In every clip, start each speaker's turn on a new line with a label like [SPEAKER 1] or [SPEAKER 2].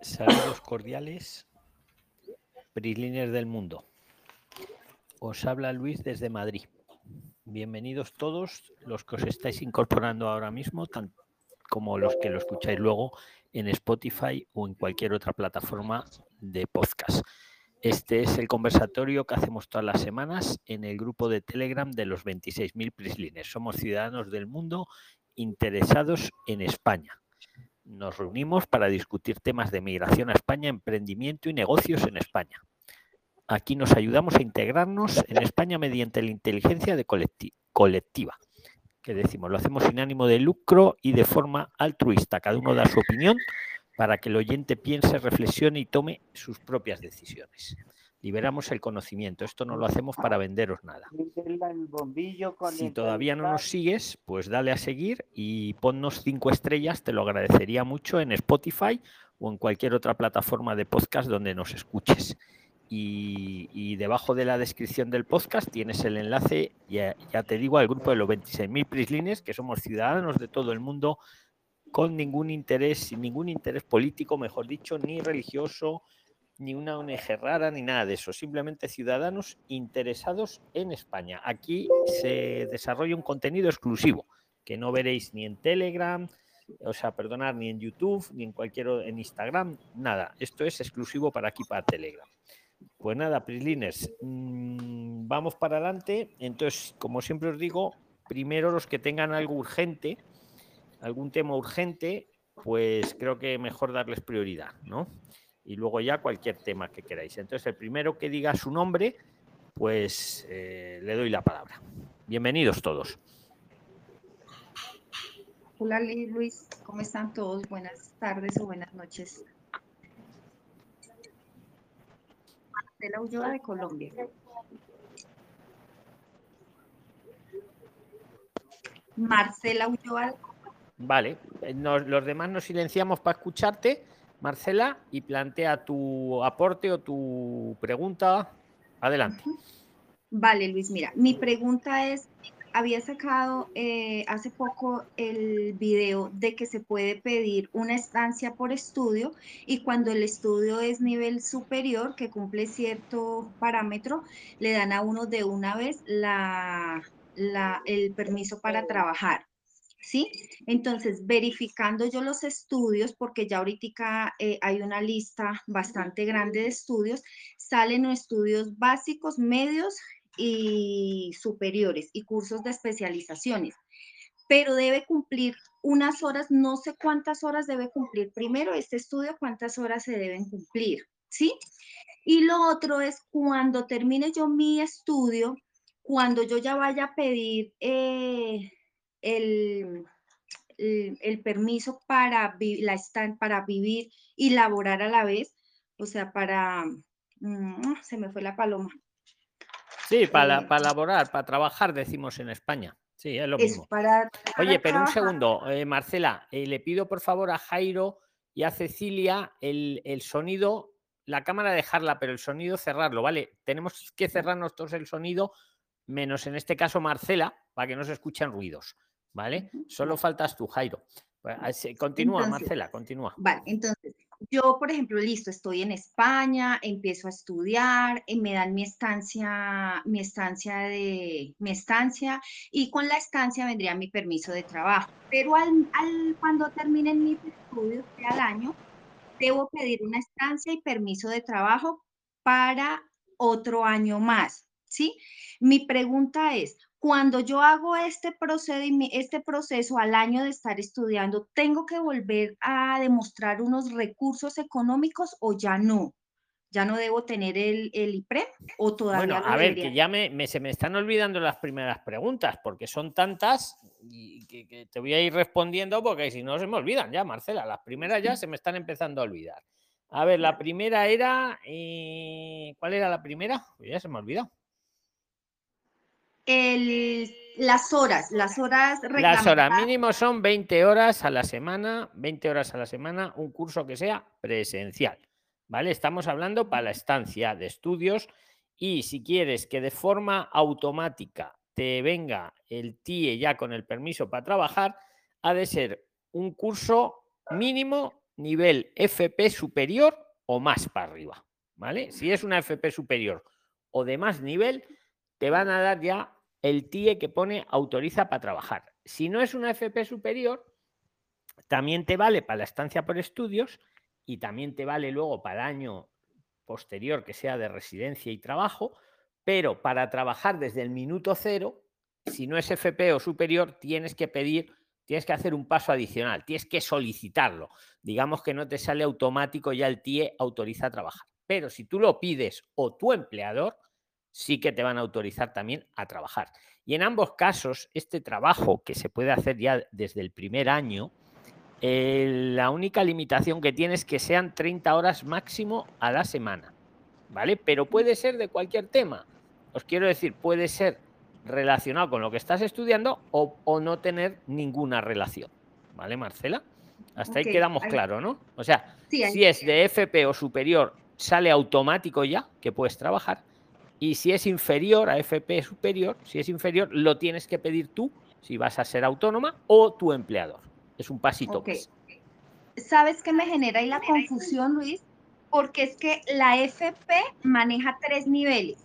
[SPEAKER 1] Saludos cordiales, Prislines del mundo. Os habla Luis desde Madrid. Bienvenidos todos los que os estáis incorporando ahora mismo, tanto como los que lo escucháis luego en Spotify o en cualquier otra plataforma de podcast. Este es el conversatorio que hacemos todas las semanas en el grupo de Telegram de los 26.000 Prislines. Somos ciudadanos del mundo interesados en España. Nos reunimos para discutir temas de migración a España, emprendimiento y negocios en España. Aquí nos ayudamos a integrarnos en España mediante la inteligencia de colectiva. Que decimos, lo hacemos sin ánimo de lucro y de forma altruista. Cada uno da su opinión para que el oyente piense, reflexione y tome sus propias decisiones. Liberamos el conocimiento. Esto no lo hacemos para venderos nada. Si todavía no nos sigues, pues dale a seguir y ponnos cinco estrellas. Te lo agradecería mucho en Spotify o en cualquier otra plataforma de podcast donde nos escuches. Y, debajo de la descripción del podcast tienes el enlace, ya, ya te digo, al grupo de los 26.000 prislines, que somos ciudadanos de todo el mundo con ningún interés, sin ningún interés político, mejor dicho, ni religioso, ni una ONG rara, ni nada de eso. Simplemente ciudadanos interesados en España. Aquí se desarrolla un contenido exclusivo que no veréis ni en Telegram, o sea, perdonar, ni en YouTube, ni en cualquier en Instagram, nada. Esto es exclusivo para aquí, para Telegram. Pues nada, Prisliners, mmm, vamos para adelante. Entonces, como siempre os digo, primero los que tengan algo urgente, algún tema urgente, pues creo que mejor darles prioridad, ¿no? Y luego ya cualquier tema que queráis. Entonces, el primero que diga su nombre, pues eh, le doy la palabra. Bienvenidos todos.
[SPEAKER 2] Hola Luis, ¿cómo están todos? Buenas tardes o buenas noches. Marcela Ulloa de Colombia. Marcela Ulloa.
[SPEAKER 1] Vale, eh, los demás nos silenciamos para escucharte, Marcela, y plantea tu aporte o tu pregunta. Adelante.
[SPEAKER 2] Vale, Luis, mira, mi pregunta es, había sacado eh, hace poco el video de que se puede pedir una estancia por estudio y cuando el estudio es nivel superior, que cumple cierto parámetro, le dan a uno de una vez la, el permiso para trabajar. ¿Sí? Entonces, verificando yo los estudios, porque ya ahorita eh, hay una lista bastante grande de estudios, salen estudios básicos, medios y superiores y cursos de especializaciones, pero debe cumplir unas horas, no sé cuántas horas debe cumplir primero este estudio, cuántas horas se deben cumplir, ¿sí? Y lo otro es cuando termine yo mi estudio, cuando yo ya vaya a pedir... Eh, el, el, permiso para, la, para vivir y laborar a la vez, o sea, para, mm, se me fue la paloma.
[SPEAKER 1] Sí, para, eh, para laborar, para trabajar, decimos en España. Sí, es lo mismo. Oye, pero un segundo, eh, Marcela, eh, le pido por favor a Jairo y a Cecilia el, el, sonido, la cámara dejarla, pero el sonido cerrarlo, ¿vale? Tenemos que cerrarnos todos el sonido, menos en este caso Marcela, para que no se escuchen ruidos. ¿Vale? Solo faltas tú, Jairo. Pues, continúa, Marcela, continúa.
[SPEAKER 2] Vale, entonces, yo, por ejemplo, listo, estoy en España, empiezo a estudiar, y eh, me dan mi estancia, mi estancia de, mi estancia, y con la estancia vendría mi permiso de trabajo. Pero al, al cuando terminen mis estudios, al año, debo pedir una estancia y permiso de trabajo para otro año más, ¿sí? Mi pregunta es, cuando yo hago este, este proceso al año de estar estudiando, ¿tengo que volver a demostrar unos recursos económicos o ya no? ¿Ya no debo tener el, el IPREM o todavía?
[SPEAKER 1] Bueno, a ver, que ya me, se me están olvidando las primeras preguntas porque son tantas y que, te voy a ir respondiendo porque si no se me olvidan ya, Marcela. Las primeras ya se me están empezando a olvidar. A ver, la primera era. Eh, ¿Cuál era la primera? Pues ya se me ha olvidado
[SPEAKER 2] el, las horas, las horas
[SPEAKER 1] Las horas mínimo son 20 horas a la semana, 20 horas a la semana, un curso que sea presencial. ¿Vale? Estamos hablando para la estancia de estudios y si quieres que de forma automática te venga el TIE ya con el permiso para trabajar, ha de ser un curso mínimo nivel FP superior o más para arriba. ¿Vale? Si es una FP superior o de más nivel, te van a dar ya el TIE que pone autoriza para trabajar. Si no es una FP superior, también te vale para la estancia por estudios y también te vale luego para el año posterior que sea de residencia y trabajo, pero para trabajar desde el minuto cero, si no es FP o superior, tienes que pedir, tienes que hacer un paso adicional, tienes que solicitarlo. Digamos que no te sale automático ya el TIE autoriza a trabajar. Pero si tú lo pides o tu empleador, sí que te van a autorizar también a trabajar. Y en ambos casos, este trabajo que se puede hacer ya desde el primer año, eh, la única limitación que tiene es que sean 30 horas máximo a la semana, ¿vale? Pero puede ser de cualquier tema. Os quiero decir, puede ser relacionado con lo que estás estudiando o, no tener ninguna relación, ¿vale, Marcela? Hasta ahí quedamos claros, ¿no? O sea, si es de FP o superior, sale automático ya que puedes trabajar. Y si es inferior a FP superior, si es inferior, lo tienes que pedir tú, si vas a ser autónoma, o tu empleador. Es un pasito.
[SPEAKER 2] ¿Sabes qué me genera ahí la confusión, Luis? Porque es que la FP maneja tres niveles.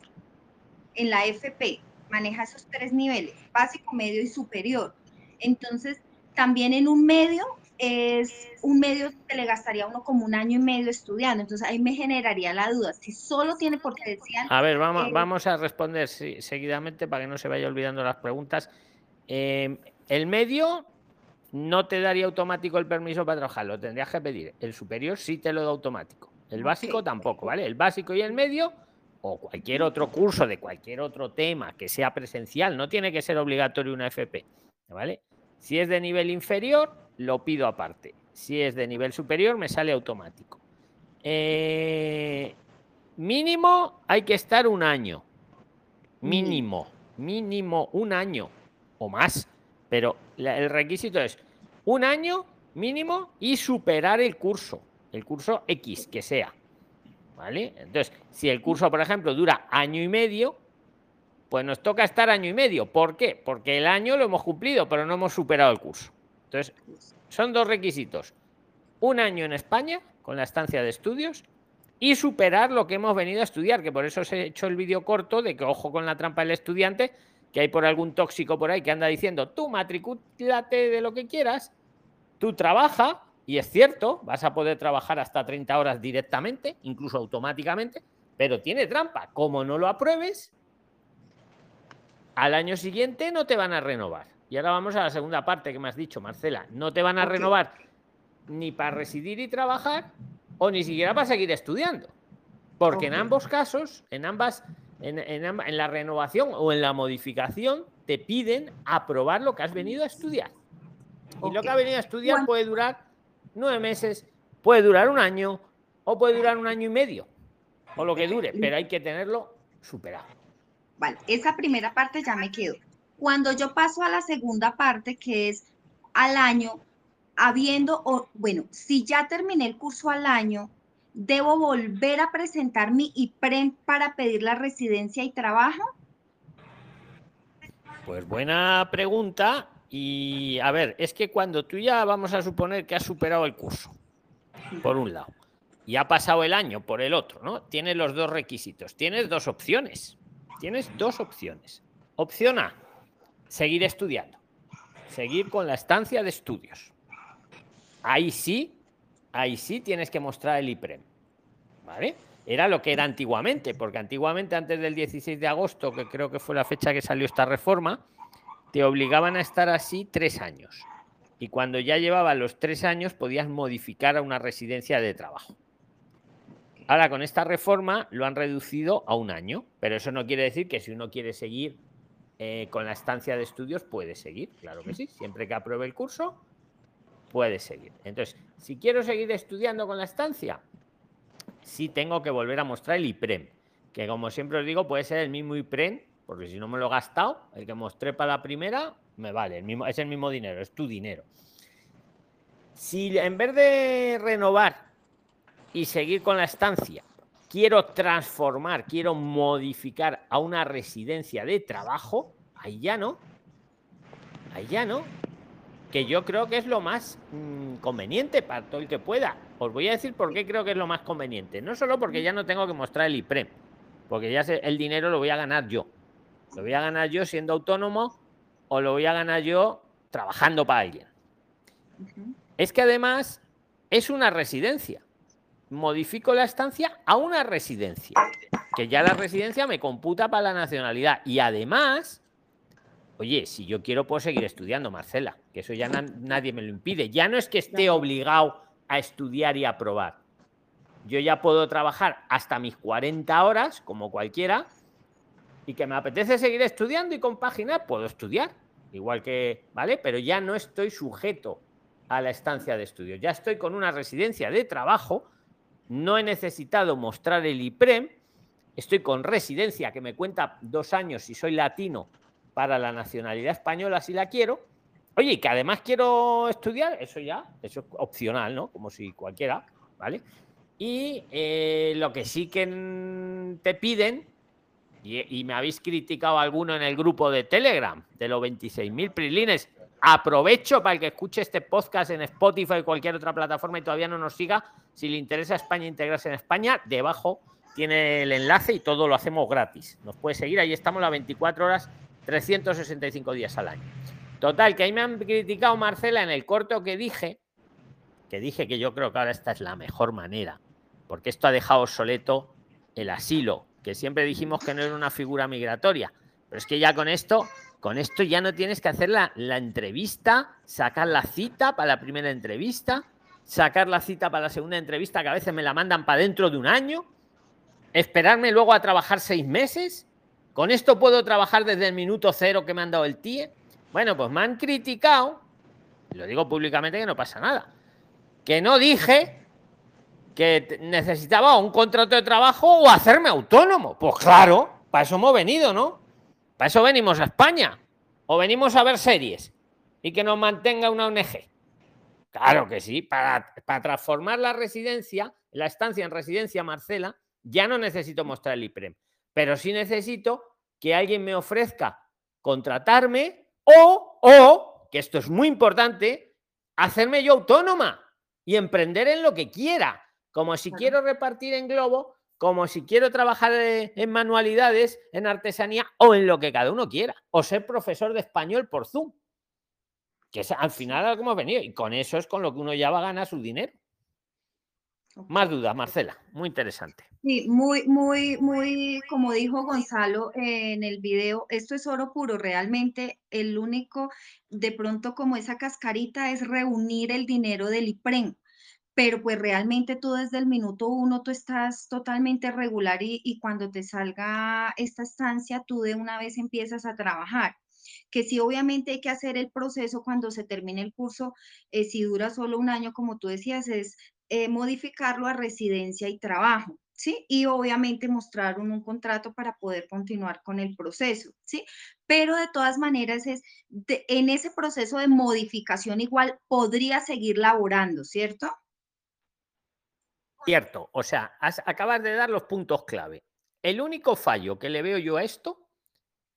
[SPEAKER 2] En la FP maneja esos tres niveles, básico, medio y superior. Entonces, también en un medio es un medio que le gastaría uno como un año y medio estudiando. Entonces ahí me generaría la duda. Si solo tiene potencial.
[SPEAKER 1] A ver, vamos, vamos a responder seguidamente para que no se vaya olvidando las preguntas. Eh, el medio no te daría automático el permiso para trabajar, lo tendrías que pedir. El superior sí te lo da automático. El básico tampoco, ¿vale? El básico y el medio, o cualquier otro curso de cualquier otro tema que sea presencial, no tiene que ser obligatorio una FP, ¿vale? Si es de nivel inferior, lo pido aparte. Si es de nivel superior, me sale automático. Eh, mínimo hay que estar un año. Mínimo, mínimo un año o más. Pero el requisito es un año mínimo y superar el curso, el curso X que sea. ¿Vale? Entonces, si el curso, por ejemplo, dura año y medio, pues nos toca estar año y medio. ¿Por qué? Porque el año lo hemos cumplido, pero no hemos superado el curso. Entonces, son dos requisitos. Un año en España, con la estancia de estudios, y superar lo que hemos venido a estudiar, que por eso os he hecho el vídeo corto de que ojo con la trampa del estudiante, que hay por algún tóxico por ahí que anda diciendo, tú matricúlate de lo que quieras, tú trabaja, y es cierto, vas a poder trabajar hasta 30 horas directamente, incluso automáticamente, pero tiene trampa. Como no lo apruebes, al año siguiente no te van a renovar. Y ahora vamos a la segunda parte que me has dicho, Marcela. No te van a renovar ni para residir y trabajar o ni siquiera para seguir estudiando. Porque en ambos casos, en ambas en, la renovación o en la modificación te piden aprobar lo que has venido a estudiar. Y lo que ha venido a estudiar puede durar nueve meses, puede durar un año o puede durar un año y medio, o lo que dure, pero hay que tenerlo superado.
[SPEAKER 2] Vale, esa primera parte ya me quedo. Cuando yo paso a la segunda parte, que es al año, habiendo, o, bueno, si ya terminé el curso al año, ¿Debo volver a presentar mi IPREM para pedir la residencia y trabajo?
[SPEAKER 1] Pues buena pregunta. Y a ver, es que cuando tú ya vamos a suponer que has superado el curso, por un lado, y ha pasado el año por el otro, ¿no? Tienes los dos requisitos, tienes dos opciones. Tienes dos opciones. Opción A, seguir estudiando, seguir con la estancia de estudios. Ahí sí ahí sí tienes que mostrar el IPREM. ¿Vale? Era lo que era antiguamente, porque antiguamente, antes del 16 de agosto, que creo que fue la fecha que salió esta reforma, te obligaban a estar así tres años. Y cuando ya llevaba los tres años, podías modificar a una residencia de trabajo. Ahora, con esta reforma lo han reducido a un año, pero eso no quiere decir que si uno quiere seguir eh, con la estancia de estudios, puede seguir. Claro que sí, siempre que apruebe el curso, puede seguir. Entonces, si quiero seguir estudiando con la estancia, sí tengo que volver a mostrar el IPREM, que como siempre os digo, puede ser el mismo IPREM, porque si no me lo he gastado, el que mostré para la primera, me vale, es el mismo dinero, es tu dinero. Si en vez de renovar y seguir con la estancia, quiero transformar, quiero modificar a una residencia de trabajo, ahí ya no, ahí ya no, que yo creo que es lo más mm, conveniente para todo el que pueda. Os voy a decir por qué creo que es lo más conveniente. No solo porque ya no tengo que mostrar el IPREM, porque ya sé, el dinero lo voy a ganar yo. Lo voy a ganar yo siendo autónomo o lo voy a ganar yo trabajando para alguien. Es que además es una residencia. Modifico la estancia a una residencia, que ya la residencia me computa para la nacionalidad. Y además, oye, si yo quiero puedo seguir estudiando, Marcela, que eso ya nadie me lo impide. Ya no es que esté obligado a estudiar y a probar. Yo ya puedo trabajar hasta mis 40 horas, como cualquiera, y que me apetece seguir estudiando y compaginar, puedo estudiar, igual que, ¿vale? Pero ya no estoy sujeto a la estancia de estudio. Ya estoy con una residencia de trabajo, no he necesitado mostrar el IPREM, estoy con residencia que me cuenta dos años si soy latino para la nacionalidad española si la quiero. Oye, y que además quiero estudiar, eso ya, eso es opcional, ¿no? Como si cualquiera, ¿vale? Y eh, lo que sí que te piden y, me habéis criticado alguno en el grupo de Telegram de los 26.000 prilines. Aprovecho para el que escuche este podcast en Spotify o cualquier otra plataforma y todavía no nos siga. Si le interesa a España integrarse en España, debajo tiene el enlace y todo lo hacemos gratis. Nos puede seguir, ahí estamos las 24 horas, 365 días al año. Total, que ahí me han criticado Marcela en el corto que dije, que dije que yo creo que ahora esta es la mejor manera, porque esto ha dejado obsoleto el asilo, que siempre dijimos que no era una figura migratoria. Pero es que ya con esto, con esto ya no tienes que hacer la, entrevista, sacar la cita para la primera entrevista, sacar la cita para la segunda entrevista, que a veces me la mandan para dentro de un año, esperarme luego a trabajar seis meses. Con esto puedo trabajar desde el minuto cero que me han dado el TIE. Bueno, pues me han criticado, lo digo públicamente que no pasa nada, que no dije que necesitaba un contrato de trabajo o hacerme autónomo. Pues claro, para eso hemos venido, ¿no? Para eso venimos a España. O venimos a ver series y que nos mantenga una ONG. Claro que sí, para, para transformar la residencia, la estancia en residencia Marcela, ya no necesito mostrar el IPREM, pero sí necesito que alguien me ofrezca contratarme o, o, que esto es muy importante, hacerme yo autónoma y emprender en lo que quiera como si quiero repartir en globo, como si quiero trabajar eh, en manualidades, en artesanía o en lo que cada uno quiera, o ser profesor de español por Zoom. Que es al final algo que hemos venido. Y con eso es con lo que uno ya va a ganar su dinero. Más dudas, Marcela. Muy interesante.
[SPEAKER 2] Sí, muy, muy, muy, como dijo Gonzalo en el video, esto es oro puro. Realmente el único, de pronto como esa cascarita es reunir el dinero del IPREN pero pues realmente tú desde el minuto uno tú estás totalmente regular y, cuando te salga esta estancia tú de una vez empiezas a trabajar que sí obviamente hay que hacer el proceso cuando se termine el curso, eh, si dura solo un año, como tú decías, es eh, modificarlo a residencia y trabajo, ¿sí? Y obviamente mostrar un, un, contrato para poder continuar con el proceso, ¿sí? Pero de todas maneras es, en ese proceso de modificación igual podría seguir laborando, ¿cierto?
[SPEAKER 1] Cierto, o sea, acabas de dar los puntos clave. El único fallo que le veo yo a esto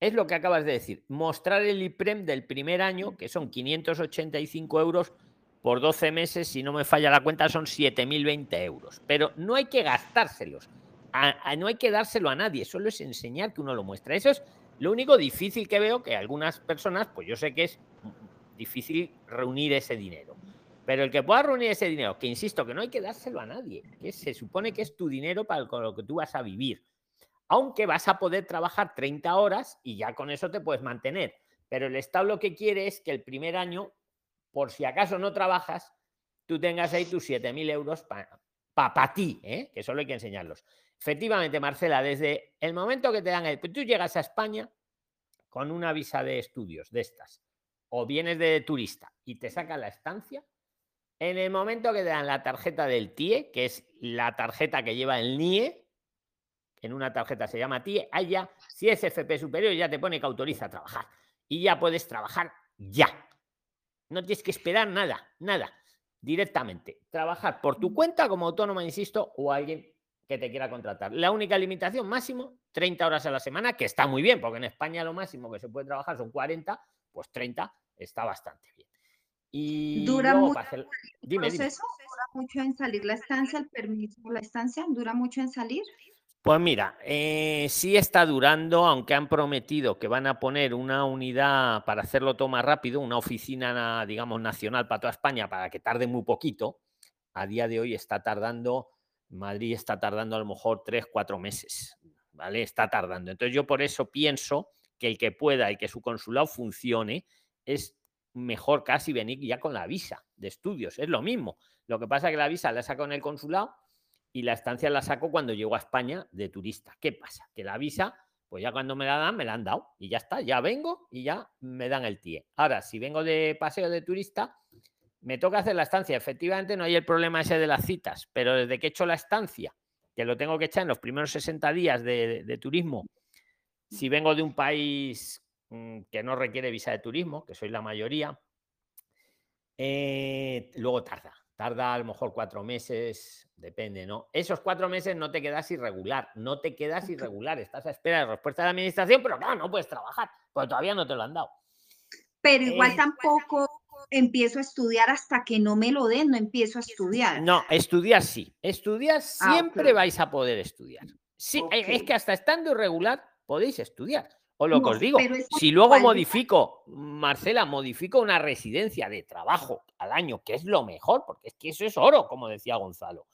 [SPEAKER 1] es lo que acabas de decir, mostrar el IPREM del primer año, que son 585 euros por 12 meses, si no me falla la cuenta son 7.020 euros, pero no hay que gastárselos, no hay que dárselo a nadie, solo es enseñar que uno lo muestra. Eso es lo único difícil que veo que algunas personas, pues yo sé que es difícil reunir ese dinero. Pero el que pueda reunir ese dinero, que insisto, que no hay que dárselo a nadie, que se supone que es tu dinero para lo que tú vas a vivir. Aunque vas a poder trabajar 30 horas y ya con eso te puedes mantener. Pero el Estado lo que quiere es que el primer año, por si acaso no trabajas, tú tengas ahí tus 7.000 euros para ti, ¿eh? que solo hay que enseñarlos. Efectivamente, Marcela, desde el momento que te dan el... Tú llegas a España con una visa de estudios de estas, o vienes de turista y te sacan la estancia, en el momento que te dan la tarjeta del TIE, que es la tarjeta que lleva el NIE, en una tarjeta se llama TIE, allá, si es FP superior, ya te pone que autoriza a trabajar. Y ya puedes trabajar ya. No tienes que esperar nada, nada. Directamente. Trabajar por tu cuenta como autónoma, insisto, o alguien que te quiera contratar. La única limitación máximo, 30 horas a la semana, que está muy bien, porque en España lo máximo que se puede trabajar son 40, pues 30 está bastante bien. Y
[SPEAKER 2] ¿Dura mucho el
[SPEAKER 1] Dime, dime.
[SPEAKER 2] proceso? ¿Dura mucho en salir la estancia, el permiso la estancia? ¿Dura mucho en salir?
[SPEAKER 1] Pues mira, eh, sí está durando, aunque han prometido que van a poner una unidad para hacerlo todo más rápido, una oficina, na- digamos, nacional para toda España, para que tarde muy poquito. A día de hoy está tardando, Madrid está tardando a lo mejor tres, cuatro meses, ¿vale? Está tardando. Entonces yo por eso pienso que el que pueda y que su consulado funcione es mejor casi venir ya con la visa de estudios, es lo mismo. Lo que pasa es que la visa la saco en el consulado y la estancia la saco cuando llego a España de turista. ¿Qué pasa? Que la visa, pues ya cuando me la dan, me la han dado y ya está, ya vengo y ya me dan el TIE. Ahora, si vengo de paseo de turista, me toca hacer la estancia. Efectivamente, no hay el problema ese de las citas, pero desde que he hecho la estancia, que lo tengo que echar en los primeros 60 días de, de turismo, si vengo de un país que no requiere visa de turismo, que soy la mayoría, eh, luego tarda. Tarda a lo mejor cuatro meses, depende, ¿no? Esos cuatro meses no te quedas irregular, no te quedas irregular, estás a espera de respuesta de la administración, pero claro, no puedes trabajar, porque todavía no te lo han dado.
[SPEAKER 2] Pero igual
[SPEAKER 1] Eh,
[SPEAKER 2] tampoco empiezo a estudiar hasta que no me lo den, no empiezo a estudiar.
[SPEAKER 1] No, estudiar sí. Estudiar
[SPEAKER 2] Ah,
[SPEAKER 1] siempre vais a poder estudiar. Sí, eh, es que hasta estando irregular podéis estudiar. O lo que os digo, si luego modifico, Marcela, modifico una residencia de trabajo al año, que es lo mejor, porque es que eso es oro, como decía Gonzalo.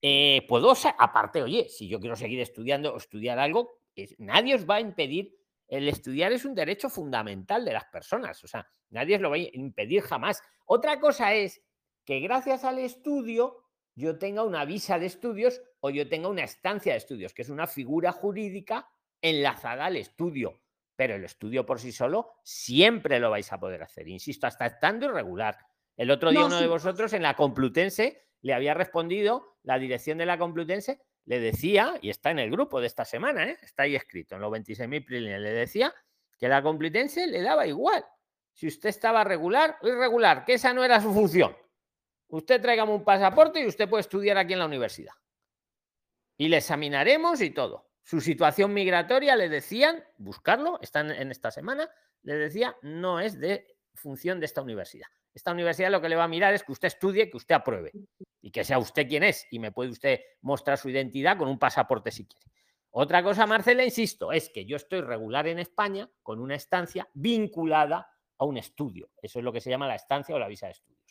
[SPEAKER 1] eh, puedo, aparte, oye, si yo quiero seguir estudiando o estudiar algo, es- nadie os va a impedir. El estudiar es un derecho fundamental de las personas, o sea, nadie os lo va a impedir jamás. Otra cosa es que gracias al estudio yo tenga una visa de estudios o yo tenga una estancia de estudios, que es una figura jurídica enlazada al estudio. Pero el estudio por sí solo siempre lo vais a poder hacer, insisto, hasta estando irregular. El otro día
[SPEAKER 2] No,
[SPEAKER 1] uno
[SPEAKER 2] sí,
[SPEAKER 1] de vosotros en la Complutense le había respondido, la dirección de la Complutense le decía, y está en el grupo de esta semana, ¿eh? está ahí escrito en los 26.000 preliminares, le decía que la Complutense le daba igual. Si usted estaba regular o irregular, que esa no era su función. Usted tráigame un pasaporte y usted puede estudiar aquí en la universidad. Y le examinaremos y todo. Su situación migratoria, le decían, buscarlo, están en esta semana, le decía, no es de función de esta universidad. Esta universidad lo que le va a mirar es que usted estudie, que usted apruebe y que sea usted quien es y me puede usted mostrar su identidad con un pasaporte si quiere. Otra cosa, Marcela, insisto, es que yo estoy regular en España con una estancia vinculada a un estudio. Eso es lo que se llama la estancia o la visa de estudios.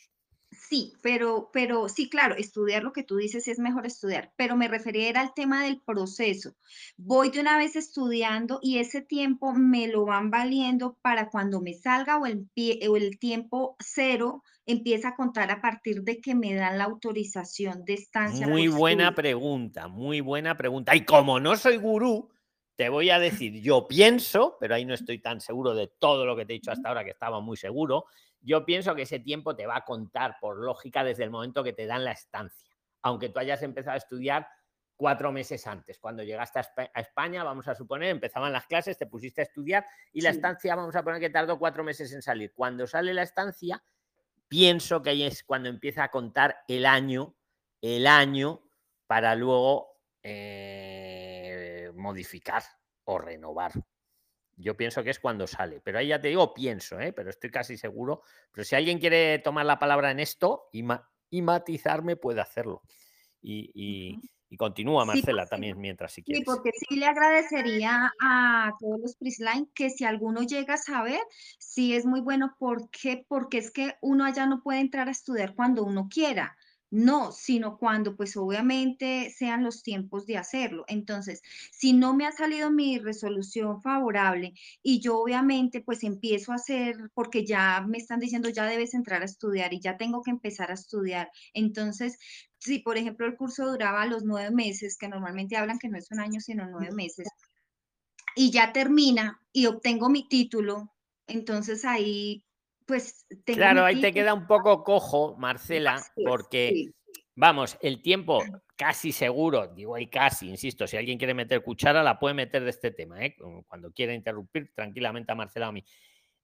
[SPEAKER 2] Sí, pero, pero sí, claro, estudiar lo que tú dices es mejor estudiar, pero me refería era al tema del proceso. Voy de una vez estudiando y ese tiempo me lo van valiendo para cuando me salga o el, pie- o el tiempo cero empieza a contar a partir de que me dan la autorización de estancia.
[SPEAKER 1] Muy buena
[SPEAKER 2] estudio.
[SPEAKER 1] pregunta, muy buena pregunta. Y como no soy gurú, te voy a decir, yo pienso, pero ahí no estoy tan seguro de todo lo que te he dicho hasta ahora, que estaba muy seguro, yo pienso que ese tiempo te va a contar por lógica desde el momento que te dan la estancia, aunque tú hayas empezado a estudiar cuatro meses antes. Cuando llegaste a Espa- a España, vamos a suponer, empezaban las clases, te pusiste a estudiar y la
[SPEAKER 2] Sí.
[SPEAKER 1] estancia, vamos a poner que tardó cuatro meses en salir. Cuando sale la estancia, pienso que ahí es cuando empieza a contar el año, el año para luego eh, modificar o renovar. Yo pienso que es cuando sale, pero ahí ya te digo, pienso, ¿eh? pero estoy casi seguro. Pero si alguien quiere tomar la palabra en esto y, ma- y matizarme, puede hacerlo. Y, y-
[SPEAKER 2] Ujú.
[SPEAKER 1] y continúa,
[SPEAKER 2] Sí,
[SPEAKER 1] Marcela, también mientras si
[SPEAKER 2] Sí,
[SPEAKER 1] quieres.
[SPEAKER 2] porque sí le agradecería a todos los Prisline que si alguno llega a saber, sí es muy bueno. ¿Por qué? Porque es que uno allá no puede entrar a estudiar cuando uno quiera. No, sino cuando pues obviamente sean los tiempos de hacerlo. Entonces, si no me ha salido mi resolución favorable y yo obviamente pues empiezo a hacer, porque ya me están diciendo ya debes entrar a estudiar y ya tengo que empezar a estudiar. Entonces, si por ejemplo el curso duraba los nueve meses, que normalmente hablan que no es un año, sino nueve meses, y ya termina y obtengo mi título, entonces ahí pues
[SPEAKER 1] Claro, ahí te queda un poco cojo, Marcela, porque
[SPEAKER 2] sí.
[SPEAKER 1] Vamos, el tiempo casi seguro, digo ahí casi, insisto, si alguien quiere meter cuchara, la puede meter de este tema, ¿eh? cuando quiera interrumpir tranquilamente a Marcela o a mí.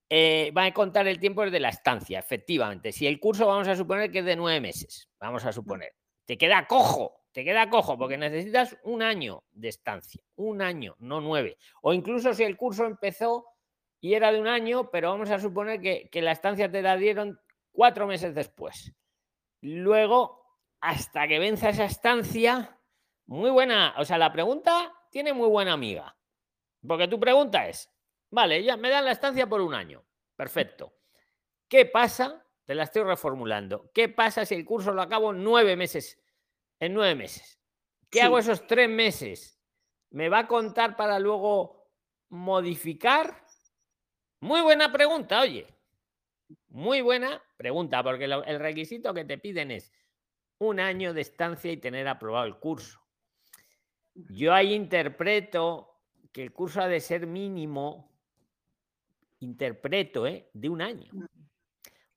[SPEAKER 1] Eh, va a contar el tiempo desde la estancia, efectivamente. Si el curso vamos a suponer que es de nueve meses, vamos a suponer, te queda cojo, te queda cojo, porque necesitas un año de estancia, un año, no nueve. O incluso si el curso empezó y era de un año, pero vamos a suponer que, que la estancia te la dieron cuatro meses después. Luego, hasta que venza esa estancia, muy buena, o sea, la pregunta tiene muy buena amiga. Porque tu pregunta es, vale, ya me dan la estancia por un año. Perfecto. ¿Qué pasa? Te la estoy reformulando. ¿Qué pasa si el curso lo acabo nueve meses? En nueve meses. ¿Qué hago esos tres meses? ¿Me va a contar para luego modificar? Muy buena pregunta, oye. Muy buena pregunta, porque el requisito que te piden es un año de estancia y tener aprobado el curso. Yo ahí interpreto que el curso ha de ser mínimo, interpreto, ¿eh? de un año.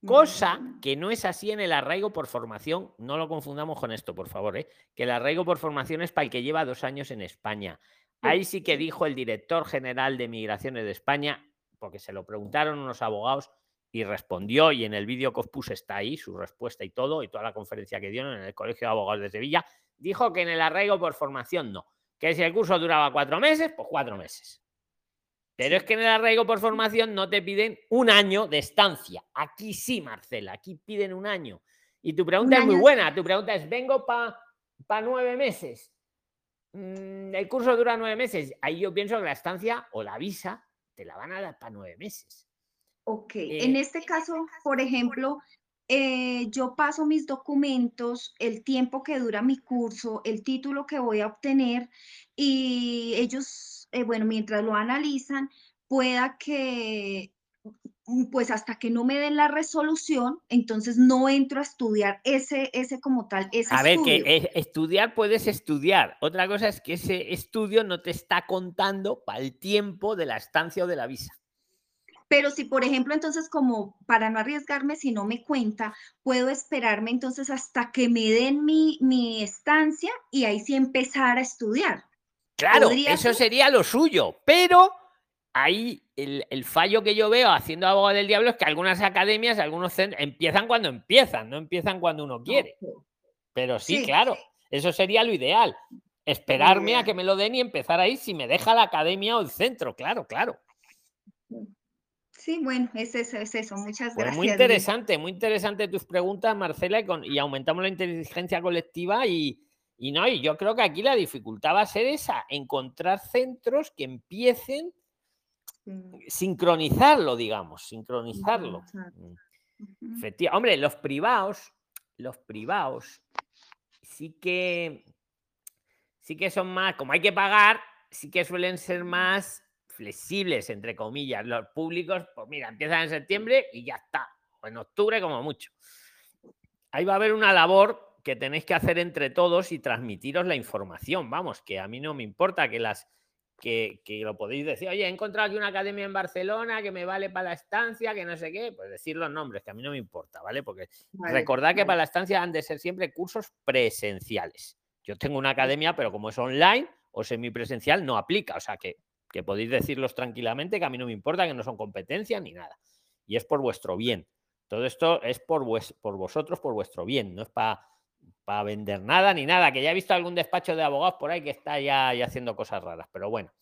[SPEAKER 1] Cosa que no es así en el arraigo por formación. No lo confundamos con esto, por favor. ¿eh? Que el arraigo por formación es para el que lleva dos años en España. Ahí sí que dijo el director general de Migraciones de España, porque se lo preguntaron unos abogados y respondió, y en el vídeo que os puse está ahí su respuesta y todo, y toda la conferencia que dieron en el Colegio de Abogados de Sevilla, dijo que en el arraigo por formación no, que si el curso duraba cuatro meses, pues cuatro meses. Pero es que en el arraigo por formación no te piden un año de estancia. Aquí sí, Marcela, aquí piden un año. Y tu pregunta es muy buena. Tu pregunta es, vengo para nueve meses. Mm, el curso dura nueve meses. Ahí yo pienso que la estancia o la visa te la van a dar para nueve meses.
[SPEAKER 2] Ok, en eh, este caso, por ejemplo, eh, yo paso mis documentos, el tiempo que dura mi curso, el título que voy a obtener y ellos, eh, bueno, mientras lo analizan, pueda que, pues hasta que no me den la resolución, entonces no entro a estudiar ese, ese como tal, ese
[SPEAKER 1] A ver, que estudiar puedes estudiar. Otra cosa es que ese estudio no te está contando para el tiempo de la estancia o de la visa.
[SPEAKER 2] Pero si, por ejemplo, entonces como para no arriesgarme, si no me cuenta, puedo esperarme entonces hasta que me den mi, mi estancia y ahí sí empezar a estudiar.
[SPEAKER 1] Claro, eso sería lo suyo, pero ahí el, fallo que yo veo haciendo abogado del diablo es que algunas academias, algunos centros, empiezan cuando empiezan, no empiezan cuando uno quiere. Pero sí, claro, eso sería lo ideal. Esperarme a que me lo den y empezar ahí si me deja la academia o el centro, claro, claro.
[SPEAKER 2] Sí, bueno, es eso, es eso. Muchas gracias.
[SPEAKER 1] muy interesante, muy interesante tus preguntas, Marcela, y, aumentamos la inteligencia colectiva y, no, y yo creo que aquí la dificultad va a ser esa, encontrar centros que empiecen sincronizarlo, digamos, sincronizarlo. Mm. Hombre, los privados, los privados sí que sí que son más, como hay que pagar, sí que suelen ser más flexibles, entre comillas. Los públicos, pues mira, empiezan en septiembre y ya está. O en octubre como mucho. Ahí va a haber una labor que tenéis que hacer entre todos y transmitiros la información. Vamos, que a mí no me importa que las que, lo podéis decir, oye, he encontrado aquí una academia en Barcelona que me vale para la estancia, que no sé qué, pues decir los nombres, que a mí no me importa, ¿vale? Porque recordad que para la estancia han de ser siempre cursos presenciales. Yo tengo una academia, pero como es online o semipresencial, no aplica. O sea que que podéis decirlos tranquilamente, que a mí no me importa, que no son competencias ni nada. Y es por vuestro bien. Todo esto es por, por vosotros, por vuestro bien, no es para vender nada ni nada, que ya he visto algún despacho de abogados por ahí que está ya, ya haciendo cosas raras, pero bueno,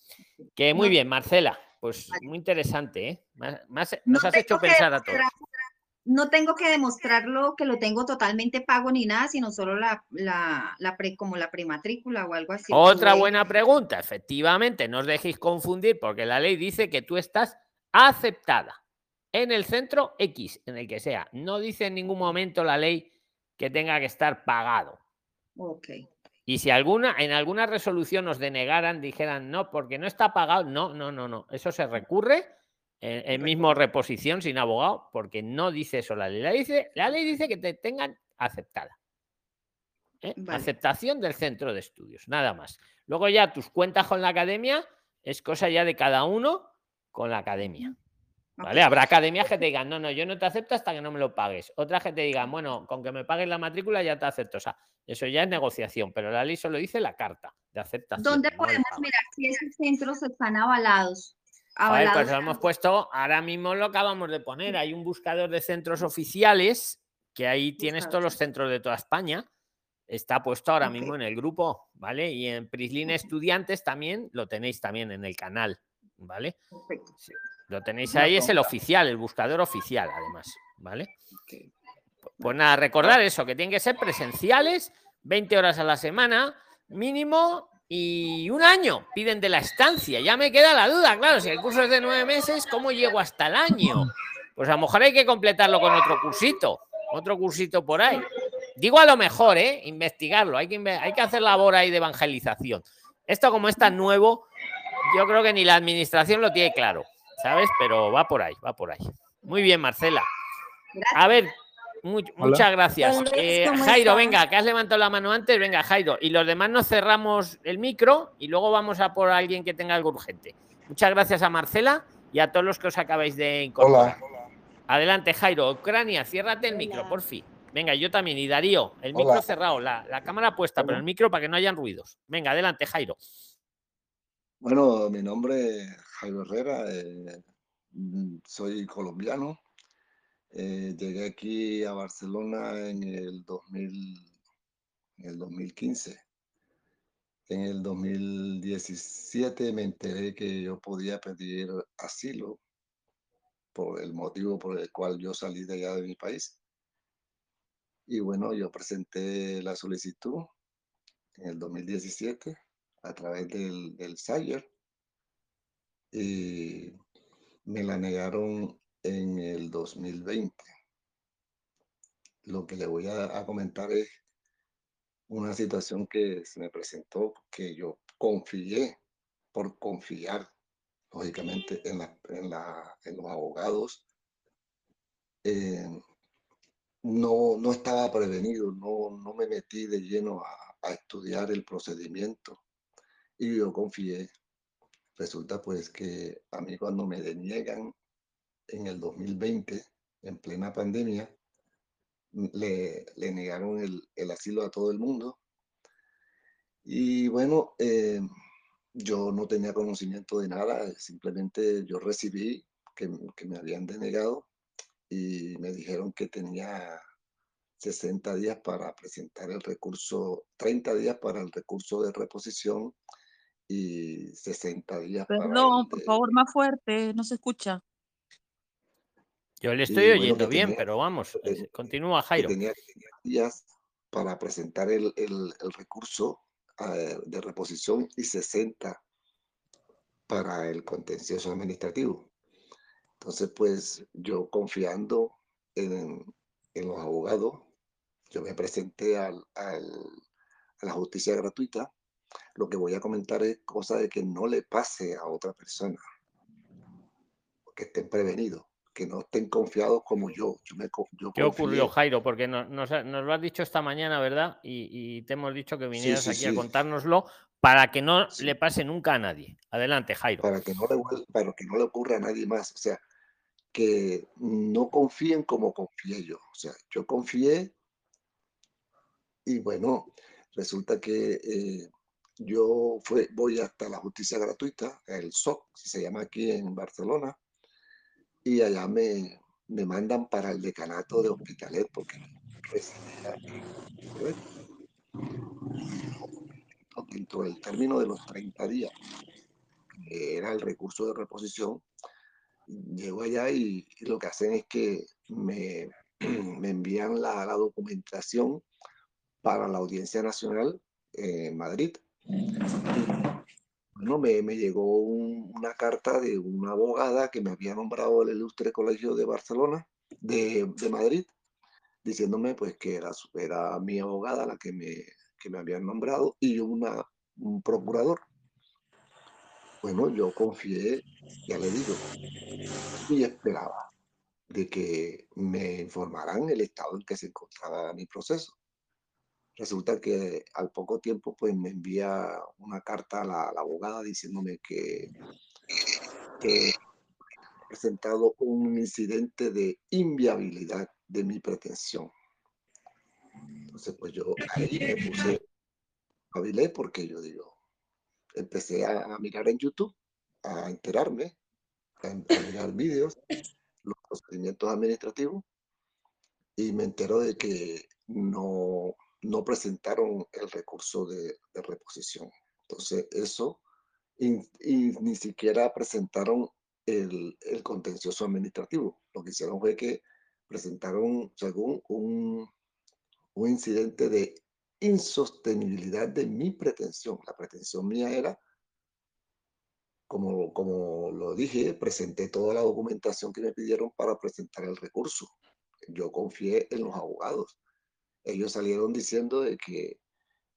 [SPEAKER 1] que muy bien, Marcela, pues muy interesante, ¿eh? Más, nos has hecho pensar a todos
[SPEAKER 2] no tengo que demostrarlo que lo tengo totalmente pago ni nada, sino solo la, la, pre, como la prematrícula o algo así.
[SPEAKER 1] Otra buena pregunta, efectivamente, no os dejéis confundir porque la ley dice que tú estás aceptada en el centro X, en el que sea. No dice en ningún momento la ley que tenga que estar pagado.
[SPEAKER 2] Ok.
[SPEAKER 1] Y si alguna, en alguna resolución nos denegaran, dijeran no, porque no está pagado, no, no, no, no. Eso se recurre en, mismo reposición sin abogado, porque no dice eso la ley. La, dice, la ley dice que te tengan aceptada. ¿eh? Aceptación del centro de estudios, nada más. Luego ya tus cuentas con la academia es cosa ya de cada uno con la academia. ¿Vale? Habrá academias que te digan, no, no, yo no te acepto hasta que no me lo pagues. Otras que te digan, bueno, con que me pagues la matrícula ya te acepto. O sea, eso ya es negociación, pero la ley solo dice la carta de aceptación.
[SPEAKER 2] ¿Dónde podemos mirar si esos centros están avalados?
[SPEAKER 1] pues lo hemos puesto, ahora mismo lo acabamos de poner. Hay un buscador de centros oficiales que ahí tienes todos los centros de toda España. Está puesto ahora mismo en el grupo, ¿vale? Y en Prislin Estudiantes también lo tenéis también en el canal, ¿vale? Lo tenéis ahí, es el oficial, el buscador oficial, además, ¿vale? Pues nada, recordar eso, que tienen que ser presenciales, 20 horas a la semana, mínimo, y un año piden de la estancia. Ya me queda la duda, claro, si el curso es de nueve meses, ¿cómo llego hasta el año? Pues a lo mejor hay que completarlo con otro cursito, otro cursito por ahí. Digo a lo mejor, ¿eh? Investigarlo, hay que, hay que hacer labor ahí de evangelización. Esto como es tan nuevo, yo creo que ni la administración lo tiene claro, ¿sabes? Pero va por ahí, va por ahí. Muy bien, Marcela. A ver, muchas gracias. Eh, Jairo, venga, que has levantado la mano antes, venga, Jairo. Y los demás nos cerramos el micro y luego vamos a por alguien que tenga algo urgente. Muchas gracias a Marcela y a todos los que os acabáis de incorporar. Adelante, Jairo. Ucrania, ciérrate el micro, por fin. Venga, yo también. Y Darío, el micro cerrado, la, cámara puesta, pero el micro para que no hayan ruidos. Venga, adelante, Jairo.
[SPEAKER 3] Bueno, mi nombre es Jairo Herrera, eh, soy colombiano. Eh, llegué aquí a Barcelona en el, 2000, en el 2015. En el 2017 me enteré que yo podía pedir asilo por el motivo por el cual yo salí de allá de mi país. Y bueno, yo presenté la solicitud en el 2017 a través del, del Sayer y me la negaron en el 2020. Lo que le voy a, comentar es una situación que se me presentó que yo confié por confiar, lógicamente, en, la, en, la, en los abogados. Eh, no, no estaba prevenido, no, no me metí de lleno a, a estudiar el procedimiento y yo confié. Resulta pues que a mí cuando me deniegan en el 2020, en plena pandemia, le, le negaron el, el, asilo a todo el mundo. Y bueno, eh, yo no tenía conocimiento de nada, simplemente yo recibí que, que, me habían denegado y me dijeron que tenía 60 días para presentar el recurso, 30 días para el recurso de reposición y 60 días
[SPEAKER 4] Perdón, por favor, más fuerte, no se escucha.
[SPEAKER 1] Yo le estoy oyendo bien, pero vamos, continúa Jairo.
[SPEAKER 3] Tenía, días para presentar el, el, recurso eh, de reposición y 60 para el contencioso administrativo. Entonces, pues yo confiando en, en los abogados, yo me presenté al, al, a la justicia gratuita. Lo que voy a comentar es cosa de que no le pase a otra persona, que estén prevenidos que no estén confiados como yo.
[SPEAKER 1] ¿Qué ocurrió, Jairo? Porque nos, nos, lo has dicho esta mañana, ¿verdad? Y, te hemos dicho que vinieras aquí a contárnoslo para que no le pase nunca a nadie. Adelante, Jairo.
[SPEAKER 3] Para que, no le, para que no le ocurra a nadie más. O sea, que no confíen como confié yo. O sea, yo confié y bueno, resulta que eh, yo fue, voy hasta la justicia gratuita, el SOC, se llama aquí en Barcelona, y allá me, me mandan para el decanato de Hospitalet porque dentro del término de los 30 días, que era el recurso de reposición, llego allá y, lo que hacen es que me, me envían la, la, documentación para la Audiencia Nacional en Madrid. Bueno, me, me llegó una carta de una abogada que me había nombrado el Ilustre Colegio de Barcelona, de, de Madrid, diciéndome pues que era, era mi abogada la que me, que me habían nombrado y una, un procurador. Bueno, yo confié, ya le digo, y esperaba de que me informaran el estado en que se encontraba mi proceso. Resulta que al poco tiempo pues me envía una carta a la, abogada diciéndome que, que presentado un incidente de inviabilidad de mi pretensión. Entonces pues yo ahí me puse, habilé porque yo digo, empecé a, mirar en YouTube, a enterarme, a, a mirar vídeos, los procedimientos administrativos y me entero de que no no presentaron el recurso de, reposición. Entonces, eso, y, ni siquiera presentaron el, el, contencioso administrativo. Lo que hicieron fue que presentaron, según un, un incidente de insostenibilidad de mi pretensión. La pretensión mía era, como, como lo dije, presenté toda la documentación que me pidieron para presentar el recurso. Yo confié en los abogados. Ellos salieron diciendo de que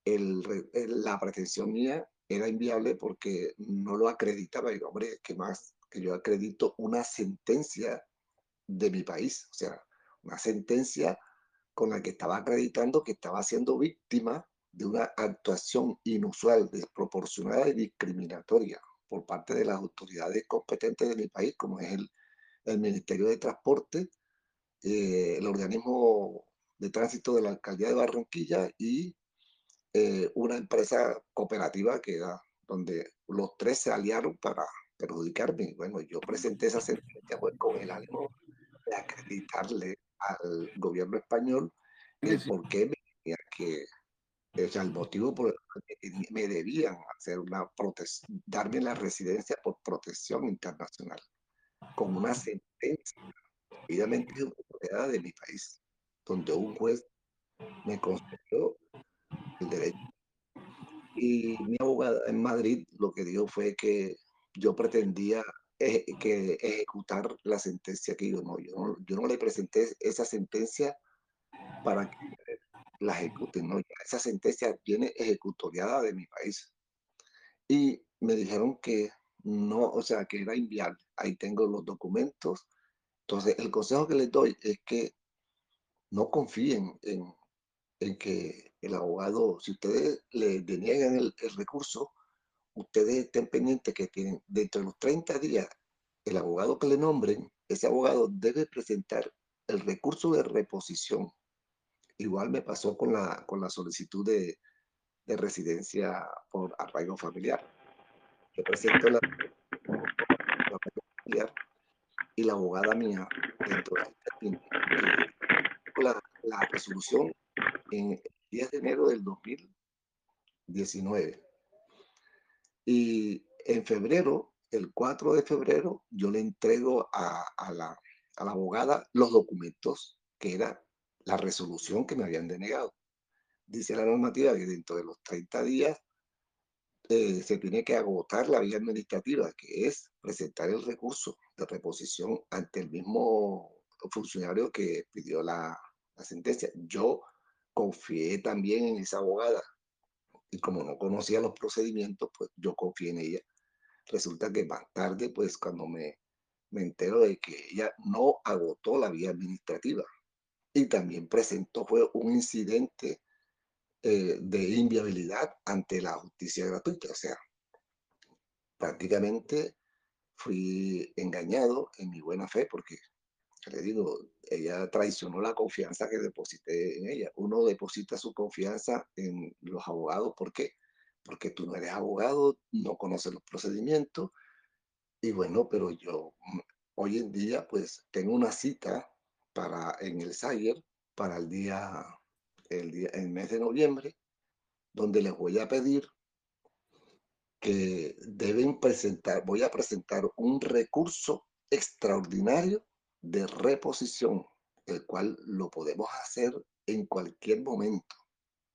[SPEAKER 3] el, la pretensión mía era inviable porque no lo acreditaba. Y hombre, ¿qué más? Que yo acredito una sentencia de mi país, o sea, una sentencia con la que estaba acreditando que estaba siendo víctima de una actuación inusual, desproporcionada y discriminatoria por parte de las autoridades competentes de mi país, como es el, el Ministerio de Transporte, eh, el organismo de tránsito de la alcaldía de Barranquilla y eh, una empresa cooperativa que era donde los tres se aliaron para perjudicarme. Bueno, yo presenté esa sentencia pues, con el ánimo de acreditarle al gobierno español el por qué me tenía que, o sea, el motivo por el que me debían hacer una protección, darme la residencia por protección internacional, con una sentencia ejecutada de mi país, donde un juez me concedió el derecho. Y mi abogada en Madrid lo que dijo fue que yo pretendía que ejecutar la sentencia que yo no, yo no, yo no le presenté esa sentencia para que la ejecuten, no, esa sentencia viene ejecutoriada de mi país. Y me dijeron que no, o sea, que era inviable. Ahí tengo los documentos. Entonces, el consejo que les doy es que no confíen en, que el abogado, si ustedes le deniegan el, el recurso, ustedes estén pendientes que tienen dentro de los 30 días el abogado que le nombren, ese abogado debe presentar el recurso de reposición. Igual me pasó con la, con la solicitud de, de residencia por arraigo familiar. Yo presento la, familiar y la abogada mía dentro de la, la resolución en el 10 de enero del 2019. Y en febrero, el 4 de febrero, yo le entrego a, a, la, a la abogada los documentos que era la resolución que me habían denegado. Dice la normativa que dentro de los 30 días eh, se tiene que agotar la vía administrativa, que es presentar el recurso de reposición ante el mismo funcionario que pidió la, la sentencia. Yo confié también en esa abogada y como no conocía los procedimientos, pues yo confié en ella. Resulta que más tarde, pues cuando me, me entero de que ella no agotó la vía administrativa y también presentó fue un incidente eh, de inviabilidad ante la justicia gratuita. O sea, prácticamente fui engañado en mi buena fe porque le digo, ella traicionó la confianza que deposité en ella. Uno deposita su confianza en los abogados. ¿Por qué? Porque tú no eres abogado, no conoces los procedimientos. Y bueno, pero yo mm, hoy en día pues tengo una cita para en el Sayer para el día, el día, el mes de noviembre, donde les voy a pedir que deben presentar, voy a presentar un recurso extraordinario de reposición, el cual lo podemos hacer en cualquier momento.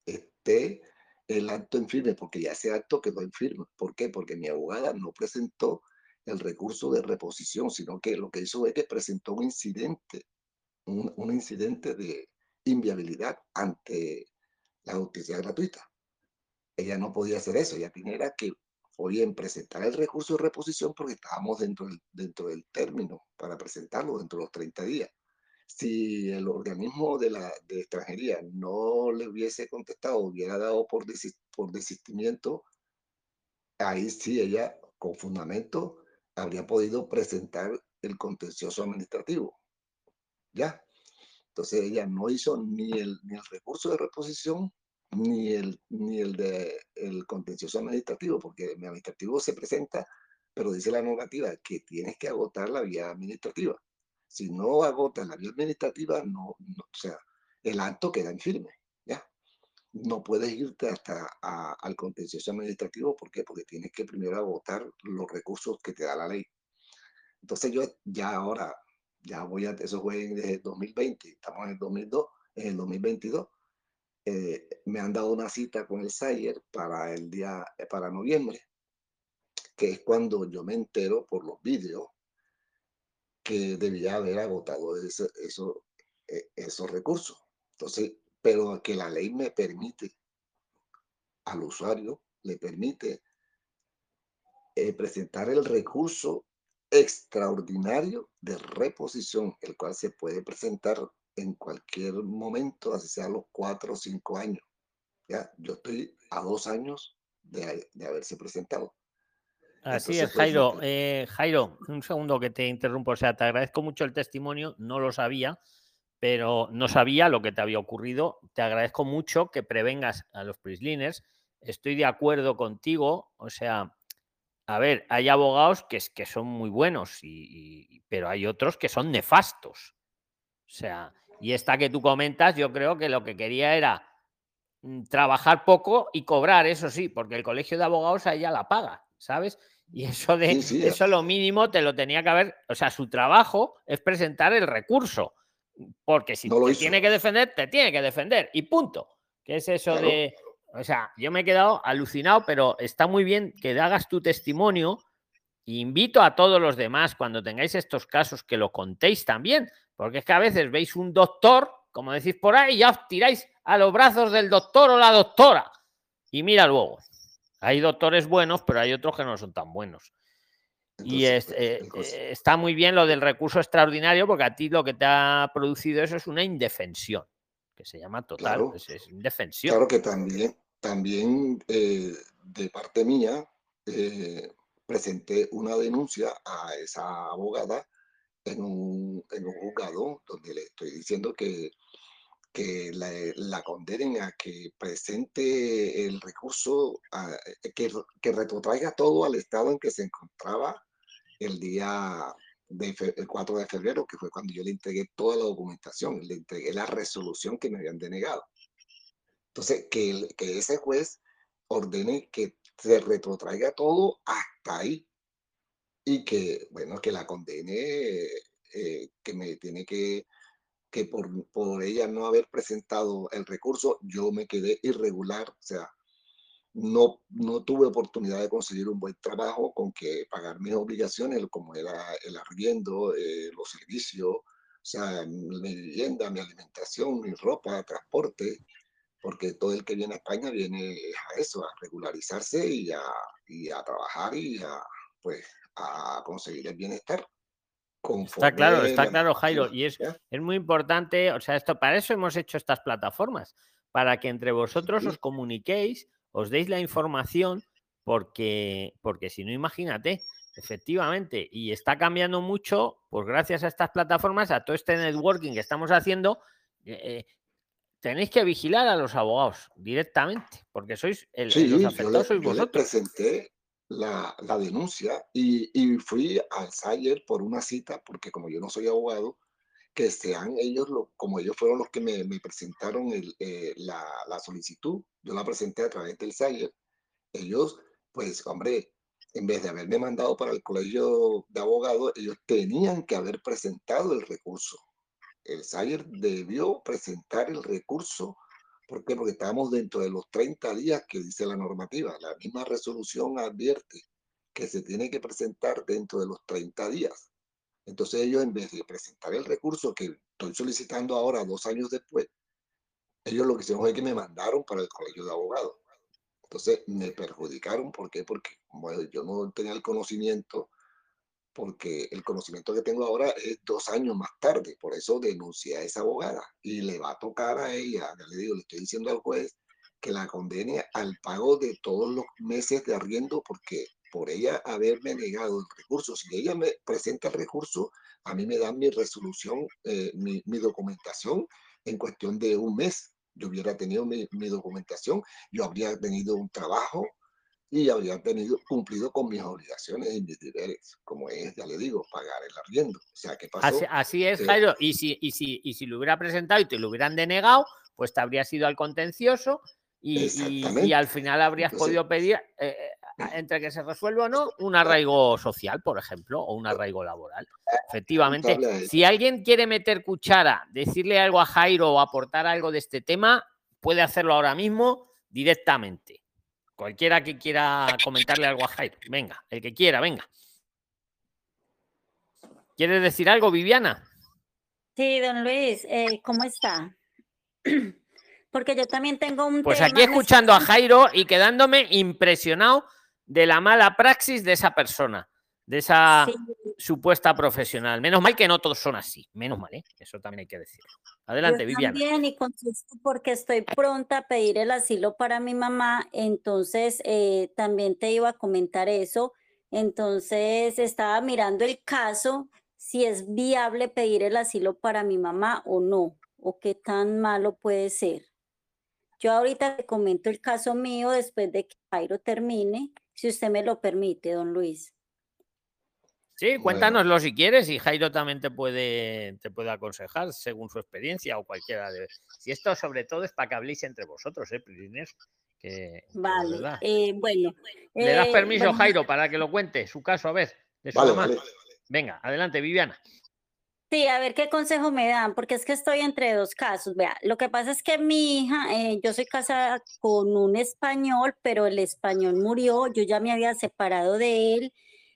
[SPEAKER 3] Esté el acto en firme, porque ya ese acto quedó en firme. ¿Por qué? Porque mi abogada no presentó el recurso de reposición, sino que lo que hizo es que presentó un incidente, un, un incidente de inviabilidad ante la justicia gratuita. Ella no podía hacer eso, ella tenía que o bien presentar el recurso de reposición porque estábamos dentro del, dentro del término para presentarlo dentro de los 30 días. Si el organismo de la de extranjería no le hubiese contestado, hubiera dado por, desist, por desistimiento, ahí sí ella con fundamento habría podido presentar el contencioso administrativo. ¿Ya? Entonces ella no hizo ni el, ni el recurso de reposición ni el, ni el de el contencioso administrativo, porque el administrativo se presenta, pero dice la normativa que tienes que agotar la vía administrativa. Si no agotas la vía administrativa, no, no o sea, el acto queda en firme, ¿ya? No puedes irte hasta a, al contencioso administrativo, ¿por qué? Porque tienes que primero agotar los recursos que te da la ley. Entonces yo ya ahora, ya voy a, eso fue en el 2020, estamos en el 2002, en el 2022, eh, me han dado una cita con el Sayer para el día, eh, para noviembre, que es cuando yo me entero por los vídeos que debía haber agotado eso, eso, eh, esos recursos. Entonces, pero que la ley me permite al usuario, le permite presentar el recurso extraordinario de reposición, el cual se puede presentar en cualquier momento, así sea a los cuatro o cinco años. Ya, yo estoy a dos años de, haberse presentado.
[SPEAKER 1] Así es, pues, Jairo. Eh, Jairo, un segundo que te interrumpo. O sea, te agradezco mucho el testimonio, no lo sabía, pero no sabía lo que te había ocurrido. Te agradezco mucho que prevengas a los prisliners. Estoy de acuerdo contigo, o sea, a ver, hay abogados que, que son muy buenos, y, pero hay otros que son nefastos. O sea, y esta que tú comentas, yo creo que lo que quería era mm, trabajar poco y cobrar, eso sí, porque el colegio de abogados a ella la paga, ¿sabes? Y eso de eso lo mínimo te lo tenía que haber, o sea, su trabajo es presentar el recurso, porque si te tiene que defender, te tiene que defender y punto. ¿Qué es eso de o sea, yo me he quedado alucinado, pero está muy bien que hagas tu testimonio. Invito a todos los demás, cuando tengáis estos casos, que lo contéis también, porque es que a veces veis un doctor, como decís por ahí, y ya os tiráis a los brazos del doctor o la doctora. Y mira luego, hay doctores buenos, pero hay otros que no son tan buenos. y es, pues, eh, eh, está muy bien lo del recurso extraordinario, porque a ti lo que te ha producido eso es una indefensión, que se llama total, es indefensión.
[SPEAKER 3] Claro que también, también eh, de parte mía eh, presenté una denuncia a esa abogada en un, en un juzgado donde le estoy diciendo que, que la, condenen a que presente el recurso, que, que retrotraiga todo al estado en que se encontraba el día de el 4 de febrero, que fue cuando yo le entregué toda la documentación, le entregué la resolución que me habían denegado. Entonces, que, que ese juez ordene que se retrotraiga todo hasta ahí y que, bueno, que la condene, eh, que me tiene que, que por, por ella no haber presentado el recurso, yo me quedé irregular, o sea, no, no tuve oportunidad de conseguir un buen trabajo con que pagar mis obligaciones, como era el arriendo, eh, los servicios, o sea, mi vivienda, mi alimentación, mi ropa, transporte, porque todo el que viene a España viene a eso, a regularizarse y a, y a trabajar y a, pues, a conseguir el bienestar.
[SPEAKER 1] Está claro, está claro, Jairo, y es, es muy importante, o sea, esto para eso hemos hecho estas plataformas, para que entre vosotros os comuniquéis, os deis la información, porque, porque si no, imagínate, efectivamente, y está cambiando mucho, pues gracias a estas plataformas, a todo este networking que estamos haciendo, eh, eh, tenéis que vigilar a los abogados directamente, porque sois el, los afectados sois vosotros.
[SPEAKER 3] presenté la, la denuncia y, y, fui al Sayer por una cita, porque como yo no soy abogado, que sean ellos, lo, como ellos fueron los que me, me presentaron eh, la, la, solicitud, yo la presenté a través del Sayer, ellos, pues, hombre, en vez de haberme mandado para el colegio de abogados, ellos tenían que haber presentado el recurso el Sayer debió presentar el recurso. ¿Por qué? Porque estamos dentro de los 30 días que dice la normativa. La misma resolución advierte que se tiene que presentar dentro de los 30 días. Entonces ellos en vez de presentar el recurso que estoy solicitando ahora, dos años después, ellos lo que hicieron fue que me mandaron para el colegio de abogados. Entonces me perjudicaron. ¿Por qué? Porque bueno, yo no tenía el conocimiento porque el conocimiento que tengo ahora es dos años más tarde, por eso denuncié a esa abogada y le va a tocar a ella, ya le digo, le estoy diciendo al juez que la condene al pago de todos los meses de arriendo porque por ella haberme negado el recurso, si ella me presenta el recurso, a mí me dan mi resolución, eh, mi, mi, documentación en cuestión de un mes. Yo hubiera tenido mi, mi documentación, yo habría tenido un trabajo, y habría tenido, cumplido con mis obligaciones deberes, como es, ya le digo, pagar el arriendo. O sea, ¿qué pasó?
[SPEAKER 1] Así, es, Jairo. Y si, y, si, y si lo hubiera presentado y te lo hubieran denegado, pues te habrías ido al contencioso y, y, al final habrías podido pedir. Eh, entre que se resuelve o no, un arraigo social, por ejemplo, o un arraigo laboral. Efectivamente, si alguien quiere meter cuchara, decirle algo a Jairo o aportar algo de este tema, puede hacerlo ahora mismo directamente. Cualquiera que quiera comentarle algo a Jairo, venga, el que quiera, venga. ¿Quieres decir algo, Viviana?
[SPEAKER 5] Sí, don Luis, eh, ¿cómo está? Porque yo también tengo un...
[SPEAKER 1] Pues aquí escuchando a Jairo y quedándome impresionado de la mala praxis de esa persona, de esa supuesta profesional. Menos mal que no todos son así, menos mal, ¿eh? eso también hay que decirlo. Adelante,
[SPEAKER 5] yo
[SPEAKER 1] Viviana.
[SPEAKER 5] También y contesto porque estoy pronta a pedir el asilo para mi mamá, entonces eh, también te iba a comentar eso. Entonces estaba mirando el caso, si es viable pedir el asilo para mi mamá o no, o qué tan malo puede ser. Yo ahorita te comento el caso mío después de que Jairo termine, si usted me lo permite, don Luis.
[SPEAKER 1] Sí, cuéntanoslo si quieres y Jairo también te puede, te puede aconsejar según su experiencia o cualquiera de... Si esto sobre todo es para que habléis entre vosotros, ¿eh, Que,
[SPEAKER 5] vale, eh, bueno.
[SPEAKER 1] ¿Le das eh, permiso, Jairo, para que lo cuente su caso? A ver, de su Venga, adelante, Viviana.
[SPEAKER 5] Sí, a ver qué consejo me dan, porque es que estoy entre dos casos. Vea, lo que pasa es que mi hija, eh, yo soy casada con un español, pero el español murió, yo ya me había separado de él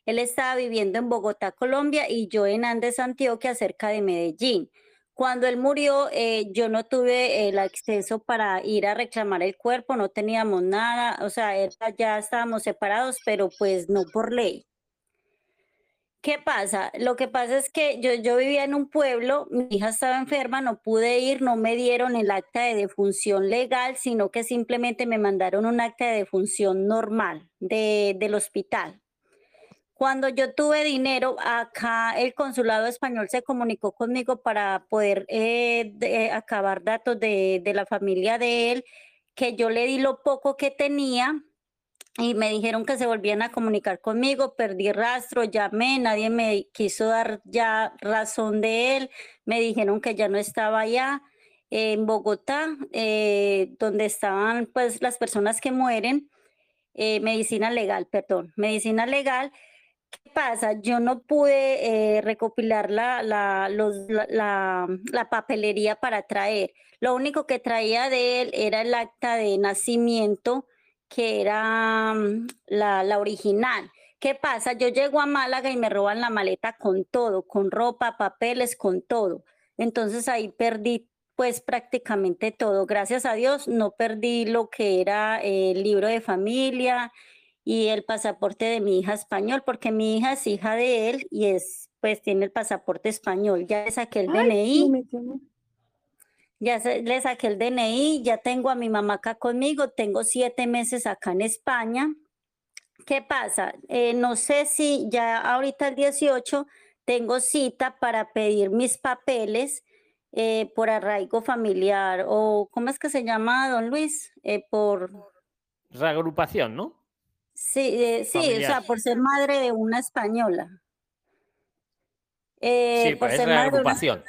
[SPEAKER 5] él estaba viviendo en Bogotá, Colombia, y yo en Andes, Antioquia, cerca de Medellín. Cuando él murió, eh, yo no tuve el acceso para ir a reclamar el cuerpo, no teníamos nada, o sea, ya estábamos separados, pero pues no por ley. ¿Qué pasa? Lo que pasa es que yo, yo vivía en un pueblo, mi hija estaba enferma, no pude ir, no me dieron el acta de defunción legal, sino que simplemente me mandaron un acta de defunción normal del hospital. Cuando yo tuve dinero, acá el consulado español se comunicó conmigo para poder eh, acabar datos de, de la familia de él, que yo le di lo poco que tenía y me dijeron que se volvían a comunicar conmigo, perdí rastro, llamé, nadie me quiso dar ya razón de él, me dijeron que ya no estaba allá en Bogotá, eh, donde estaban pues las personas que mueren, eh, medicina legal, perdón, medicina legal, ¿Qué pasa? Yo no pude eh, recopilar la, la, la, papelería para traer. Lo único que traía de él era el acta de nacimiento, que era mm, la, la original. ¿Qué pasa? Yo llego a Málaga y me roban la maleta con todo, con ropa, papeles, con todo. Entonces ahí perdí pues prácticamente todo. Gracias a Dios no perdí lo que era el libro de familia, y el pasaporte de mi hija español, porque mi hija es hija de él y es, pues tiene el pasaporte español. Ya le saqué el DNI. Ya le saqué el DNI, ya tengo a mi mamá acá conmigo, tengo siete meses acá en España. ¿Qué pasa? Eh, no sé si ya ahorita el 18 tengo cita para pedir mis papeles eh, por arraigo familiar o ¿cómo es que se llama, don Luis? Eh, por...
[SPEAKER 1] Reagrupación, ¿no?
[SPEAKER 5] Sí, eh, sí, o sea, por ser madre de una española.
[SPEAKER 1] Eh, sí, por pues, ser reagrupación.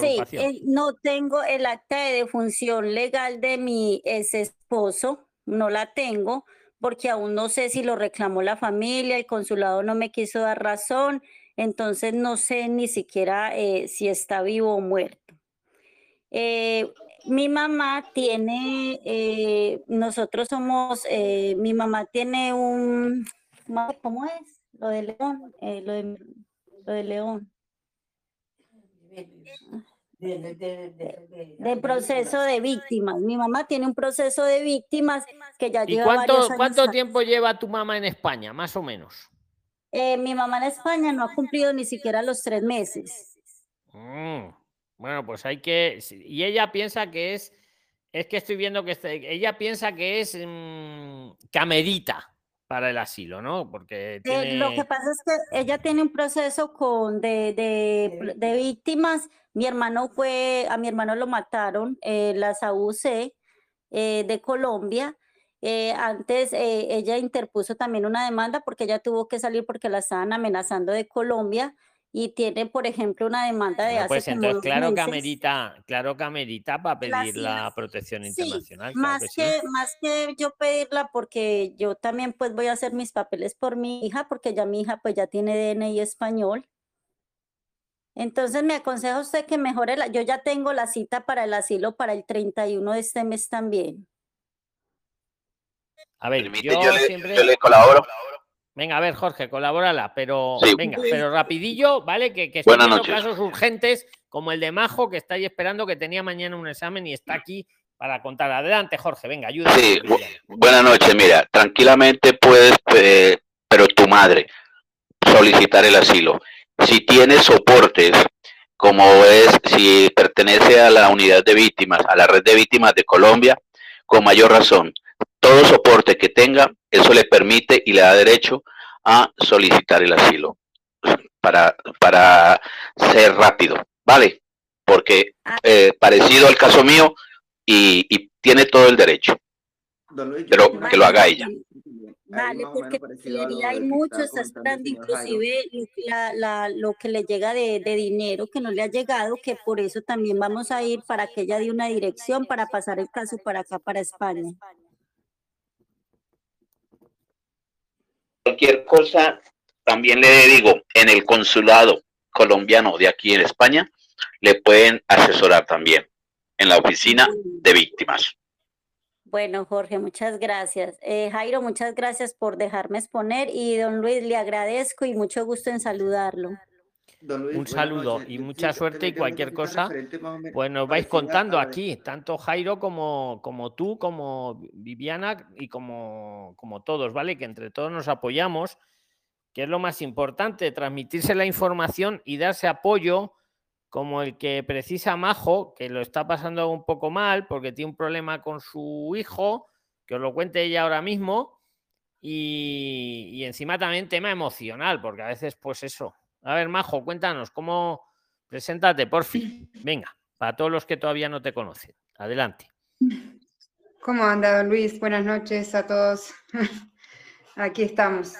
[SPEAKER 5] Sí, eh, no tengo el acta de defunción legal de mi ex esposo, no la tengo, porque aún no sé si lo reclamó la familia, el consulado no me quiso dar razón, entonces no sé ni siquiera si está vivo o muerto. Mi mamá tiene, eh, nosotros somos, eh, mi mamá tiene un, ¿cómo es? Lo de León, eh, lo, de, lo de León. De, proceso de víctimas. Mi mamá tiene un proceso de víctimas que ya lleva
[SPEAKER 1] cuánto,
[SPEAKER 5] varios años
[SPEAKER 1] ¿Cuánto tiempo lleva tu mamá en España, más o menos?
[SPEAKER 5] mi mamá en España no ha cumplido ni siquiera los tres meses.
[SPEAKER 1] Mm. Bueno, pues hay que. Y ella piensa que es. Es que estoy viendo que este, ella piensa que es mmm, camerita para el asilo, ¿no? Porque
[SPEAKER 5] eh, lo que pasa es que ella tiene un proceso con de, de, de víctimas. Mi hermano fue, a mi hermano lo mataron, eh, las AUC eh, de Colombia. Eh, antes ella interpuso también una demanda porque ella tuvo que salir porque la estaban amenazando de Colombia y tiene, por ejemplo, una demanda de
[SPEAKER 1] Bueno,
[SPEAKER 5] hace
[SPEAKER 1] pues entonces, claro que
[SPEAKER 5] meses.
[SPEAKER 1] amerita, claro que amerita para pedir
[SPEAKER 5] sí,
[SPEAKER 1] la protección
[SPEAKER 5] Sí,
[SPEAKER 1] internacional. claro
[SPEAKER 5] más
[SPEAKER 1] que sí.
[SPEAKER 5] que, más que yo pedirla porque yo también pues voy a hacer mis papeles por mi hija porque ya mi hija pues ya tiene DNI español. Entonces me aconseja usted que mejore la, yo ya tengo la cita para el asilo para el 31 de este mes también.
[SPEAKER 1] A ver,
[SPEAKER 6] Permite,
[SPEAKER 1] yo,
[SPEAKER 6] yo, le,
[SPEAKER 1] siempre.
[SPEAKER 6] yo le colaboro.
[SPEAKER 1] Venga, a ver, Jorge, colabórala, pero
[SPEAKER 6] Sí.
[SPEAKER 1] venga, pero rapidillo, ¿vale? Que, que casos urgentes como el de Majo, que está ahí esperando que tenía mañana un examen y está aquí para contar. Adelante, Jorge, venga, ayuda.
[SPEAKER 6] Sí, bu- buenas noches. Mira, tranquilamente puedes, eh, pero tu madre, solicitar el asilo. Si tienes soportes, como es, si pertenece a la unidad de víctimas, a la red de víctimas de Colombia, con mayor razón. Todo soporte que tenga, eso le permite y le da derecho a solicitar el asilo para, para ser rápido, ¿vale? Porque
[SPEAKER 5] Ah.
[SPEAKER 6] eh, parecido al caso mío y, y tiene todo el derecho.
[SPEAKER 7] Luis,
[SPEAKER 6] Pero que lo haga ella.
[SPEAKER 5] Vale, porque hay
[SPEAKER 7] que
[SPEAKER 5] mucho, está esperando inclusive lo que la- la- lo que le llega de, de dinero que no le ha llegado, que por eso también vamos a ir para que ella dé una dirección para pasar el caso para acá, para España.
[SPEAKER 6] Cualquier cosa, también le digo, en el consulado colombiano de aquí en España, le pueden asesorar también en la oficina de víctimas.
[SPEAKER 5] Bueno, Jorge, muchas gracias. Eh, Jairo, muchas gracias por dejarme exponer y don Luis, le agradezco y mucho gusto en saludarlo.
[SPEAKER 7] Luis,
[SPEAKER 1] Un saludo
[SPEAKER 7] noches.
[SPEAKER 1] y mucha
[SPEAKER 7] sí
[SPEAKER 1] suerte y cualquier cosa, Pues nos vais contando aquí, tanto Jairo como, como tú, como Viviana y como, como todos, ¿vale? Que entre todos nos apoyamos, que es lo más importante, transmitirse la información y darse apoyo, como el que precisa Majo, que lo está pasando un poco mal porque tiene un problema con su hijo, que os lo cuente ella ahora mismo, y, y encima también tema emocional, porque a veces, pues eso. A ver, Majo, cuéntanos, ¿cómo, Preséntate, por fin. Venga, para todos los que todavía no te conocen. Adelante.
[SPEAKER 8] ¿Cómo anda, don Luis? Buenas noches a todos. Aquí estamos.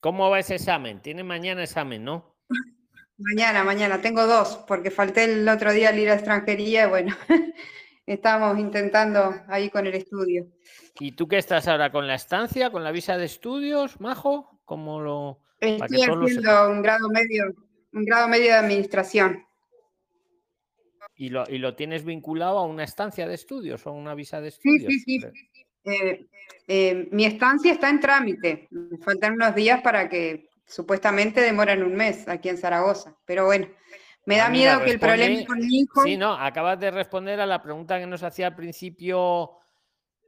[SPEAKER 1] ¿Cómo va ese examen? Tiene mañana examen, ¿no?
[SPEAKER 8] Mañana, mañana. Tengo dos, porque falté el otro día al ir a extranjería bueno, estamos intentando ahí con el estudio.
[SPEAKER 1] ¿Y tú qué estás ahora con la estancia, con la visa de estudios, Majo? ¿Cómo lo...?
[SPEAKER 8] Estoy haciendo un grado medio, un grado medio de administración.
[SPEAKER 1] ¿Y lo, ¿Y lo tienes vinculado a una estancia de estudios o una visa de
[SPEAKER 8] Sí,
[SPEAKER 1] estudios?
[SPEAKER 8] sí, sí. Eh, eh, mi estancia está en trámite. Me faltan unos días para que supuestamente demoran un mes aquí en Zaragoza. Pero bueno, me da
[SPEAKER 1] Ah,
[SPEAKER 8] miedo que el problema con mi hijo.
[SPEAKER 1] Sí, no, acabas de responder a la pregunta que nos hacía al principio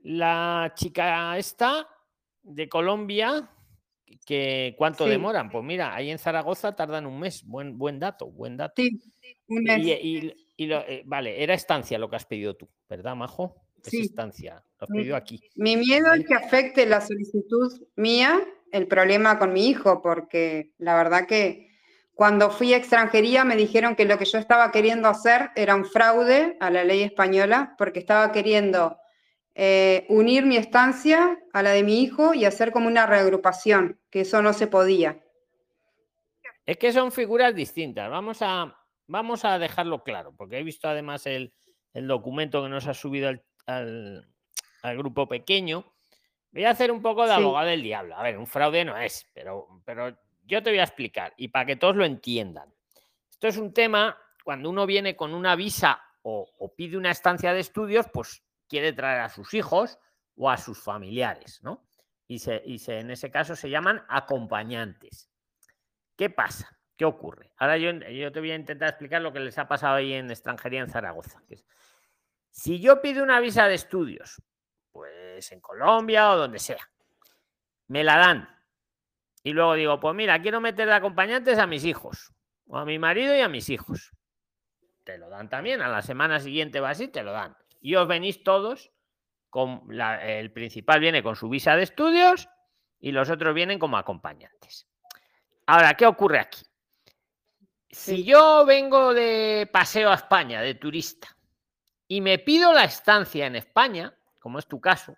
[SPEAKER 1] la chica esta de Colombia, que cuánto
[SPEAKER 8] Sí.
[SPEAKER 1] demoran. Pues mira, ahí en Zaragoza tardan un mes. Buen, buen dato, buen dato.
[SPEAKER 8] Sí, un mes.
[SPEAKER 1] Y, y- y lo- eh, vale, era estancia lo que has pedido tú, ¿verdad, Majo? Es
[SPEAKER 8] Sí.
[SPEAKER 1] estancia, lo has pedido aquí.
[SPEAKER 8] Mi miedo es que afecte la solicitud mía, el problema con mi hijo, porque la verdad que cuando fui a extranjería me dijeron que lo que yo estaba queriendo hacer era un fraude a la ley española, porque estaba queriendo eh, unir mi estancia a la de mi hijo y hacer como una reagrupación, que eso no se podía.
[SPEAKER 1] Es que son figuras distintas. Vamos a, vamos a dejarlo claro, porque he visto además el, el documento que nos ha subido al, al- al grupo pequeño. Voy a hacer un poco de
[SPEAKER 8] Sí.
[SPEAKER 1] abogado del diablo. A ver, un fraude no es, pero, pero yo te voy a explicar y para que todos lo entiendan. Esto es un tema, cuando uno viene con una visa o, o pide una estancia de estudios, pues quiere traer a sus hijos o a sus familiares, ¿no? Y, se, y se, en ese caso se llaman acompañantes. ¿Qué pasa? ¿Qué ocurre? Ahora yo, yo te voy a intentar explicar lo que les ha pasado ahí en extranjería en Zaragoza. si yo pido una visa de estudios, pues en Colombia o donde sea, me la dan. Y luego digo, pues mira, quiero meter de acompañantes a mis hijos, o a mi marido y a mis hijos. Te lo dan también, a la semana siguiente va así, te lo dan. Y os venís todos, con la- el principal viene con su visa de estudios y los otros vienen como acompañantes. Ahora, ¿qué ocurre aquí? Si yo vengo de paseo a España, de turista, y me pido la estancia en España, como es tu caso,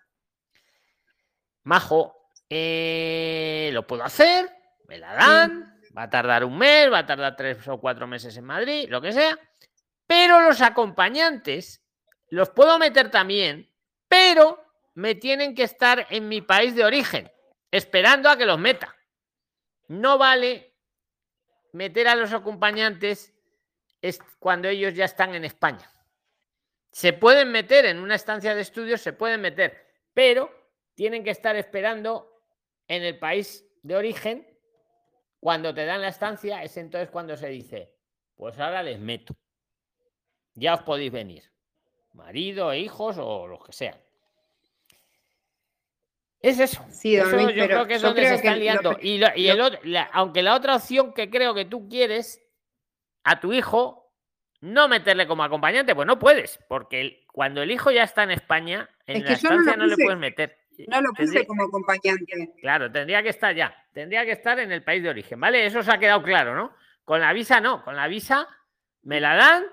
[SPEAKER 1] Majo, eh, lo puedo hacer, me la dan, Va a tardar un mes, va a tardar tres o cuatro meses en Madrid, lo que sea. Pero los acompañantes los puedo meter también, pero me tienen que estar en mi país de origen, esperando a que los meta. No vale meter a los acompañantes es cuando ellos ya están en España. Se pueden meter en una estancia de estudios, se pueden meter, pero tienen que estar esperando en el país de origen. Cuando te dan la estancia, es entonces cuando se dice, pues ahora les meto. Ya os podéis venir. Marido, hijos o los que sean. Es eso.
[SPEAKER 8] Sí, don
[SPEAKER 1] Eso
[SPEAKER 8] Luis,
[SPEAKER 1] yo creo que es donde se están
[SPEAKER 8] lo
[SPEAKER 1] liando. Y, lo- y el otro- la- aunque la otra opción que creo que tú quieres a tu hijo, no meterle como acompañante, pues no puedes, porque el- cuando el hijo ya está en España, en
[SPEAKER 8] Es
[SPEAKER 1] la
[SPEAKER 8] no
[SPEAKER 1] estancia no, le puedes meter.
[SPEAKER 8] No lo puse
[SPEAKER 1] Tendría-
[SPEAKER 8] como acompañante.
[SPEAKER 1] Claro, tendría que estar ya. Tendría que estar en el país de origen, ¿vale? Eso se ha quedado claro, ¿no? Con la visa no. Con la visa me la dan,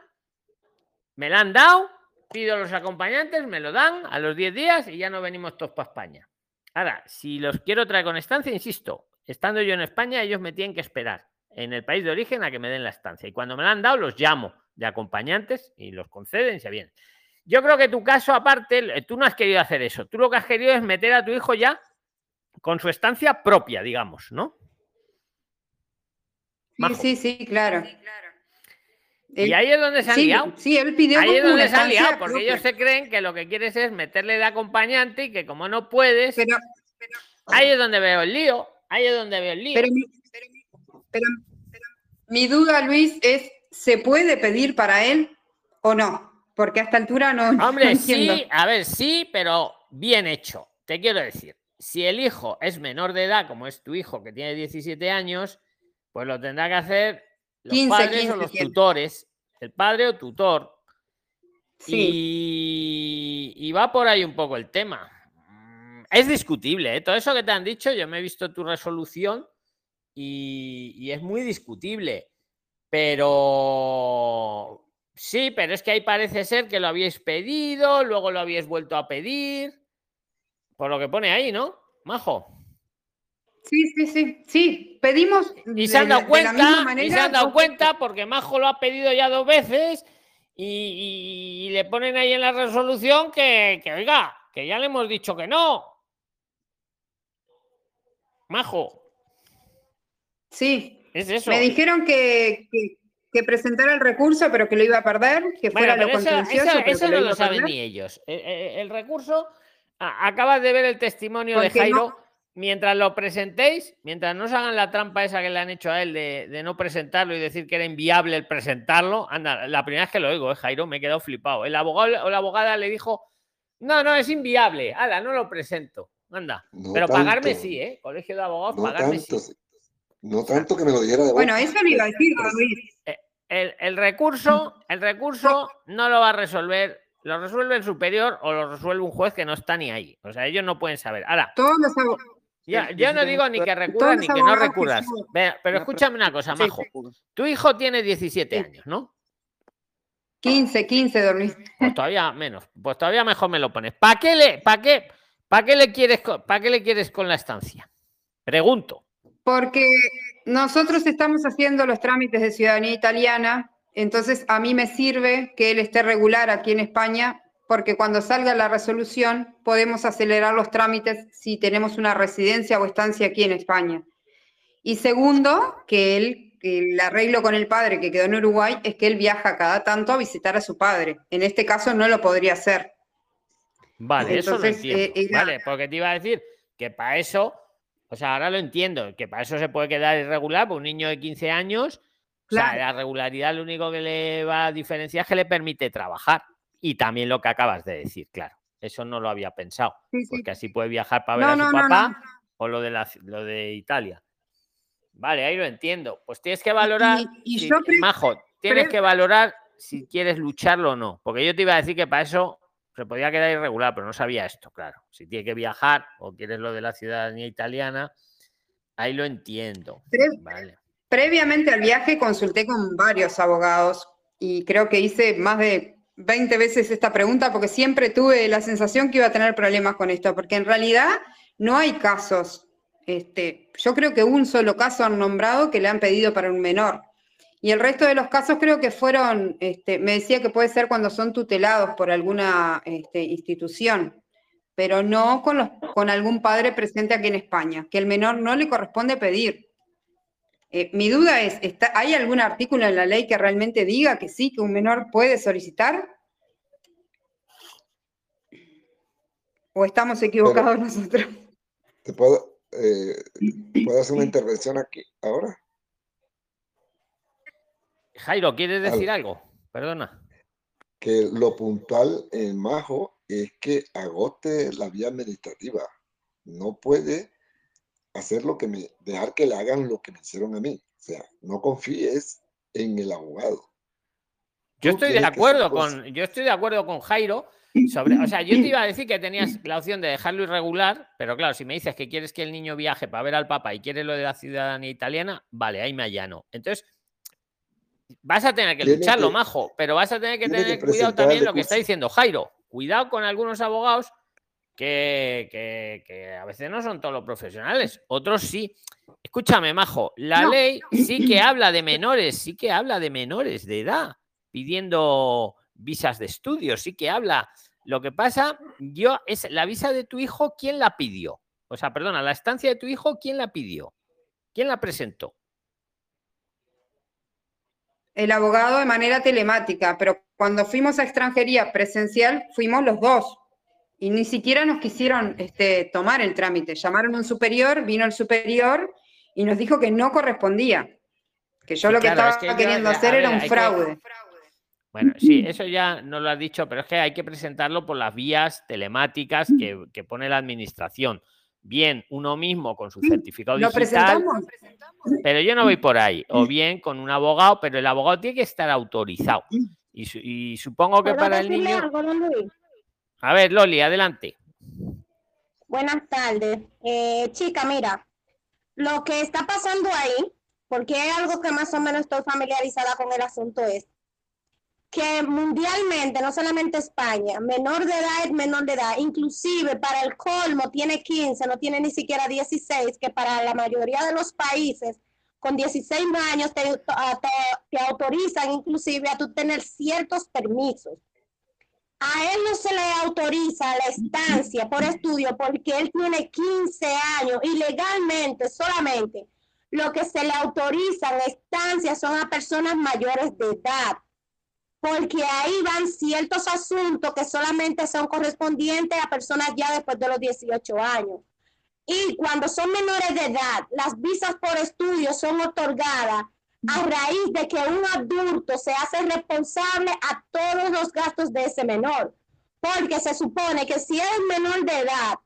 [SPEAKER 1] me la han dado, pido a los acompañantes, me lo dan a los 10 días y ya no venimos todos para España. Ahora, si los quiero traer con estancia, insisto, estando yo en España, ellos me tienen que esperar en el país de origen a que me den la estancia. Y cuando me la han dado, los llamo de acompañantes y los conceden y se vienen. Yo creo que tu caso, aparte, eh, tú no has querido hacer eso. Tú lo que has querido es meter a tu hijo ya con su estancia propia, digamos, ¿no?
[SPEAKER 8] Sí,
[SPEAKER 1] Majo.
[SPEAKER 8] sí, sí, claro.
[SPEAKER 1] Y ahí es donde se han
[SPEAKER 8] sí,
[SPEAKER 1] liado.
[SPEAKER 8] sí, él pidió
[SPEAKER 1] Ahí es donde se han liado, porque
[SPEAKER 8] propia.
[SPEAKER 1] ellos se creen que lo que quieres es meterle de acompañante y que como no puedes,
[SPEAKER 8] Pero,
[SPEAKER 1] ahí es donde veo el lío. Ahí es donde veo el lío.
[SPEAKER 8] pero, mi, pero- pero mi duda, Luis, es, ¿se puede pedir para él o no? Porque a esta altura no,
[SPEAKER 1] Hombre, sí, a ver, sí, pero bien hecho. Te quiero decir, si el hijo es menor de edad, como es tu hijo que tiene 17 años, pues lo tendrá que hacer los
[SPEAKER 8] 15,
[SPEAKER 1] padres
[SPEAKER 8] 15
[SPEAKER 1] o los tutores, el padre o tutor.
[SPEAKER 8] Sí.
[SPEAKER 1] Y, y va por ahí un poco el tema. Mm, Es discutible, ¿eh? todo eso que te han dicho, yo me he visto tu resolución y, y es muy discutible. Pero sí, pero es que ahí parece ser que lo habíais pedido, luego lo habíais vuelto a pedir. Por lo que pone ahí, ¿no? Majo.
[SPEAKER 8] Sí, sí, sí, sí. Pedimos
[SPEAKER 1] Y se han dado
[SPEAKER 8] la- de la misma
[SPEAKER 1] cuenta, y se han dado cuenta porque Majo lo ha pedido ya dos veces y, y- y le ponen ahí en la resolución que, que, oiga, que ya le hemos dicho que no. Majo,
[SPEAKER 8] Sí,
[SPEAKER 1] es eso.
[SPEAKER 8] me dijeron que, que, que presentara el recurso, pero que lo iba a perder, que
[SPEAKER 1] Bueno,
[SPEAKER 8] fuera lo
[SPEAKER 1] eso,
[SPEAKER 8] contencioso,
[SPEAKER 1] eso- no
[SPEAKER 8] lo
[SPEAKER 1] saben ni ellos. Eh, eh, el recurso, acabas de ver el testimonio de
[SPEAKER 8] no-
[SPEAKER 1] Jairo. Mientras lo presentéis, mientras no os hagan la trampa esa que le han hecho a él de, de no presentarlo y decir que era inviable el presentarlo, anda, la primera vez que lo oigo, eh, Jairo, me he quedado flipado. El abogado o la abogada le dijo, no, no, es inviable, ala, no lo presento, anda.
[SPEAKER 3] No
[SPEAKER 1] Pero pagarme sí, ¿eh? Colegio de Abogados,
[SPEAKER 3] No
[SPEAKER 1] pagarme
[SPEAKER 3] tanto,
[SPEAKER 1] sí.
[SPEAKER 3] no tanto que me lo dijera de
[SPEAKER 8] Bueno,
[SPEAKER 3] boca.
[SPEAKER 8] eso lo iba a decir, Luis.
[SPEAKER 1] El, el recurso, el recurso no lo va a resolver, lo resuelve el superior o lo resuelve un juez que no está ni ahí. O sea, ellos no pueden saber. Ahora,
[SPEAKER 8] Todos los abo-
[SPEAKER 1] ya, yo no digo ni que recurras
[SPEAKER 8] los
[SPEAKER 1] ni que no recurras. Pero escúchame una cosa,
[SPEAKER 8] Sí,
[SPEAKER 1] Majo. Tu hijo tiene 17
[SPEAKER 8] Sí.
[SPEAKER 1] años, ¿no?
[SPEAKER 8] 15, 15, don Luis.
[SPEAKER 1] Pues todavía menos. Pues todavía mejor me lo pones. ¿Para qué le, para qué, para qué le quieres, para qué le quieres con la estancia? Pregunto.
[SPEAKER 8] Porque nosotros estamos haciendo los trámites de ciudadanía italiana, entonces a mí me sirve que él esté regular aquí en España, porque cuando salga la resolución podemos acelerar los trámites si tenemos una residencia o estancia aquí en España. Y segundo, que él, que el arreglo con el padre que quedó en Uruguay es que él viaja cada tanto a visitar a su padre. En este caso no lo podría hacer.
[SPEAKER 1] Vale, eso lo entiendo.
[SPEAKER 8] eh,
[SPEAKER 1] Vale, porque te iba a decir que para eso, o sea, ahora lo entiendo, que para eso se puede quedar irregular, pues un niño de 15 años, o sea,
[SPEAKER 8] Claro.
[SPEAKER 1] la regularidad lo único que le va a diferenciar es que le permite trabajar. Y también lo que acabas de decir, claro. Eso no lo había pensado.
[SPEAKER 8] Sí, sí.
[SPEAKER 1] Porque así puede viajar para ver
[SPEAKER 8] No,
[SPEAKER 1] a su
[SPEAKER 8] no,
[SPEAKER 1] papá
[SPEAKER 8] no.
[SPEAKER 1] o lo de, la, lo de Italia. Vale, ahí lo entiendo. Pues tienes que valorar,
[SPEAKER 8] y
[SPEAKER 1] si-
[SPEAKER 8] yo pre-
[SPEAKER 1] Majo, tienes que valorar si quieres lucharlo o no. Porque yo te iba a decir que para eso se podía quedar irregular, pero no sabía esto, claro. Si tiene que viajar o quieres lo de la ciudadanía italiana, ahí lo entiendo.
[SPEAKER 8] Pre-
[SPEAKER 1] Vale.
[SPEAKER 8] Previamente al viaje consulté con varios abogados y creo que hice más de 20 veces esta pregunta porque siempre tuve la sensación que iba a tener problemas con esto, porque en realidad no hay casos Este, yo creo que un solo caso han nombrado que le han pedido para un menor. Y el resto de los casos creo que fueron, este, me decía que puede ser cuando son tutelados por alguna este, institución, pero no con, los, con algún padre presente aquí en España, que el menor no le corresponde pedir. Eh, mi duda es, ¿está, ¿hay algún artículo en la ley que realmente diga que sí, que un menor puede solicitar? ¿O estamos equivocados nosotros?
[SPEAKER 3] ¿Te puedo, eh, ¿puedo hacer una intervención aquí ahora?
[SPEAKER 1] Jairo, ¿quieres decir algo? Perdona.
[SPEAKER 3] Que lo puntual en Majo es que agote la vía administrativa. No puede hacer lo que me, dejar que le hagan lo que me hicieron a mí. O sea, no confíes en el abogado.
[SPEAKER 1] Yo estoy de acuerdo con, yo estoy de acuerdo con Jairo sobre, o sea, yo te iba a decir que tenías la opción de dejarlo irregular, pero claro, si me dices que quieres que el niño viaje para ver al Papa y quieres lo de la ciudadanía italiana, vale, ahí me allano. Entonces, vas a tener que lucharlo,
[SPEAKER 3] que-
[SPEAKER 1] majo, pero vas a tener que tener cuidado también lo que está diciendo Jairo. Cuidado con algunos abogados que, que- que a veces no son todos los profesionales, otros sí. Escúchame, majo, la
[SPEAKER 8] No.
[SPEAKER 1] ley sí que habla de menores, sí que habla de menores de edad pidiendo visas de estudio, sí que habla. Lo que pasa, yo, es la visa de tu hijo, ¿quién la pidió? O sea, perdona, la estancia de tu hijo, ¿quién la pidió? ¿Quién la presentó?
[SPEAKER 8] El abogado de manera telemática, pero cuando fuimos a extranjería presencial, fuimos los dos. Y ni siquiera nos quisieron este, tomar el trámite. Llamaron a un superior, vino el superior y nos dijo que no correspondía. Que yo
[SPEAKER 1] Sí,
[SPEAKER 8] lo que
[SPEAKER 1] claro, es
[SPEAKER 8] estaba
[SPEAKER 1] que
[SPEAKER 8] queriendo hacer
[SPEAKER 1] ver,
[SPEAKER 8] era un
[SPEAKER 1] que-
[SPEAKER 8] fraude.
[SPEAKER 1] Bueno, sí, eso ya no lo has dicho, pero es que hay que presentarlo por las vías telemáticas que, que pone la administración. Bien, uno mismo con su certificado
[SPEAKER 8] ¿Lo
[SPEAKER 1] digital,
[SPEAKER 8] presentamos?
[SPEAKER 1] pero yo no voy por ahí. O bien con un abogado, pero el abogado tiene que estar autorizado. Y, su- y supongo que
[SPEAKER 9] ¿Puedo
[SPEAKER 1] para el niño.
[SPEAKER 9] algo?
[SPEAKER 1] A ver, Loli, adelante.
[SPEAKER 9] Buenas tardes. Eh, chica, mira, lo que está pasando ahí, porque es algo que más o menos estoy familiarizada con el asunto, es que mundialmente, no solamente España, menor de edad es menor de edad, inclusive para el colmo tiene 15, no tiene ni siquiera 16, que para la mayoría de los países con 16 años te, te- autorizan inclusive a tú tener ciertos permisos. A él no se le autoriza la estancia por estudio porque él tiene 15 años y legalmente solamente lo que se le autoriza la estancia son a personas mayores de edad, porque ahí van ciertos asuntos que solamente son correspondientes a personas ya después de los 18 años. Y cuando son menores de edad, las visas por estudio son otorgadas a raíz de que un adulto se hace responsable a todos los gastos de ese menor. Porque se supone que si es menor de edad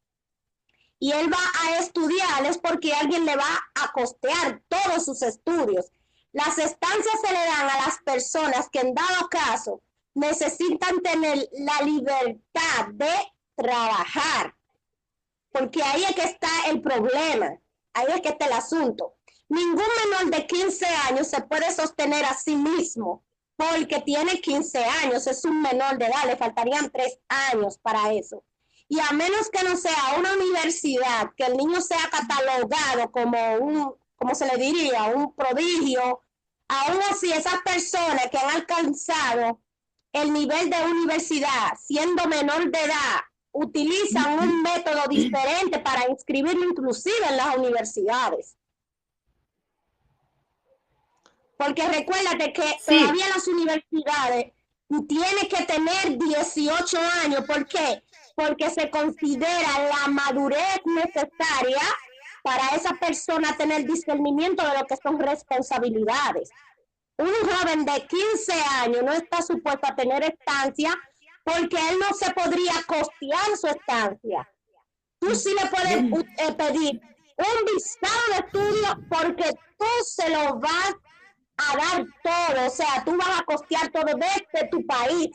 [SPEAKER 9] y él va a estudiar es porque alguien le va a costear todos sus estudios. Las estancias se le dan a las personas que en dado caso necesitan tener la libertad de trabajar. Porque ahí es que está el problema, ahí es que está el asunto. Ningún menor de 15 años se puede sostener a sí mismo porque tiene 15 años, es un menor de edad, le faltarían 3 años para eso. Y a menos que no sea una universidad, que el niño sea catalogado como un, como se le diría, un prodigio, aún así esas personas que han alcanzado el nivel de universidad siendo menor de edad utilizan un método diferente para inscribirlo inclusive en las universidades. Porque recuérdate que
[SPEAKER 8] Sí.
[SPEAKER 9] todavía las universidades tienen que tener 18 años. ¿Por qué? Porque se considera la madurez necesaria para esa persona tener discernimiento de lo que son responsabilidades. Un joven de 15 años no está supuesto a tener estancia porque él no se podría costear su estancia. Tú sí le puedes eh, pedir un visado de estudio porque tú se lo vas a dar todo, o sea, tú vas a costear todo desde tu país,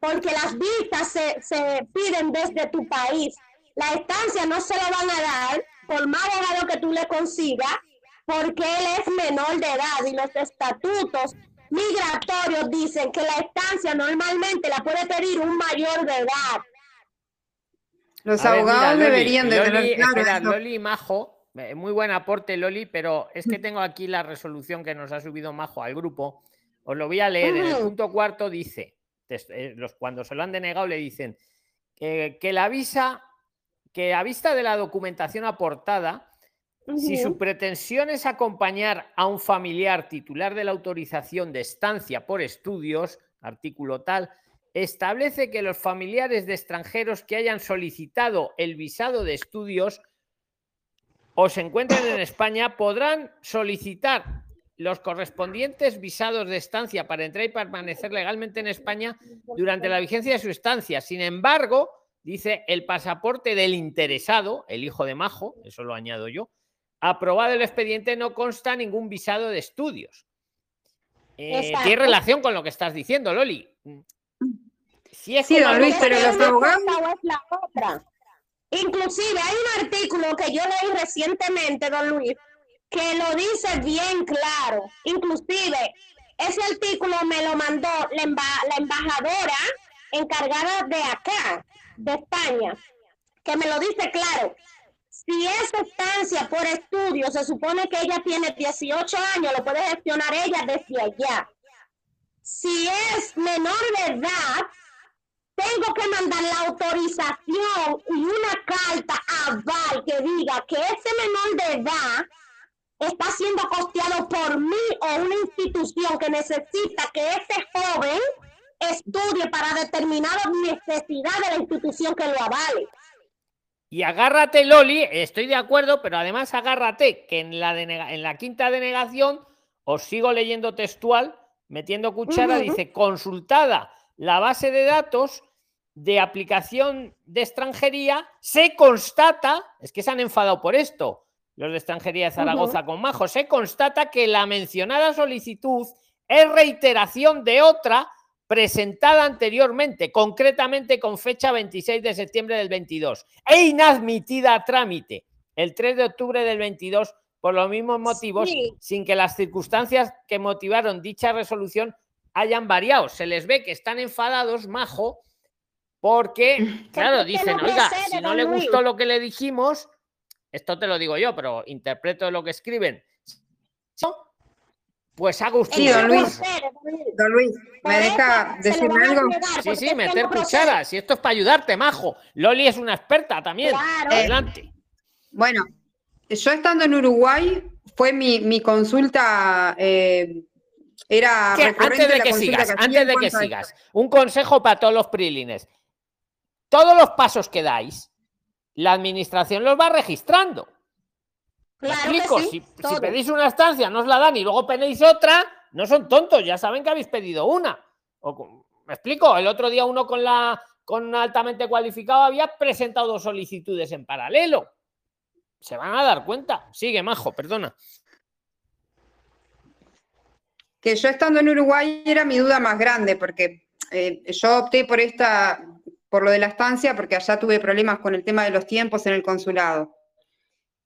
[SPEAKER 9] porque las visas se, se piden desde tu país. La estancia no se lo van a dar, por más abogado que tú le consigas, porque él es menor de edad y los estatutos migratorios dicen que la estancia normalmente la puede pedir un mayor de edad.
[SPEAKER 8] Los
[SPEAKER 1] A ver, mira,
[SPEAKER 8] abogados
[SPEAKER 1] Loli,
[SPEAKER 8] deberían de
[SPEAKER 1] Loli,
[SPEAKER 8] tener claro
[SPEAKER 1] espera. Loli y Majo, muy buen aporte, Loli, pero es que tengo aquí la resolución que nos ha subido Majo al grupo. Os lo voy a leer. En el punto cuarto dice, eh, cuando se lo han denegado le dicen eh, que la visa, que a vista de la documentación aportada, si su pretensión es acompañar a un familiar titular de la autorización de estancia por estudios, artículo tal, establece que los familiares de extranjeros que hayan solicitado el visado de estudios o se encuentren en España podrán solicitar los correspondientes visados de estancia para entrar y permanecer legalmente en España durante la vigencia de su estancia. Sin embargo, dice el pasaporte del interesado, el hijo de Majo, eso lo añado yo, aprobado el expediente no consta ningún visado de estudios. Eh, tiene relación con lo que estás diciendo, Loli. Si es
[SPEAKER 8] Sí, don Luis, pero los abogados-
[SPEAKER 9] Inclusive hay un artículo que yo leí recientemente, don Luis, que lo dice bien claro. Inclusive ese artículo me lo mandó la, emba- la embajadora encargada de acá, de España, que me lo dice claro. Si es estancia por estudio, se supone que ella tiene 18 años, lo puede gestionar ella desde allá. Si es menor de edad, tengo que mandar la autorización y una carta aval que diga que ese menor de edad está siendo costeado por mí o una institución que necesita que ese joven estudie para determinada necesidad de la institución que lo avale.
[SPEAKER 1] Y agárrate, Loli, estoy de acuerdo, pero además agárrate que en la, en la quinta denegación, os sigo leyendo textual, metiendo cuchara, dice consultada la base de datos de aplicación de extranjería, se constata, es que se han enfadado por esto, los de extranjería de Zaragoza con Majo, se constata que la mencionada solicitud es reiteración de otra presentada anteriormente, concretamente con fecha 26 de septiembre del 22, e inadmitida a trámite el 3 de octubre del 22 por los mismos motivos,
[SPEAKER 9] Sí.
[SPEAKER 1] sin que las circunstancias que motivaron dicha resolución hayan variado. Se les ve que están enfadados, majo, porque, claro, dicen,
[SPEAKER 9] no
[SPEAKER 1] oiga, si no le
[SPEAKER 9] Luis".
[SPEAKER 1] gustó lo que le dijimos, esto te lo digo yo, pero interpreto lo que escriben. Pues haga usted
[SPEAKER 8] Sí, don Luis. Don Luis, ¿me deja decirme algo?
[SPEAKER 1] Sí, sí, meter cucharas. Si esto es para ayudarte, majo. Loli es una experta también.
[SPEAKER 9] Claro.
[SPEAKER 1] Adelante.
[SPEAKER 8] Bueno, yo estando en Uruguay, fue mi, mi consulta, eh, era
[SPEAKER 1] Que antes de que sigas,
[SPEAKER 8] que
[SPEAKER 1] antes de que sigas, un consejo para todos los prilines. Todos los pasos que dais, la administración los va registrando. ¿Me
[SPEAKER 9] Claro
[SPEAKER 1] explico?
[SPEAKER 9] sí,
[SPEAKER 1] si, pedís una estancia, no os la dan y luego pedís otra, no son tontos, ya saben que habéis pedido una. O ¿Me explico? El otro día uno con la con altamente cualificado había presentado dos solicitudes en paralelo. Se van a dar cuenta. Sigue, majo, perdona.
[SPEAKER 8] Que yo estando en Uruguay era mi duda más grande, porque eh, yo opté por esta, por lo de la estancia, porque allá tuve problemas con el tema de los tiempos en el consulado.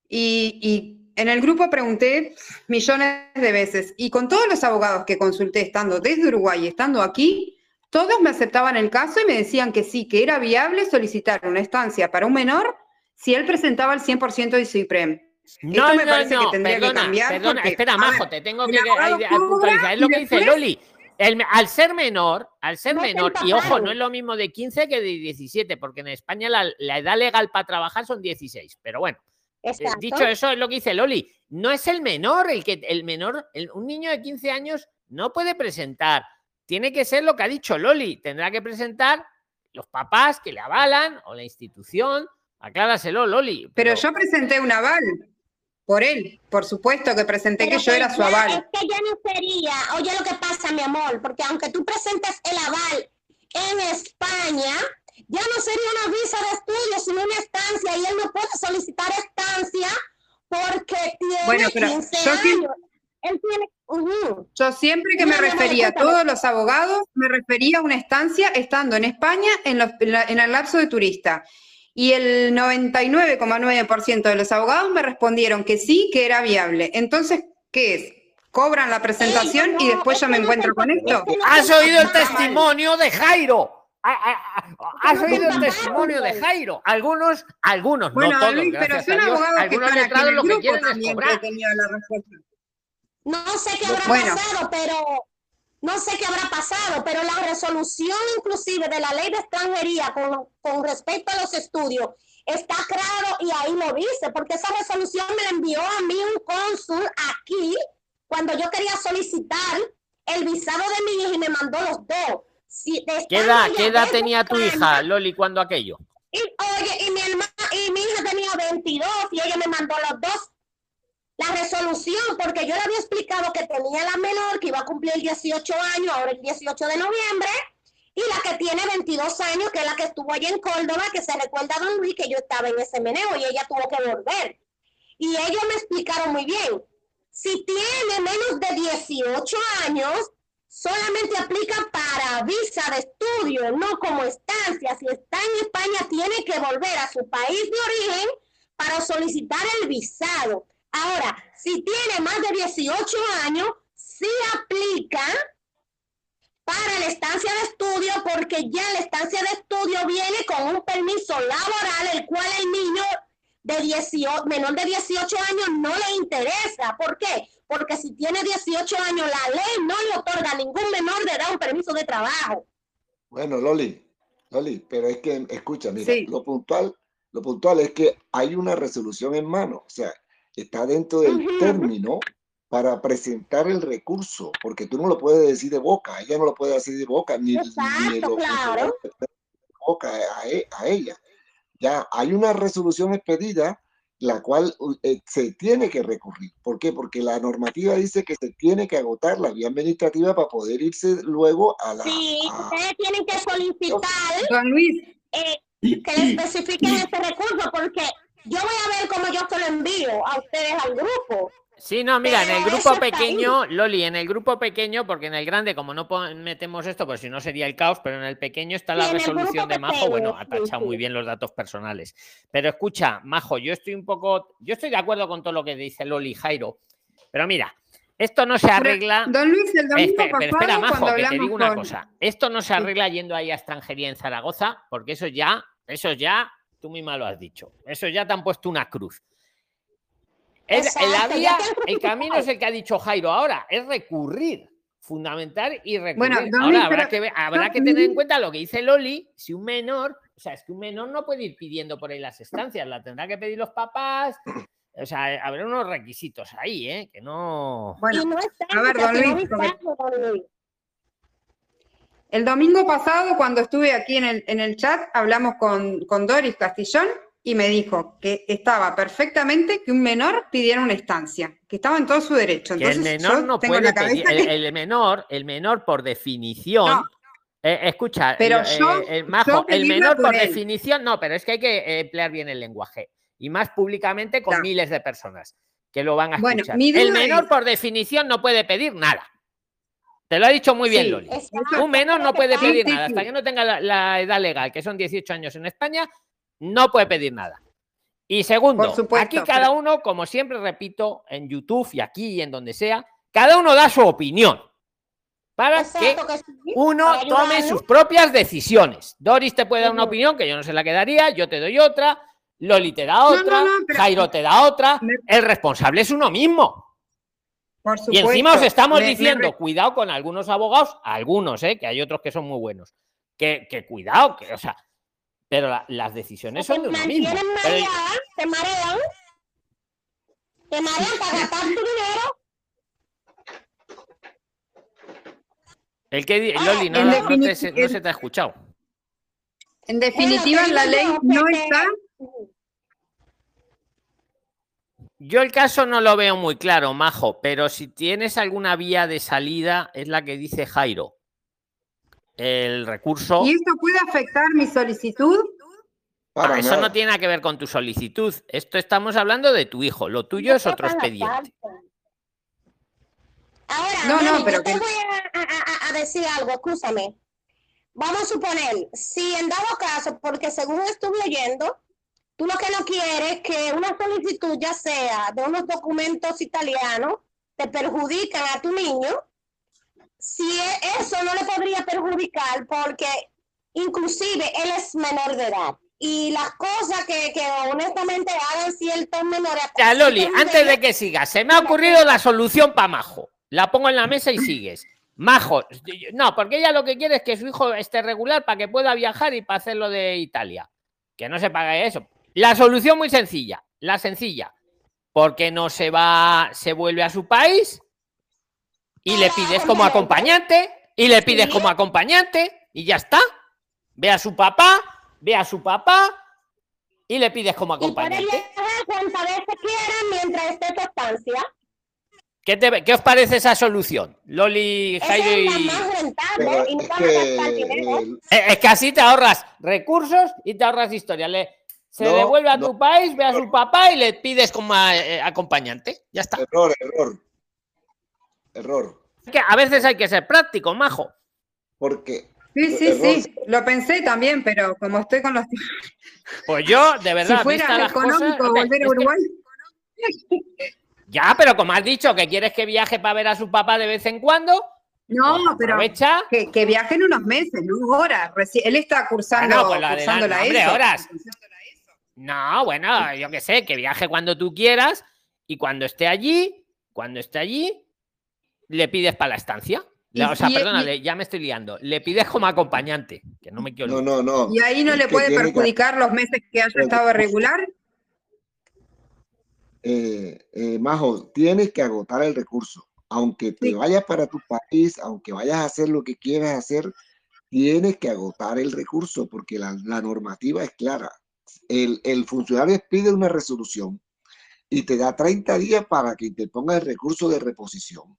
[SPEAKER 8] Y, y en el grupo pregunté millones de veces, y con todos los abogados que consulté estando desde Uruguay y estando aquí, todos me aceptaban el caso y me decían que sí, que era viable solicitar una estancia para un menor si él presentaba el 100% de su IPREM.
[SPEAKER 1] No,
[SPEAKER 8] Esto me
[SPEAKER 1] no,
[SPEAKER 8] parece que
[SPEAKER 1] no,
[SPEAKER 8] que
[SPEAKER 1] perdona,
[SPEAKER 8] cambiar
[SPEAKER 1] perdona,
[SPEAKER 8] porque,
[SPEAKER 1] espera,
[SPEAKER 8] ver,
[SPEAKER 1] Majo, te tengo que, a
[SPEAKER 8] cobra
[SPEAKER 1] puntualizar. Es lo que dice Loli. El al ser menor, al ser
[SPEAKER 9] No
[SPEAKER 1] menor, y ojo, no es lo mismo de 15 que de 17, porque en España la, la edad legal para trabajar son 16. Pero bueno, eh,
[SPEAKER 9] Exacto.
[SPEAKER 1] dicho eso, es lo que dice Loli. No es el menor, el que el menor, el- un niño de 15 años no puede presentar. Tiene que ser lo que ha dicho Loli. Tendrá que presentar los papás que le avalan o la institución. Acláraselo, Loli.
[SPEAKER 8] Pero yo presenté un aval por él, por supuesto que presenté
[SPEAKER 9] Pero
[SPEAKER 8] que yo era
[SPEAKER 9] que
[SPEAKER 8] su aval.
[SPEAKER 9] Es que ya no sería, oye lo que pasa, mi amor, porque aunque tú presentes el aval en España, ya no sería una visa de estudio, sino una estancia, y él no puede solicitar estancia porque tiene
[SPEAKER 8] Bueno, pero
[SPEAKER 9] 15
[SPEAKER 8] yo
[SPEAKER 9] años. Él tiene... ujú.
[SPEAKER 8] Yo siempre que me
[SPEAKER 9] No, no, no,
[SPEAKER 8] refería a todos los abogados, me refería a una estancia estando en España en, los- en la- en el lapso de turista. Y el 99,9% de los abogados me respondieron que sí, que era viable. Entonces, ¿qué es? ¿Cobran la presentación
[SPEAKER 9] Ey,
[SPEAKER 8] y después
[SPEAKER 9] es
[SPEAKER 8] yo me
[SPEAKER 9] no
[SPEAKER 8] encuentro con
[SPEAKER 9] es
[SPEAKER 8] esto?
[SPEAKER 9] que no
[SPEAKER 1] ¿Has oído el testimonio de Jairo? ah, ah, ¿Has oído el testimonio de Jairo? Algunos, algunos,
[SPEAKER 8] Bueno,
[SPEAKER 1] no todos,
[SPEAKER 8] Luis, pero
[SPEAKER 1] gracias
[SPEAKER 8] son
[SPEAKER 1] a Dios.
[SPEAKER 8] abogados que están aquí en el
[SPEAKER 1] que
[SPEAKER 8] grupo también que
[SPEAKER 1] cobrar.
[SPEAKER 8] tenía la respuesta.
[SPEAKER 9] No sé qué habrá
[SPEAKER 8] Bueno.
[SPEAKER 9] pasado, pero no sé qué habrá pasado, pero la resolución inclusive de la ley de extranjería con, con respecto a los estudios está claro y ahí lo dice, porque esa resolución me la envió a mí un cónsul aquí cuando yo quería solicitar el visado de mi hija y me mandó los dos. Si,
[SPEAKER 1] ¿Qué edad, qué edad tenía tu hija, Loli, cuando aquello?
[SPEAKER 9] y, oye, y mi hermana, y mi hija tenía 22 y ella me mandó los dos. La resolución, porque yo le había explicado que tenía la menor que iba a cumplir 18 años, ahora el 18 de noviembre, y la que tiene 22 años, que es la que estuvo allá en Córdoba, que se recuerda a don Luis que yo estaba en ese meneo y ella tuvo que volver. Y ellos me explicaron muy bien. Si tiene menos de 18 años, solamente aplica para visa de estudio, no como estancia. Si está en España, tiene que volver a su país de origen para solicitar el visado. Ahora, si tiene más de 18 años, sí aplica para la estancia de estudio, porque ya la estancia de estudio viene con un permiso laboral, el cual el niño de 18, menor de 18 años no le interesa. ¿Por qué? Porque si tiene 18 años, la ley no le otorga a ningún menor de edad un permiso de trabajo.
[SPEAKER 3] Bueno, Loli, Loli, pero es que, escucha, mira,
[SPEAKER 8] Sí.
[SPEAKER 3] lo puntual, lo puntual es que hay una resolución en mano, o sea, está dentro del término para presentar el recurso, porque tú no lo puedes decir de boca, ella no lo puede decir de boca, ni, ni
[SPEAKER 9] Exacto, claro.
[SPEAKER 3] decir de boca a, e- a ella. Ya hay una resolución expedida, la cual eh, se tiene que recurrir. ¿Por qué? Porque la normativa dice que se tiene que agotar la vía administrativa para poder irse luego a la...
[SPEAKER 9] Sí,
[SPEAKER 3] a-
[SPEAKER 9] ustedes tienen que solicitar
[SPEAKER 8] Don Luis,
[SPEAKER 9] eh, que le especifiquen ese recurso, porque yo voy a ver cómo yo se lo envío a ustedes al grupo.
[SPEAKER 1] Sí, no, mira, en el grupo pequeño, Loli, en el grupo pequeño, porque en el grande, como no metemos esto, pues si no sería el caos, pero en el pequeño está la resolución de Majo. Bueno, ha
[SPEAKER 9] sí,
[SPEAKER 1] tachado muy bien los datos personales. Pero escucha, Majo, yo estoy un poco, yo estoy de acuerdo con todo lo que dice Loli y Jairo, pero mira, esto no se arregla.
[SPEAKER 8] Don Luis, el domingo
[SPEAKER 1] Espera, pero espera,
[SPEAKER 8] pasado,
[SPEAKER 1] Majo,
[SPEAKER 8] cuando
[SPEAKER 1] que te
[SPEAKER 8] hablamos
[SPEAKER 1] digo una
[SPEAKER 8] con-
[SPEAKER 1] cosa. Esto no se arregla yendo ahí a extranjería en Zaragoza, porque eso ya, eso ya, tú misma lo has dicho. Eso ya te han puesto una cruz. El,
[SPEAKER 9] Exacto,
[SPEAKER 1] la vía, camino es el que ha dicho Jairo ahora, es recurrir. Fundamental y recurrir.
[SPEAKER 8] Bueno,
[SPEAKER 1] ahora habrá,
[SPEAKER 8] pero
[SPEAKER 1] que, ver- habrá
[SPEAKER 8] yo-
[SPEAKER 1] que tener en cuenta lo que dice Loli, si un menor, o sea, es que un menor no puede ir pidiendo por ahí las estancias, la tendrá que pedir los papás. O sea, habrá unos requisitos ahí, ¿eh? Que no.
[SPEAKER 8] Bueno,
[SPEAKER 9] y no está,
[SPEAKER 8] a ver, don Luis, porque-. El domingo pasado, cuando estuve aquí en el, en el chat, hablamos con, con Doris Castillón y me dijo que estaba perfectamente que un menor pidiera una estancia, que estaba en todo su derecho.
[SPEAKER 1] que el
[SPEAKER 8] Entonces,
[SPEAKER 1] menor no puede pedir,
[SPEAKER 8] que-
[SPEAKER 1] el menor, el menor por definición.
[SPEAKER 8] No.
[SPEAKER 1] eh, escucha,
[SPEAKER 8] Pero
[SPEAKER 1] eh,
[SPEAKER 8] yo-
[SPEAKER 1] eh, Majo,
[SPEAKER 8] yo
[SPEAKER 1] el menor
[SPEAKER 8] por
[SPEAKER 1] definición, no, pero es que hay que eh, emplear bien el lenguaje. Y más públicamente con miles de personas que lo van a
[SPEAKER 8] Bueno,
[SPEAKER 1] escuchar.
[SPEAKER 8] mi
[SPEAKER 1] el menor
[SPEAKER 8] es-
[SPEAKER 1] por definición no puede pedir nada. Te lo ha dicho muy bien,
[SPEAKER 8] Sí,
[SPEAKER 1] Loli. Un menor no puede pedir nada. Hasta que no tenga la, la edad legal, que son 18 años en España, no puede pedir nada. Y segundo,
[SPEAKER 8] supuesto,
[SPEAKER 1] aquí cada uno, como siempre repito, en YouTube y aquí y en donde sea, cada uno da su opinión para que
[SPEAKER 9] Exacto, que sí,
[SPEAKER 1] uno
[SPEAKER 9] para
[SPEAKER 1] tome sus propias decisiones. Doris te puede dar una opinión que yo no sé la que daría, yo te doy otra, Loli te da
[SPEAKER 8] no,
[SPEAKER 1] otra,
[SPEAKER 8] no, pero-
[SPEAKER 1] Jairo te da otra. El responsable es uno mismo.
[SPEAKER 8] Por
[SPEAKER 1] Y encima os estamos diciendo, cuidado con algunos abogados, algunos, ¿eh? que hay otros que son muy buenos. Que, que cuidado, que, o sea, pero la- las decisiones son de uno mismo.
[SPEAKER 9] mantienen
[SPEAKER 1] Pero-
[SPEAKER 9] mareadas, se marean, se marean para gastar su dinero.
[SPEAKER 1] el que di-
[SPEAKER 9] Ah,
[SPEAKER 1] Loli, no,
[SPEAKER 8] en
[SPEAKER 1] no te no se te ha escuchado.
[SPEAKER 8] en definitiva,
[SPEAKER 9] Bueno,
[SPEAKER 8] la
[SPEAKER 9] te
[SPEAKER 8] ley no está
[SPEAKER 1] Yo el caso no lo veo muy claro, Majo, pero si tienes alguna vía de salida, es la que dice Jairo. El recurso.
[SPEAKER 8] y esto puede afectar mi solicitud.
[SPEAKER 3] Para
[SPEAKER 1] Ah, eso
[SPEAKER 3] nada.
[SPEAKER 1] no tiene nada que ver con tu solicitud. Esto estamos hablando de tu hijo. Lo tuyo es otro expediente.
[SPEAKER 9] Ahora,
[SPEAKER 8] No, no, pero
[SPEAKER 9] yo te
[SPEAKER 8] que-
[SPEAKER 9] voy a, a- a- a decir algo, escúchame. Vamos a suponer, si en dado caso, porque según estuve oyendo, tú lo que no quieres es que una solicitud, ya sea de unos documentos italianos, te perjudican a tu niño, si e- eso no le podría perjudicar porque inclusive él es menor de edad. Y las cosas que, que honestamente hagan ciertos menores.
[SPEAKER 1] Ya, Loli, antes de que sigas, se me ha ocurrido la solución para Majo. La pongo en la mesa y sigues. Majo, no, porque ella lo que quiere es que su hijo esté regular para que pueda viajar y para hacerlo de Italia. Que no se pague eso. La solución muy sencilla, la sencilla. Porque no se va, se vuelve a su país y le pides como acompañante y le pides como acompañante y ya está. Ve a su papá, ve a su papá y le pides como acompañante.
[SPEAKER 9] viajar cuantas veces quieran mientras esté tu estancia.
[SPEAKER 1] ¿Qué, te- qué os parece esa solución? Loli, Jairo
[SPEAKER 9] es
[SPEAKER 1] y...
[SPEAKER 3] es que
[SPEAKER 1] Eh, Es que así te ahorras recursos y te ahorras historia. Le, se
[SPEAKER 3] No,
[SPEAKER 1] devuelve a
[SPEAKER 3] no.
[SPEAKER 1] tu país, ve a su papá y le pides como a- eh, acompañante. Ya está.
[SPEAKER 3] error, error. Error.
[SPEAKER 1] Es que a veces hay que ser práctico, majo.
[SPEAKER 3] Porque
[SPEAKER 8] Sí, sí,
[SPEAKER 3] error.
[SPEAKER 8] sí, lo pensé también, pero como estoy con los...
[SPEAKER 1] Pues yo, de
[SPEAKER 8] Si
[SPEAKER 1] verdad,
[SPEAKER 8] fuera
[SPEAKER 1] las cosas,
[SPEAKER 8] económico volver
[SPEAKER 1] es
[SPEAKER 8] a
[SPEAKER 1] que-
[SPEAKER 8] Uruguay,
[SPEAKER 1] ya, pero como has dicho que quieres que viaje para ver a su papá de vez en cuando,
[SPEAKER 8] no,
[SPEAKER 1] pues
[SPEAKER 8] pero
[SPEAKER 1] aprovecha.
[SPEAKER 8] que, que viajen unos meses, no horas. Reci- Él está cursando,
[SPEAKER 1] Ah, no, pues la
[SPEAKER 8] cursando la
[SPEAKER 1] hombre,
[SPEAKER 8] ESO.
[SPEAKER 1] horas. No, bueno, yo qué sé, que viaje cuando tú quieras y cuando esté allí, cuando esté allí, le pides para la estancia.
[SPEAKER 8] Y
[SPEAKER 1] o sea,
[SPEAKER 8] si-
[SPEAKER 1] perdona,
[SPEAKER 8] y-
[SPEAKER 1] le- ya me estoy liando. Le pides como acompañante, que no me quiero.
[SPEAKER 3] no, no, no.
[SPEAKER 8] Y ahí no
[SPEAKER 3] Es
[SPEAKER 8] le puede
[SPEAKER 3] que-
[SPEAKER 8] perjudicar los meses que haya estado regular.
[SPEAKER 3] eh, eh, Majo, tienes que agotar el recurso. Aunque te
[SPEAKER 8] Sí.
[SPEAKER 3] vayas para tu país, aunque vayas a hacer lo que quieras hacer, tienes que agotar el recurso porque la, la normativa es clara. El, el funcionario pide una resolución y te da 30 días para que te ponga el recurso de reposición.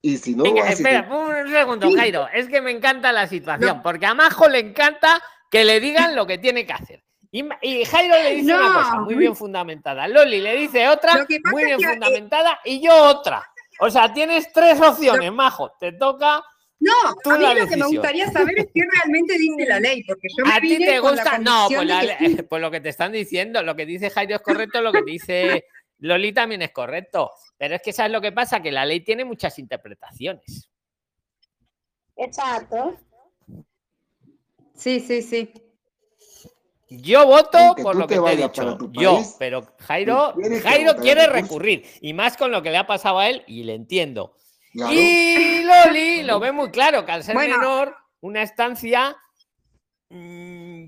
[SPEAKER 3] Y si no lo
[SPEAKER 1] Venga,
[SPEAKER 3] haces,
[SPEAKER 1] espera, un segundo, Jairo. Es que me encanta la situación, porque a Majo le encanta que le digan lo que tiene que hacer. Y, y Jairo le dice una cosa muy bien fundamentada. Loli le dice otra muy bien
[SPEAKER 8] que,
[SPEAKER 1] fundamentada y yo otra. O sea, tienes tres opciones, Majo. Te toca.
[SPEAKER 8] No,
[SPEAKER 1] Tú
[SPEAKER 8] a mí lo que me gustaría saber es qué realmente dice la ley, porque yo me
[SPEAKER 1] ¿A ti te gusta? No, la
[SPEAKER 8] que
[SPEAKER 1] pues lo que te están diciendo, lo que dice Jairo es correcto, lo que dice Loli también es correcto. Pero es que sabes lo que pasa, que la ley tiene muchas interpretaciones.
[SPEAKER 9] Exacto.
[SPEAKER 8] Sí, sí, sí.
[SPEAKER 1] Yo voto
[SPEAKER 3] Aunque
[SPEAKER 1] por lo que te he dicho. Yo,
[SPEAKER 3] país,
[SPEAKER 1] pero Jairo, Jairo quiere recurrir. Y más con lo que le ha pasado a él, y le entiendo.
[SPEAKER 3] Claro,
[SPEAKER 1] Y Loli lo ve muy claro, que al ser
[SPEAKER 8] Bueno.
[SPEAKER 1] menor, una estancia. mm,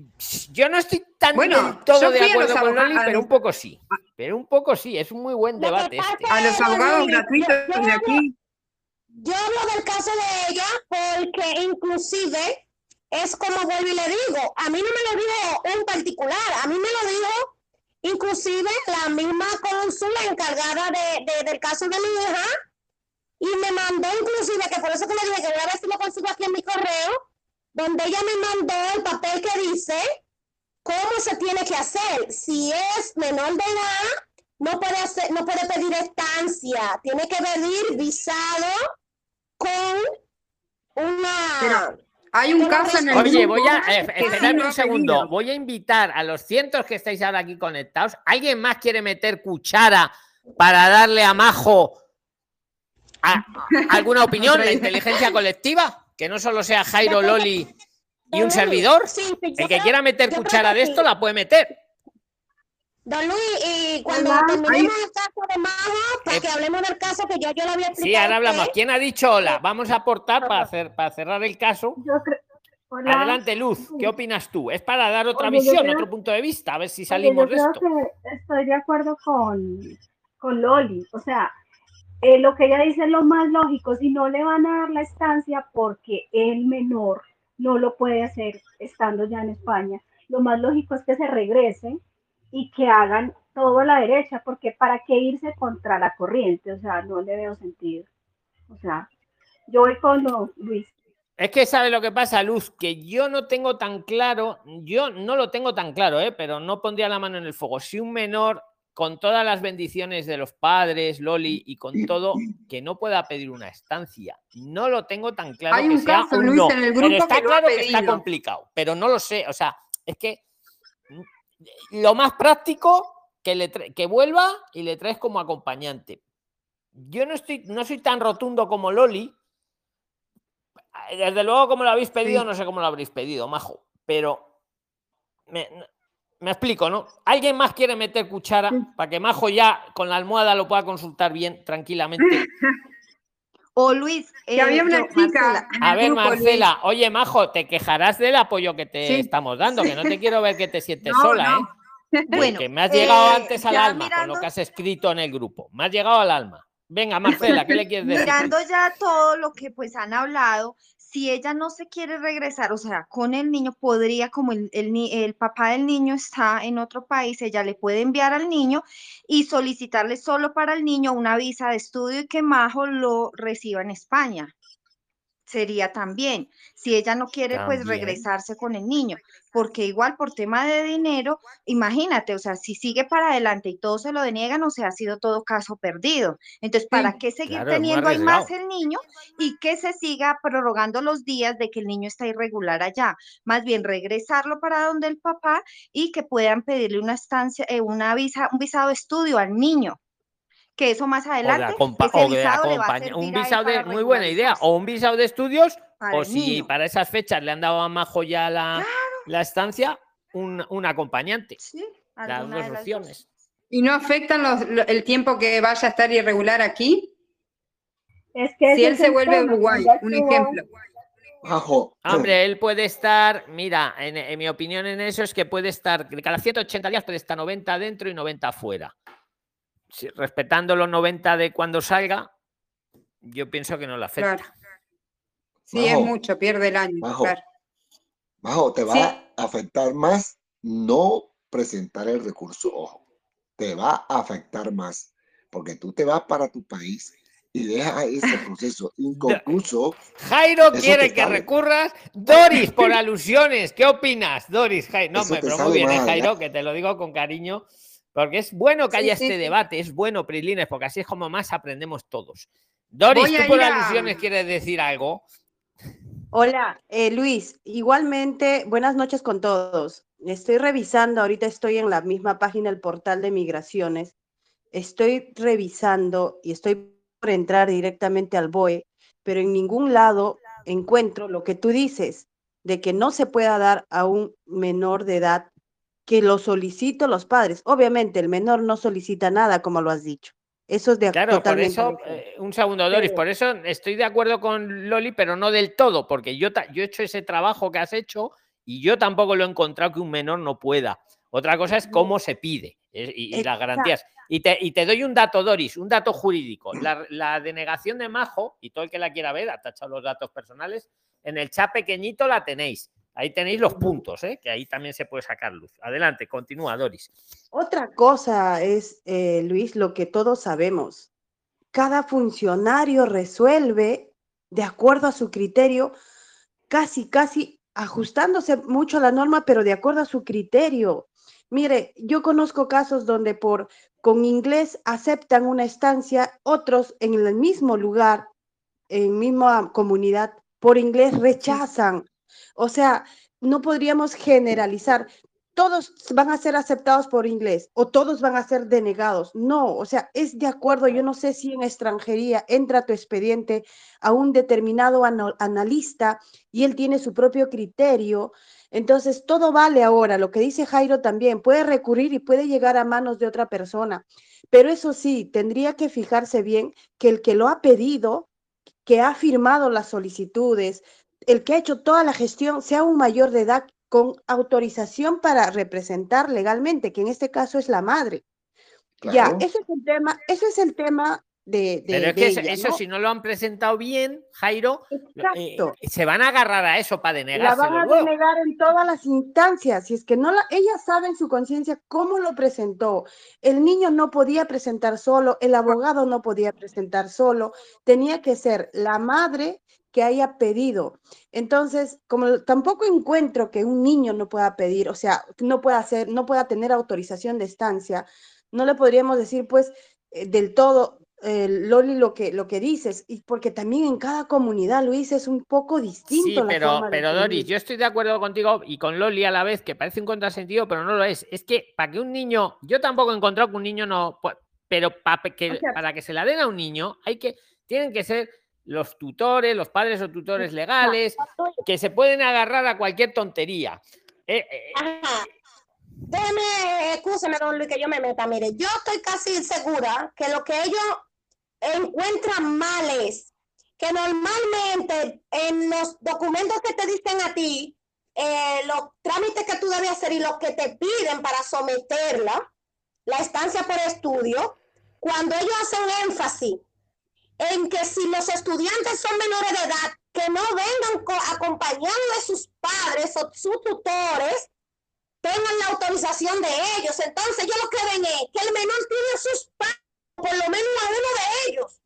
[SPEAKER 1] yo no estoy tan
[SPEAKER 8] Bueno,
[SPEAKER 1] del todo de acuerdo con Loli, pero un poco sí. Pero un poco sí, es un muy buen debate este.
[SPEAKER 8] A los abogados gratuitos de aquí.
[SPEAKER 9] Yo hablo del caso de ella porque inclusive es como vuelvo y le digo, a mí no me lo dijo un particular, a mí me lo dijo inclusive la misma cónsul encargada de, de- del caso de mi hija y me mandó inclusive, que por eso que le dije que voy a ver si lo consigo aquí en mi correo, donde ella me mandó el papel que dice cómo se tiene que hacer. Si es menor de edad, no puede hacer, no puede pedir estancia, tiene que pedir visado con una
[SPEAKER 8] Pero Hay un caso en el
[SPEAKER 1] Oye, voy a eh, esperadme un segundo. Voy a invitar a los cientos que estáis ahora aquí conectados. ¿Alguien más quiere meter cuchara para darle a Majo alguna opinión, la inteligencia colectiva? Que no solo sea Jairo, Loli y un servidor.
[SPEAKER 9] Yo
[SPEAKER 1] El que quiera meter
[SPEAKER 9] yo
[SPEAKER 1] cuchara de esto la puede meter.
[SPEAKER 9] Don Luis, y cuando
[SPEAKER 2] Hola,
[SPEAKER 9] terminemos el caso de Majo, para
[SPEAKER 1] Eh,
[SPEAKER 9] que hablemos del caso que ya yo lo había explicado.
[SPEAKER 1] Sí, ahora
[SPEAKER 9] a
[SPEAKER 1] hablamos. ¿Quién ha dicho hola? Vamos a aportar para, hacer, para cerrar el caso.
[SPEAKER 2] Yo. Hola.
[SPEAKER 1] Adelante, Luz. ¿Qué opinas tú? Es para dar otra
[SPEAKER 2] Oye, yo
[SPEAKER 1] visión,
[SPEAKER 2] creo-
[SPEAKER 1] otro punto de vista, a ver si
[SPEAKER 2] Oye,
[SPEAKER 1] salimos
[SPEAKER 2] yo
[SPEAKER 1] de
[SPEAKER 2] creo
[SPEAKER 1] esto.
[SPEAKER 2] que estoy de acuerdo con, con Loli. O sea, eh, lo que ella dice es lo más lógico. Si no le van a dar la estancia porque el menor no lo puede hacer estando ya en España, lo más lógico es que se regrese y que hagan todo a la derecha, porque para qué irse contra la corriente, o sea, no le veo sentido. O sea, yo voy con lo- Luis.
[SPEAKER 1] Es que sabe lo que pasa, Luz, que yo no tengo tan claro, yo no lo tengo tan claro, ¿eh? pero no pondría la mano en el fuego. Si un menor, con todas las bendiciones de los padres, Loli, y con todo, que no pueda pedir una estancia. No lo tengo tan claro
[SPEAKER 8] Hay
[SPEAKER 1] que
[SPEAKER 8] un
[SPEAKER 1] sea
[SPEAKER 8] caso,
[SPEAKER 1] un
[SPEAKER 8] Luis,
[SPEAKER 1] no,
[SPEAKER 8] en el
[SPEAKER 1] pero
[SPEAKER 8] grupo
[SPEAKER 1] está
[SPEAKER 8] que
[SPEAKER 1] claro que está complicado, pero no lo sé. O sea, es que mm, lo más práctico que, le que vuelva y le traes como acompañante. Yo no estoy, no soy tan rotundo como Loli, desde luego, como lo habéis pedido,
[SPEAKER 8] Sí.
[SPEAKER 1] no sé cómo lo habréis pedido, majo, pero me, me explico, ¿no? ¿Alguien más quiere meter cuchara
[SPEAKER 8] Sí.
[SPEAKER 1] para que Majo ya con la almohada lo pueda consultar bien, tranquilamente?
[SPEAKER 2] O Luis,
[SPEAKER 8] Que
[SPEAKER 2] eh,
[SPEAKER 8] había una
[SPEAKER 2] yo,
[SPEAKER 8] chica.
[SPEAKER 2] Marcela,
[SPEAKER 1] A ver,
[SPEAKER 8] grupo, Luis.
[SPEAKER 1] Marcela, oye, Majo, te quejarás del apoyo que te
[SPEAKER 8] Sí.
[SPEAKER 1] estamos dando, que no te quiero ver que te sientes
[SPEAKER 8] No,
[SPEAKER 1] sola,
[SPEAKER 8] no.
[SPEAKER 1] ¿eh?
[SPEAKER 2] Bueno,
[SPEAKER 1] que me has llegado
[SPEAKER 2] eh,
[SPEAKER 1] antes al alma con lo que has escrito en el grupo. Me has llegado al alma. Venga, Marcela, ¿qué le quieres decir?
[SPEAKER 2] Mirando ya todo lo que pues han hablado, si ella no se quiere regresar, o sea, con el niño podría, como el, el, el papá del niño está en otro país, ella le puede enviar al niño y solicitarle solo para el niño una visa de estudio y que Majo lo reciba en España. Sería también, si ella no quiere pues regresarse con el niño, porque igual por tema de dinero, imagínate, o sea, si sigue para adelante y todo se lo deniegan, o sea, ha sido todo caso perdido. Entonces, ¿para
[SPEAKER 8] Sí,
[SPEAKER 2] qué seguir
[SPEAKER 1] claro,
[SPEAKER 2] teniendo ahí más el niño y que se siga prorrogando los días de que el niño está irregular allá? Más bien regresarlo para donde el papá y que puedan pedirle una estancia, eh, una visa, un visado de estudio al niño. Que eso más
[SPEAKER 1] O de,
[SPEAKER 2] adelante, ese
[SPEAKER 1] o de
[SPEAKER 2] visado le va a
[SPEAKER 1] acompaña- un visado de, muy buena idea, o un visado de estudios,
[SPEAKER 2] para
[SPEAKER 1] o si
[SPEAKER 2] niño.
[SPEAKER 1] para esas fechas le han dado a Majo ya la, la estancia, un, un acompañante.
[SPEAKER 2] Sí,
[SPEAKER 1] Las dos
[SPEAKER 2] de las dos.
[SPEAKER 1] opciones.
[SPEAKER 8] ¿Y no afectan los- lo- el tiempo que vaya a estar irregular aquí?
[SPEAKER 9] Es que
[SPEAKER 8] Si él se
[SPEAKER 9] el
[SPEAKER 8] vuelve a Uruguay, un ejemplo.
[SPEAKER 3] Majo,
[SPEAKER 1] Hombre, él puede estar, mira, en, en mi opinión en eso es que puede estar, cada 180 días puede estar 90 dentro y 90 fuera. Si- respetando los 90 de cuando salga, yo pienso que no le afecta.
[SPEAKER 8] Claro. Sí, es mucho, pierde el año.
[SPEAKER 3] Majo,
[SPEAKER 8] claro.
[SPEAKER 3] Majo, te va
[SPEAKER 8] Sí.
[SPEAKER 3] a afectar más no presentar el recurso, ojo, te va a afectar más, porque tú te vas para tu país y dejas ese proceso inconcluso.
[SPEAKER 1] Jairo quiere que
[SPEAKER 3] sale.
[SPEAKER 1] recurras. Doris, por alusiones, ¿qué opinas? Doris, Jairo. No,
[SPEAKER 3] Eso
[SPEAKER 1] me- pero muy bien, ¿eh, Jairo,
[SPEAKER 3] ya.
[SPEAKER 1] que te lo digo con cariño. Porque es bueno que
[SPEAKER 8] Sí,
[SPEAKER 1] haya
[SPEAKER 8] sí,
[SPEAKER 1] este
[SPEAKER 8] sí.
[SPEAKER 1] debate, es bueno, Prislines, porque así es como más aprendemos todos. Doris,
[SPEAKER 8] Voy
[SPEAKER 1] tú por
[SPEAKER 8] a-
[SPEAKER 1] alusiones quieres decir algo.
[SPEAKER 10] Hola, eh, Luis. Igualmente, buenas noches con todos. Estoy revisando, ahorita estoy en la misma página, el portal de migraciones. Estoy revisando y estoy por entrar directamente al BOE, pero en ningún lado encuentro lo que tú dices, de que no se pueda dar a un menor de edad que lo solicito los padres. Obviamente, el menor no solicita nada, como lo has dicho. Eso es de
[SPEAKER 1] Claro, por eso,
[SPEAKER 10] acuerdo.
[SPEAKER 1] eh, un segundo, Doris,
[SPEAKER 10] Pero-
[SPEAKER 1] por eso estoy de acuerdo con Loli, pero no del todo, porque yo, ta- yo he hecho ese trabajo que has hecho y yo tampoco lo he encontrado que un menor no pueda. Otra cosa es cómo se pide eh, y, y las garantías. Y te, y te doy un dato, Doris, un dato jurídico. La, la denegación de Majo, y todo el que la quiera ver, ha tachado los datos personales, en el chat pequeñito la tenéis. Ahí tenéis los puntos, ¿eh? que ahí también se puede sacar luz. Adelante, continúa, Doris.
[SPEAKER 10] Otra cosa es, eh, Luis, lo que todos sabemos. Cada funcionario resuelve de acuerdo a su criterio, casi, casi ajustándose mucho a la norma, pero de acuerdo a su criterio. Mire, yo conozco casos donde por con inglés aceptan una estancia, otros en el mismo lugar, en misma comunidad, por inglés rechazan. O sea, no podríamos generalizar. Todos van a ser aceptados por inglés o todos van a ser denegados. No, o sea, es de acuerdo. Yo no sé si en extranjería entra tu expediente a un determinado analista y él tiene su propio criterio. Entonces, todo vale ahora. Lo que dice Jairo también puede recurrir y puede llegar a manos de otra persona. Pero eso sí, tendría que fijarse bien que el que lo ha pedido, que ha firmado las solicitudes, el que ha hecho toda la gestión, sea un mayor de edad con autorización para representar legalmente, que en este caso es la madre. Ya, ese es el tema, ese es el tema de, de,
[SPEAKER 1] Pero es
[SPEAKER 10] de
[SPEAKER 1] que eso,
[SPEAKER 10] ella,
[SPEAKER 1] eso
[SPEAKER 10] ¿no?
[SPEAKER 1] si no lo han presentado bien, Jairo, eh,
[SPEAKER 10] Exacto.
[SPEAKER 1] se van a agarrar a eso para
[SPEAKER 10] La van a
[SPEAKER 1] luego.
[SPEAKER 10] denegar en todas las instancias. Si es que no la, ella sabe en su conciencia cómo lo presentó. El niño no podía presentar solo, el abogado no podía presentar solo. Tenía que ser la madre que haya pedido. Entonces, como tampoco encuentro que un niño no pueda pedir, o sea, no pueda hacer, no pueda tener autorización de estancia, no le podríamos decir, pues, eh, del todo, eh, Loli, lo que, lo que dices, y porque también en cada comunidad, Luis, es un poco distinto
[SPEAKER 1] Sí,
[SPEAKER 10] la
[SPEAKER 1] pero,
[SPEAKER 10] forma de
[SPEAKER 1] pero Doris, yo estoy de acuerdo contigo y con Loli a la vez, que parece un contrasentido, pero no lo es. Es que para que un niño, yo tampoco he encontrado que un niño no, pero pa- que,
[SPEAKER 10] O sea-
[SPEAKER 1] para que se la den a un niño, hay que, tienen que ser los tutores, los padres o tutores legales, que se pueden agarrar a cualquier tontería. Eh, eh,
[SPEAKER 9] Ajá. Déjeme, escúcheme, don Luis, que yo me meta. Mire, yo estoy casi segura que lo que ellos encuentran mal es que normalmente en los documentos que te dicen a ti, eh, los trámites que tú debes hacer y los que te piden para someterla, la estancia por estudio, cuando ellos hacen énfasis en que si los estudiantes son menores de edad, que no vengan co- acompañados de sus padres o sus tutores, tengan la autorización de ellos. Entonces, ellos lo que ven es que el menor tiene a sus padres, por lo menos a uno de ellos.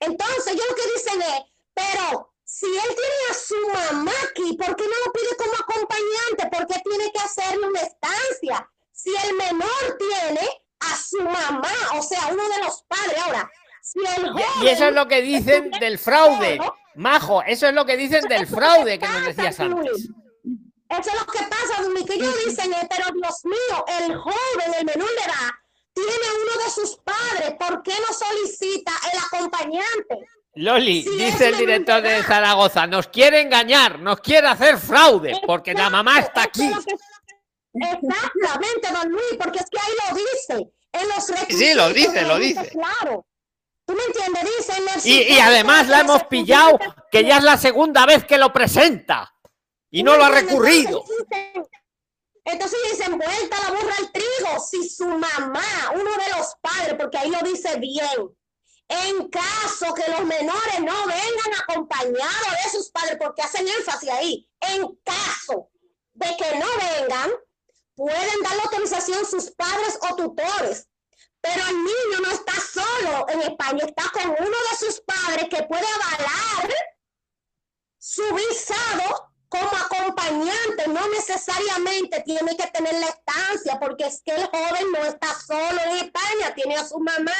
[SPEAKER 9] Entonces, ellos lo que dicen es, pero si él tiene a su mamá aquí, ¿por qué no lo pide como acompañante? ¿Por qué tiene que hacerle una estancia? Si el menor tiene a su mamá, o sea, uno de los padres. Ahora, si
[SPEAKER 1] y- y eso es lo que dicen del fraude. Majo, eso es lo que dicen del fraude que nos decías antes.
[SPEAKER 9] Eso es lo que pasa, ellos dicen, eh, pero Dios mío, el joven, el menor de edad, tiene uno de sus padres, ¿por qué no solicita el acompañante?
[SPEAKER 1] Loli,
[SPEAKER 9] Si
[SPEAKER 1] dice el director
[SPEAKER 9] de.
[SPEAKER 1] Zaragoza, nos quiere engañar, nos quiere hacer fraude, porque la mamá está aquí.
[SPEAKER 9] Exactamente, don Luis, porque es que ahí lo dice. En los
[SPEAKER 1] Sí, lo dice, lo
[SPEAKER 9] dice. Claro.
[SPEAKER 1] Y, además
[SPEAKER 9] de
[SPEAKER 1] la hemos pillado, que ya es la segunda vez que lo presenta y
[SPEAKER 9] ¿Tú
[SPEAKER 1] no lo ha recurrido.
[SPEAKER 9] Entonces dicen- Entonces dicen, vuelta la burra al trigo, si su mamá, uno de los padres, porque ahí lo dice bien, en caso que los menores no vengan acompañados de sus padres, porque hacen énfasis ahí, en caso de que no vengan, pueden dar la autorización sus padres o tutores. Pero el niño no está solo en España, está con uno de sus padres que puede avalar su visado como acompañante, no necesariamente tiene que tener la estancia, porque es que el joven no está solo en España, tiene a su mamá.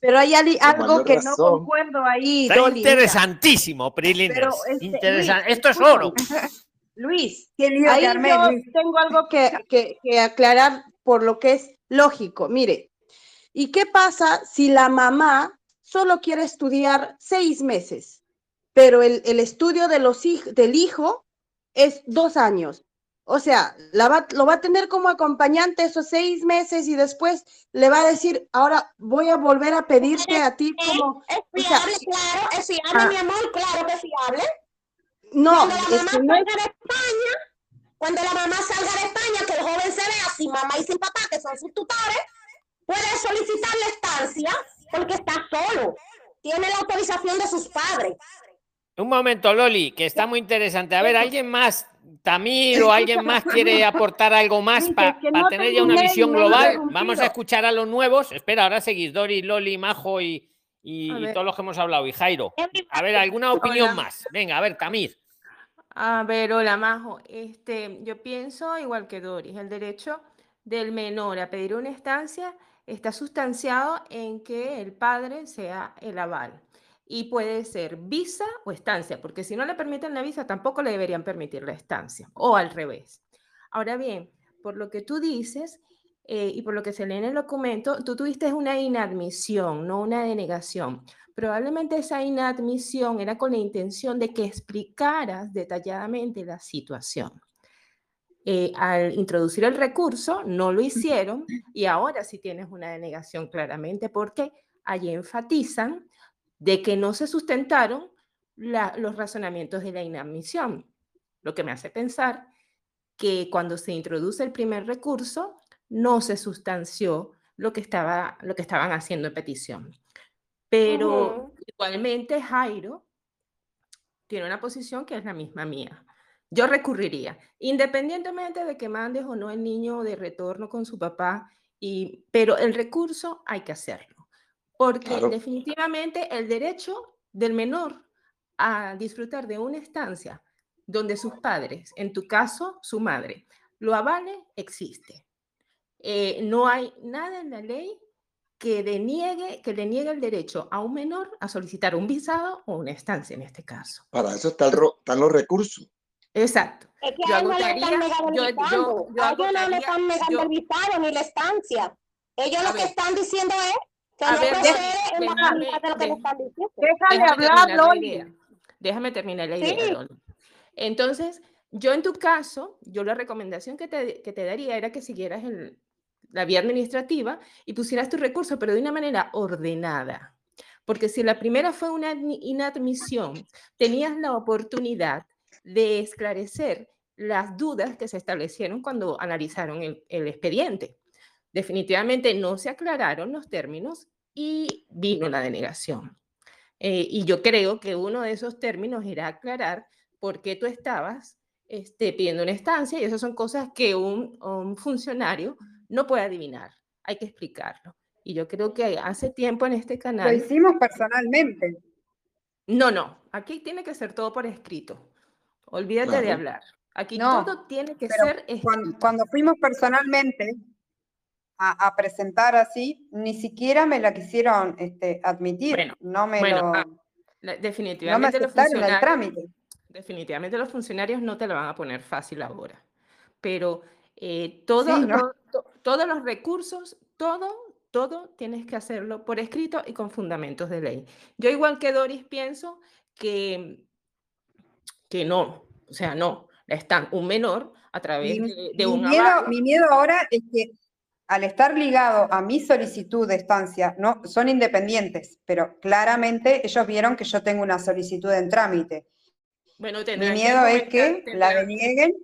[SPEAKER 10] Pero hay algo que no concuerdo ahí,
[SPEAKER 1] Está
[SPEAKER 10] Dolly.
[SPEAKER 1] interesantísimo, Prilines.
[SPEAKER 10] Pero, este,
[SPEAKER 1] Interesan-
[SPEAKER 10] Luis,
[SPEAKER 1] Esto es oro.
[SPEAKER 10] Luis, ahí yo
[SPEAKER 8] Luis.
[SPEAKER 10] tengo algo que, que- que aclarar por lo que es lógico. Mire, ¿y qué pasa si la mamá solo quiere estudiar seis meses, pero el, el estudio de los del hijo es dos años? O sea, la va- lo va a tener como acompañante esos seis meses y después le va a decir, ahora voy a volver a pedirte a ti como...
[SPEAKER 9] Es
[SPEAKER 10] o sea,
[SPEAKER 9] fiable, claro, es fiable,
[SPEAKER 10] ah.
[SPEAKER 9] mi amor, claro que es fiable.
[SPEAKER 10] no,
[SPEAKER 9] Cuando la
[SPEAKER 10] es
[SPEAKER 9] mamá
[SPEAKER 10] que no es
[SPEAKER 9] España, cuando la mamá salga de España, que el joven se vea sin mamá y sin papá, que son sus tutores, puede solicitar la estancia porque está solo. Tiene la autorización de sus padres.
[SPEAKER 1] Un momento, Loli, que está muy interesante. A ver, ¿alguien más, Tamir o alguien más quiere aportar algo más para
[SPEAKER 10] es que no
[SPEAKER 1] tener ya una visión global? Vamos a escuchar a los nuevos. Espera, ahora seguís, Dori, Loli, Majo y, y- todos los que hemos hablado, y Jairo. A ver, ¿alguna opinión
[SPEAKER 4] Hola.
[SPEAKER 1] más? Venga, a ver, Tamir.
[SPEAKER 4] A ver, hola Majo. Este, yo pienso igual que Doris, el derecho del menor a pedir una estancia está sustanciado en que el padre sea el aval. Y puede ser visa o estancia, porque si no le permiten la visa, tampoco le deberían permitir la estancia, o al revés. Ahora bien, por lo que tú dices eh, y por lo que se lee en el documento, tú tuviste una inadmisión, no una denegación. Probablemente esa inadmisión era con la intención de que explicaras detalladamente la situación. Eh, al introducir el recurso, no lo hicieron y ahora sí tienes una denegación claramente porque allí enfatizan de que no se sustentaron la- los razonamientos de la inadmisión, lo que me hace pensar que cuando se introduce el primer recurso no se sustanció lo que, estaba, lo que estaban haciendo en petición. Pero igualmente Jairo tiene una posición que es la misma mía. Yo recurriría, independientemente de que mandes o no el niño de retorno con su papá, y, pero el recurso hay que hacerlo, porque
[SPEAKER 3] Claro.
[SPEAKER 4] definitivamente el derecho del menor a disfrutar de una estancia donde sus padres, en tu caso su madre, lo avale, existe. Eh, no hay nada en la ley que deniegue, que le niegue el derecho a un menor a solicitar un visado o una estancia en este caso.
[SPEAKER 3] Para eso está el ro- están los recursos.
[SPEAKER 4] Exacto.
[SPEAKER 9] Es que
[SPEAKER 4] Yo
[SPEAKER 9] a él no le
[SPEAKER 4] agotaría-
[SPEAKER 9] están
[SPEAKER 4] yo- yo- yo
[SPEAKER 9] A ellos no le
[SPEAKER 4] agotaría-
[SPEAKER 9] están negando
[SPEAKER 4] yo-
[SPEAKER 9] el visado ni la estancia. Ellos lo que
[SPEAKER 4] ver.
[SPEAKER 9] están diciendo es Que
[SPEAKER 4] A
[SPEAKER 9] no
[SPEAKER 4] ver,
[SPEAKER 9] procede
[SPEAKER 4] déjame-
[SPEAKER 9] en la calidad de lo que le están diciendo.
[SPEAKER 4] Déjame
[SPEAKER 10] hablar, Loli.
[SPEAKER 4] Déjame terminar la
[SPEAKER 9] Sí.
[SPEAKER 4] idea, Loli. Entonces, yo en tu caso, yo la recomendación que te, que te daría era que siguieras el- la vía administrativa y pusieras tu recurso, pero de una manera ordenada. Porque si la primera fue una admi- inadmisión, tenías la oportunidad de esclarecer las dudas que se establecieron cuando analizaron el, expediente. Definitivamente no se aclararon los términos y vino la denegación. Eh, y yo creo que uno de esos términos era aclarar por qué tú estabas este, pidiendo una estancia y esas son cosas que un funcionario no puede adivinar. Hay que explicarlo. Y yo creo que hace tiempo en este
[SPEAKER 8] Lo
[SPEAKER 4] canal...
[SPEAKER 8] hicimos personalmente.
[SPEAKER 4] No, no, aquí tiene que ser todo por escrito. Olvídate de hablar. Aquí
[SPEAKER 8] No,
[SPEAKER 4] todo tiene que ser
[SPEAKER 8] Cuando,
[SPEAKER 4] escrito.
[SPEAKER 8] cuando fuimos personalmente a, a presentar así, ni siquiera me la quisieron este, admitir.
[SPEAKER 4] Bueno,
[SPEAKER 8] no me
[SPEAKER 4] bueno,
[SPEAKER 8] lo,
[SPEAKER 4] ah, La-
[SPEAKER 8] no me
[SPEAKER 4] Definitivamente los
[SPEAKER 8] el
[SPEAKER 4] funcionarios,
[SPEAKER 8] trámite.
[SPEAKER 4] definitivamente los funcionarios no te la van a poner fácil ahora. Pero eh, todo,
[SPEAKER 8] Sí, ¿no?
[SPEAKER 4] to- to- todos los recursos, todo, todo tienes que hacerlo por escrito y con fundamentos de ley. Yo igual que Doris pienso que, que no, o sea, no, están un menor a través
[SPEAKER 8] Mi,
[SPEAKER 4] de, de
[SPEAKER 8] mi
[SPEAKER 4] un
[SPEAKER 8] miedo, mi miedo ahora es que al estar ligado a mi solicitud de estancia, no, son independientes, pero claramente ellos vieron que yo tengo una solicitud en trámite.
[SPEAKER 4] Bueno,
[SPEAKER 8] Mi
[SPEAKER 4] que
[SPEAKER 8] miedo es que la denieguen.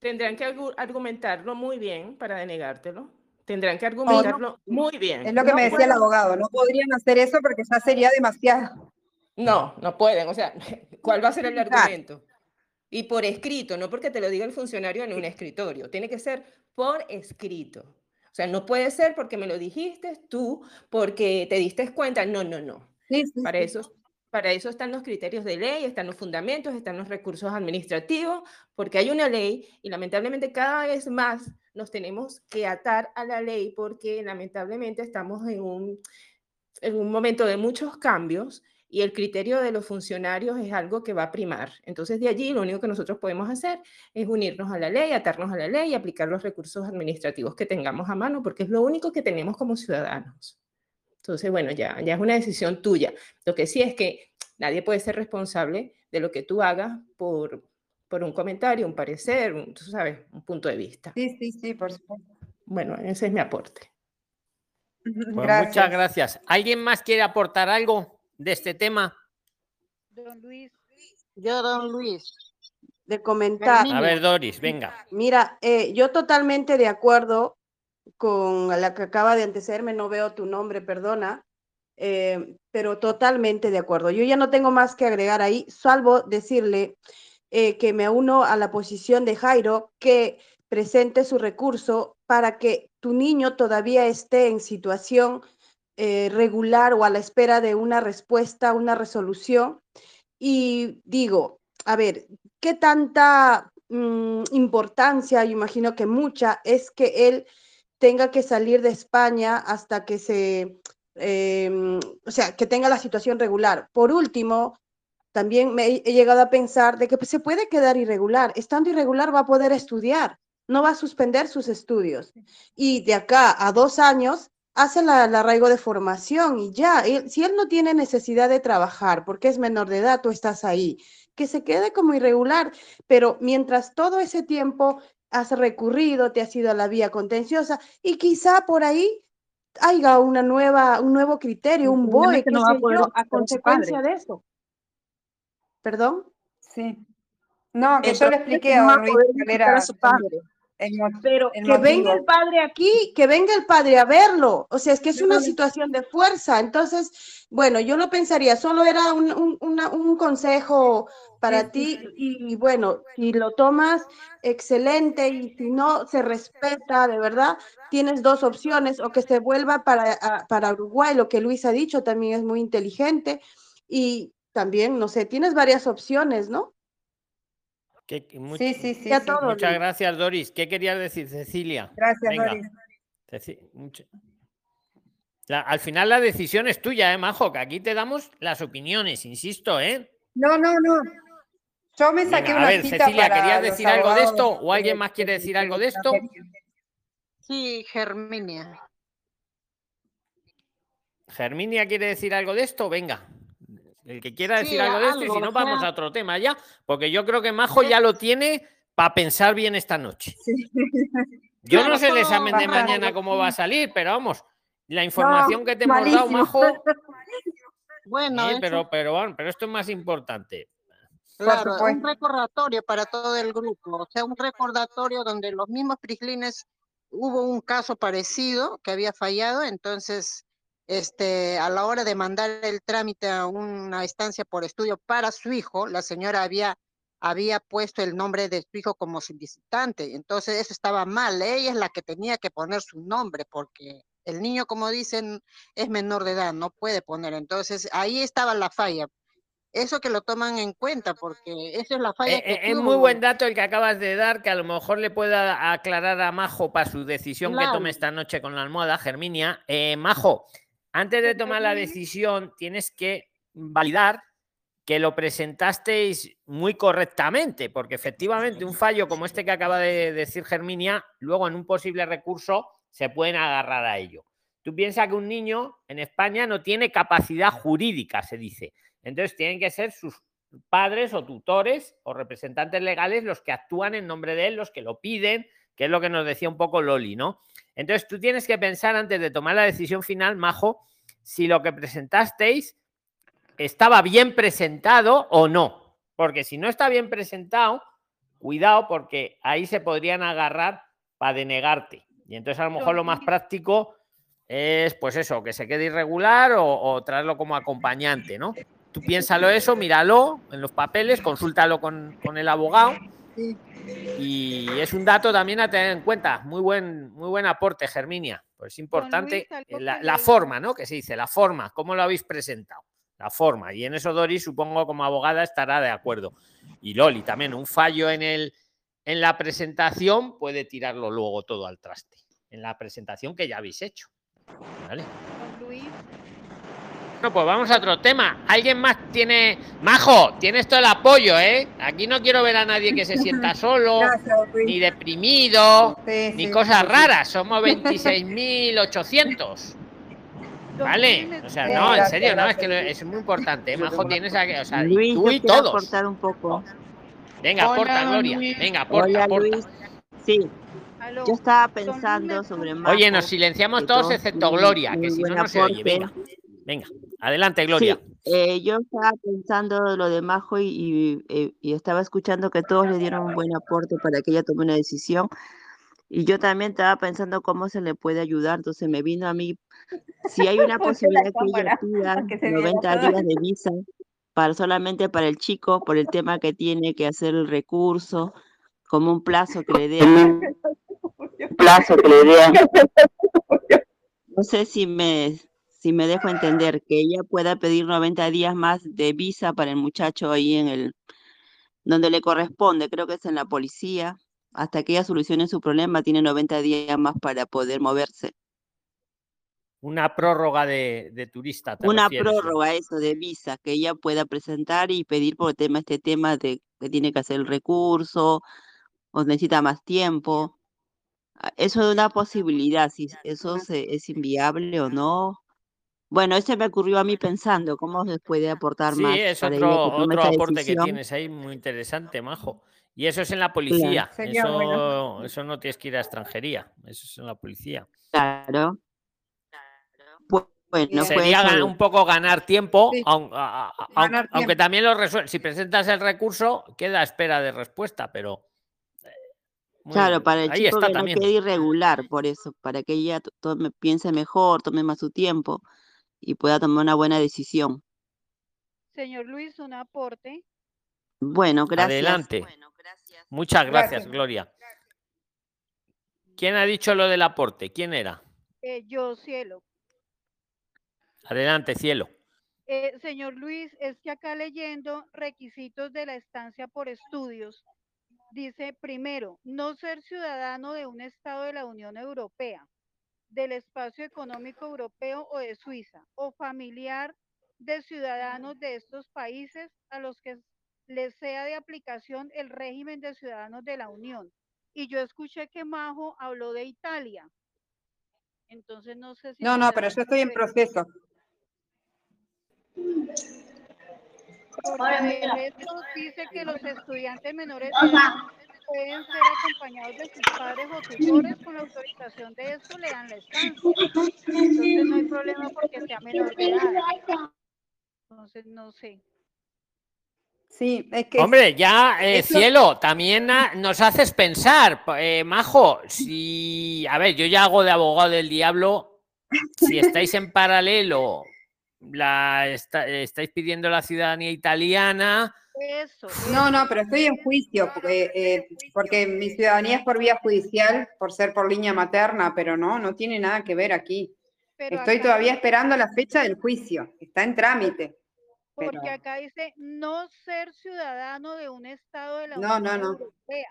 [SPEAKER 4] Tendrán que argu- argumentarlo muy bien para denegártelo. Tendrán que argumentarlo muy bien.
[SPEAKER 8] Es lo que
[SPEAKER 4] No
[SPEAKER 8] me decía el abogado, no podrían hacer eso porque ya sería demasiado.
[SPEAKER 4] No, no pueden. O sea, ¿cuál va a ser el argumento? Y por escrito, no porque te lo diga el funcionario en un escritorio. Tiene que ser por escrito. O sea, no puede ser porque me lo dijiste tú, porque te diste cuenta. No, no, no.
[SPEAKER 8] Sí, sí,
[SPEAKER 4] Para
[SPEAKER 8] sí.
[SPEAKER 4] eso, para eso están los criterios de ley, están los fundamentos, están los recursos administrativos, porque hay una ley y lamentablemente cada vez más nos tenemos que atar a la ley porque lamentablemente estamos en un, en un momento de muchos cambios y el criterio de los funcionarios es algo que va a primar. Entonces, de allí lo único que nosotros podemos hacer es unirnos a la ley, atarnos a la ley y aplicar los recursos administrativos que tengamos a mano, porque es lo único que tenemos como ciudadanos. Entonces, bueno, ya, ya es una decisión tuya. Lo que sí es que nadie puede ser responsable de lo que tú hagas por, por un comentario, un parecer, un, tú sabes, un punto de vista.
[SPEAKER 8] Sí, sí, sí, por supuesto.
[SPEAKER 4] Bueno, ese es mi aporte.
[SPEAKER 1] Pues
[SPEAKER 8] Gracias.
[SPEAKER 1] muchas gracias. ¿Alguien más quiere aportar algo de este tema?
[SPEAKER 10] Don Luis. Yo, don Luis. De comentar.
[SPEAKER 1] A ver, Doris, venga.
[SPEAKER 10] Mira, eh, yo totalmente de acuerdo con la que acaba de antecederme, no veo tu nombre, perdona, eh, pero totalmente de acuerdo. Yo ya no tengo más que agregar ahí, salvo decirle eh, que me uno a la posición de Jairo, que presente su recurso para que tu niño todavía esté en situación eh, regular o a la espera de una respuesta, una resolución. Y digo, a ver, ¿qué tanta mm, importancia, yo imagino que mucha, es que él tenga que salir de España hasta que se, eh, o sea, que tenga la situación regular? Por último, también me he llegado a pensar de que pues, se puede quedar irregular. Estando irregular va a poder estudiar, no va a suspender sus estudios. Y de acá a dos años hace la, el arraigo de formación y ya, si él no tiene necesidad de trabajar porque es menor de edad, tú estás ahí, que se quede como irregular, pero mientras todo ese tiempo has recurrido, te has ido a la vía contenciosa y quizá por ahí haya una nueva, un nuevo criterio, un BOE, qué
[SPEAKER 11] no va a poder
[SPEAKER 10] yo, a consecuencia de eso. ¿Perdón?
[SPEAKER 8] Sí. No, que
[SPEAKER 10] El
[SPEAKER 8] yo le expliqué
[SPEAKER 10] que
[SPEAKER 8] a
[SPEAKER 10] no
[SPEAKER 8] Luis
[SPEAKER 10] a su padre. Pero que venga el padre aquí, que venga el padre a verlo. O sea, es que es una situación de fuerza. Entonces, bueno, yo lo pensaría, solo era un, un- una- un consejo para
[SPEAKER 8] sí,
[SPEAKER 10] ti
[SPEAKER 8] sí.
[SPEAKER 10] y, y bueno, si lo tomas, excelente, y si no se respeta, de verdad, tienes dos opciones, o que se vuelva para, a- para Uruguay, lo que Luis ha dicho también es muy inteligente, y también, no sé, tienes varias opciones, ¿no?
[SPEAKER 1] ¿Qué- much-
[SPEAKER 8] Sí, sí, sí,
[SPEAKER 10] todo,
[SPEAKER 1] muchas
[SPEAKER 10] Luis.
[SPEAKER 1] gracias, Doris. ¿Qué querías decir, Cecilia?
[SPEAKER 8] Gracias,
[SPEAKER 1] Venga.
[SPEAKER 8] Doris.
[SPEAKER 1] Ceci- mucho- La- al final la decisión es tuya, ¿eh, Majo? Que aquí te damos las opiniones, insisto, ¿eh?
[SPEAKER 8] No, no, no. Yo me saqué
[SPEAKER 1] Venga, a
[SPEAKER 8] una
[SPEAKER 1] ver,
[SPEAKER 8] cita
[SPEAKER 1] Cecilia,
[SPEAKER 8] para
[SPEAKER 1] ¿querías decir algo de esto o alguien más quiere
[SPEAKER 8] de-
[SPEAKER 1] decir
[SPEAKER 8] de
[SPEAKER 1] algo de esto?
[SPEAKER 11] Sí, Germinia.
[SPEAKER 1] Germinia quiere decir algo de esto, venga. El que quiera decir
[SPEAKER 11] Sí,
[SPEAKER 1] algo de esto, y si no, vamos a otro tema ya, porque yo creo que Majo ya lo tiene para pensar bien esta noche. Yo no sé el examen de mañana cómo va a salir, pero vamos, la información que te hemos dado. Majo,
[SPEAKER 11] Bueno, eso,
[SPEAKER 1] pero, pero, bueno, pero esto es más importante.
[SPEAKER 11] claro, un recordatorio para todo el grupo, o sea, un recordatorio donde los mismos prislines hubo un caso parecido que había fallado, entonces, este, a la hora de mandar el trámite a una estancia por estudio para su hijo, la señora había había puesto el nombre de su hijo como solicitante, entonces eso estaba mal, ella es la que tenía que poner su nombre porque el niño, como dicen, es menor de edad, no puede poner, entonces ahí estaba la falla. Eso que lo toman en cuenta, porque esa es la falla
[SPEAKER 1] Eh,
[SPEAKER 11] que
[SPEAKER 1] eh, es muy buen dato el que acabas de dar, que a lo mejor le pueda aclarar a Majo para su decisión que
[SPEAKER 11] Claro.
[SPEAKER 1] tome esta noche con la almohada, Germinia. Eh, Majo, antes de tomar la decisión, tienes que validar que lo presentasteis muy correctamente, porque efectivamente un fallo como este que acaba de decir Germinia, luego en un posible recurso se pueden agarrar a ello. Tú piensas que un niño en España no tiene capacidad jurídica, se dice. Entonces tienen que ser sus padres o tutores o representantes legales los que actúan en nombre de él, los que lo piden, que es lo que nos decía un poco Loli, ¿no? Entonces tú tienes que pensar antes de tomar la decisión final, Majo, si lo que presentasteis estaba bien presentado o no. Porque si no está bien presentado, cuidado porque ahí se podrían agarrar para denegarte. Y entonces a lo mejor lo más práctico es pues eso, que se quede irregular o, o traerlo como acompañante, ¿no? Tú piénsalo eso, míralo en los papeles, consúltalo con, con el abogado. Y es un dato también a tener en cuenta. Muy buen, muy buen aporte, Germinia. Pues es importante
[SPEAKER 12] Luis,
[SPEAKER 1] eh, la, forma, ¿no? Que se dice, la forma, cómo lo habéis presentado. La forma. Y en eso Doris, supongo, como abogada, estará de acuerdo. Y Loli también, un fallo en, el, en la presentación puede tirarlo luego todo al traste. En la presentación que ya habéis hecho. ¿Vale?
[SPEAKER 12] Luis,
[SPEAKER 1] Bueno, pues vamos a otro tema. ¿Alguien más tiene. Majo, tienes todo el apoyo, ¿eh? Aquí no quiero ver a nadie que se sienta solo,
[SPEAKER 8] Gracias,
[SPEAKER 1] ni deprimido,
[SPEAKER 8] Sí,
[SPEAKER 1] ni
[SPEAKER 8] sí,
[SPEAKER 1] cosas
[SPEAKER 8] sí,
[SPEAKER 1] raras. Somos 26.800.
[SPEAKER 12] don
[SPEAKER 1] ¿Vale? O sea, no, en serio, no, es que es muy importante. Majo, tienes a que. O sea,
[SPEAKER 13] Luis,
[SPEAKER 1] tú y todos.
[SPEAKER 13] aportar un poco.
[SPEAKER 1] Venga, aporta, Gloria. Venga, aporta,
[SPEAKER 13] Hola,
[SPEAKER 1] aporta.
[SPEAKER 13] Luis. Sí, yo estaba pensando sobre
[SPEAKER 1] Oye, nos
[SPEAKER 13] Majo,
[SPEAKER 1] silenciamos todos excepto Gloria, que si no, no se oye. Venga, venga. Adelante, Gloria.
[SPEAKER 13] Sí, eh, yo estaba pensando lo de Majo y, y, eh, y estaba escuchando que todos le dieron un buen aporte para que ella tome una decisión. Y yo también estaba pensando cómo se le puede ayudar. Entonces me vino a mí, si hay una posibilidad que ella pida
[SPEAKER 10] para que se viera
[SPEAKER 13] 90
[SPEAKER 10] todo.
[SPEAKER 13] días de visa para solamente para el chico, por el tema que tiene que hacer el recurso, como un plazo que le dé, plazo que le dé. No sé si me, si me dejo entender que ella pueda pedir 90 días más de visa para el muchacho ahí en el, donde le corresponde, creo que es en la policía. Hasta que ella solucione su problema, tiene 90 días más para poder moverse.
[SPEAKER 1] Una prórroga de, de turista.
[SPEAKER 13] Una prórroga, eso, de visa, que ella pueda presentar y pedir por tema, este tema de que tiene que hacer el recurso o necesita más tiempo. Ah, Eso es una posibilidad, si eso se- es inviable o no. Bueno, ese me ocurrió a mí pensando cómo se puede aportar
[SPEAKER 1] Sí,
[SPEAKER 13] más
[SPEAKER 1] es
[SPEAKER 13] para
[SPEAKER 1] otro, otro aporte que tienes ahí muy interesante, Majo. Y eso es en la policía.
[SPEAKER 8] Sería
[SPEAKER 1] Eso,
[SPEAKER 8] bueno.
[SPEAKER 1] eso no tienes que ir a extranjería. Eso es en la policía.
[SPEAKER 13] Claro. Bu- Bueno, pues
[SPEAKER 1] Sería
[SPEAKER 13] de-
[SPEAKER 1] un poco ganar tiempo,
[SPEAKER 8] Sí,
[SPEAKER 1] aun- a- a- a-
[SPEAKER 8] ganar
[SPEAKER 1] aunque, también lo resuelve. Si presentas el recurso, queda a espera de respuesta, pero. eh, muy-
[SPEAKER 13] Claro, para el
[SPEAKER 1] ahí
[SPEAKER 13] chico que no
[SPEAKER 1] también.
[SPEAKER 13] quede irregular, por eso, para que ella tome, piense mejor, tome más su tiempo y pueda tomar una buena decisión.
[SPEAKER 12] señor Luis, un aporte.
[SPEAKER 13] Bueno, gracias.
[SPEAKER 1] Adelante. Muchas gracias,
[SPEAKER 8] Gracias.
[SPEAKER 1] Gloria. ¿Quién ha dicho lo del aporte? ¿Quién era?
[SPEAKER 12] Eh, yo, cielo.
[SPEAKER 1] Adelante, cielo.
[SPEAKER 12] Eh, señor Luis, es que acá leyendo requisitos de la estancia por estudios, dice primero, no ser ciudadano de un Estado de la Unión Europea, del Espacio Económico Europeo o de Suiza, o familiar de ciudadanos de estos países a los que les sea de aplicación el régimen de ciudadanos de la Unión. Y yo escuché que Majo habló de Italia. Entonces no sé si
[SPEAKER 8] No, no, pero yo estoy en proceso.
[SPEAKER 12] Porque dice que los estudiantes menores de edad pueden ser acompañados de sus padres o tutores con la autorización de esto le dan la estancia. Entonces no hay problema porque sea menor de edad. Entonces no sé.
[SPEAKER 8] Sí, es que
[SPEAKER 1] Hombre, ya, eh, cielo, también nos haces pensar, eh, Majo, si, a ver, yo ya hago de abogado del diablo, si estáis en paralelo, la esta- estáis pidiendo la ciudadanía italiana,
[SPEAKER 12] Eso.
[SPEAKER 8] No, no, pero estoy en juicio porque, eh, porque mi ciudadanía es por vía judicial, por ser por línea materna, pero no, no tiene nada que ver aquí.
[SPEAKER 12] Pero
[SPEAKER 8] Estoy
[SPEAKER 12] acá
[SPEAKER 8] todavía esperando la fecha del juicio, está en trámite. Pero
[SPEAKER 12] Porque acá dice no ser ciudadano de un estado de la
[SPEAKER 8] No,
[SPEAKER 12] Unión
[SPEAKER 8] no, no.
[SPEAKER 12] Europea.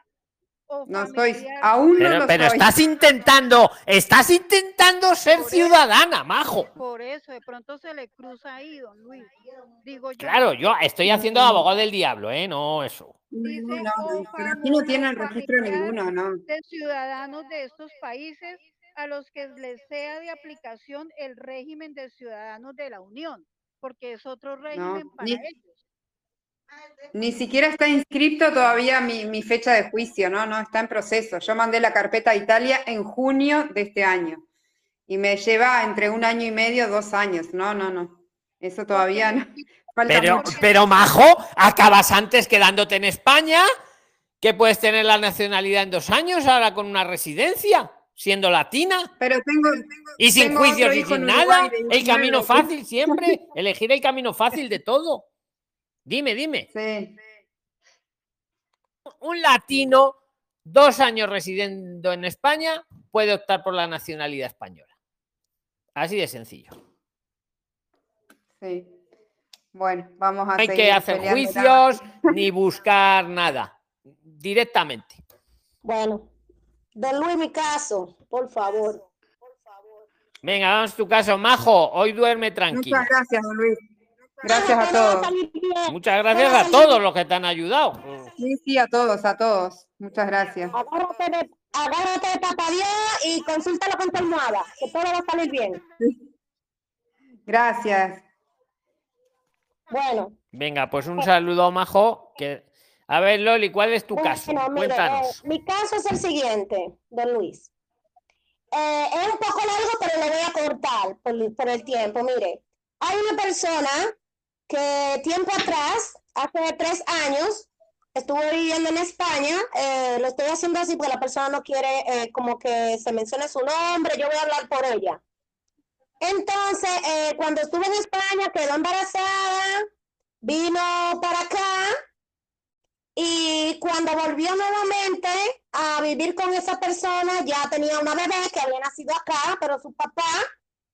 [SPEAKER 12] O
[SPEAKER 8] no soy,
[SPEAKER 12] familiar
[SPEAKER 8] aún no
[SPEAKER 1] pero,
[SPEAKER 8] lo
[SPEAKER 1] pero
[SPEAKER 8] soy.
[SPEAKER 1] estás intentando, estás intentando ser ciudadana, Majo.
[SPEAKER 12] Por eso, de pronto se le cruza ahí, don Luis. Digo yo.
[SPEAKER 1] Claro, yo estoy haciendo abogado del diablo, ¿eh? No eso.
[SPEAKER 12] Dice,
[SPEAKER 8] No, no,
[SPEAKER 12] o
[SPEAKER 8] pero aquí no tienen registro ninguno, no.
[SPEAKER 12] De ciudadanos de estos países a los que les sea de aplicación el régimen de ciudadanos de la Unión, porque es otro régimen para
[SPEAKER 8] ni-
[SPEAKER 12] ellos.
[SPEAKER 8] Ni siquiera está inscrito todavía mi, mi fecha de juicio, ¿no? No, está en proceso. Yo mandé la carpeta a Italia en junio de este año y me lleva entre un año y medio, dos años. No, no, no. Eso todavía no. Falta
[SPEAKER 1] Pero,
[SPEAKER 8] mucho.
[SPEAKER 1] pero Majo, acabas antes quedándote en España, que puedes tener la nacionalidad en dos años ahora con una residencia, siendo latina.
[SPEAKER 8] Pero tengo,
[SPEAKER 1] Y sin
[SPEAKER 8] tengo
[SPEAKER 1] juicios y sin nada.
[SPEAKER 8] Uruguay
[SPEAKER 1] El
[SPEAKER 8] 19
[SPEAKER 1] camino fácil siempre. Elegir el camino fácil de todo. Dime, dime.
[SPEAKER 8] Sí.
[SPEAKER 1] Un latino, dos años residiendo en España, puede optar por la nacionalidad española. Así de sencillo.
[SPEAKER 8] Sí. Bueno, vamos a
[SPEAKER 1] No hay
[SPEAKER 8] seguir
[SPEAKER 1] que hacer juicios ni buscar nada. Directamente.
[SPEAKER 9] Bueno, don Luis, mi caso, por favor.
[SPEAKER 1] Venga, vamos a tu caso, Majo. Hoy duerme tranquilo.
[SPEAKER 8] Muchas gracias, don Luis. Gracias a todos.
[SPEAKER 1] Muchas gracias a todos los que te han ayudado.
[SPEAKER 8] Sí, sí, a todos, a todos. Muchas gracias.
[SPEAKER 9] Agárrate de, agárrate de papá Dios y consúltalo con tu almohada, que todo va a salir bien.
[SPEAKER 8] Gracias.
[SPEAKER 9] Bueno,
[SPEAKER 1] Venga, pues un saludo, Majo. Que... A ver, Loli, ¿cuál es tu caso?
[SPEAKER 9] bueno, mire,
[SPEAKER 1] Cuéntanos.
[SPEAKER 9] eh, mi caso es el siguiente, don Luis. Eh, es un poco largo, pero lo voy a cortar por, por el tiempo. Mire, hay una persona que tiempo atrás, hace tres años, estuvo viviendo en España. eh, lo estoy haciendo así porque la persona no quiere eh, como que se mencione su nombre. Yo voy a hablar por ella. Entonces, eh, cuando estuvo en España, quedó embarazada, vino para acá y cuando volvió nuevamente a vivir con esa persona, ya tenía una bebé que había nacido acá, pero su papá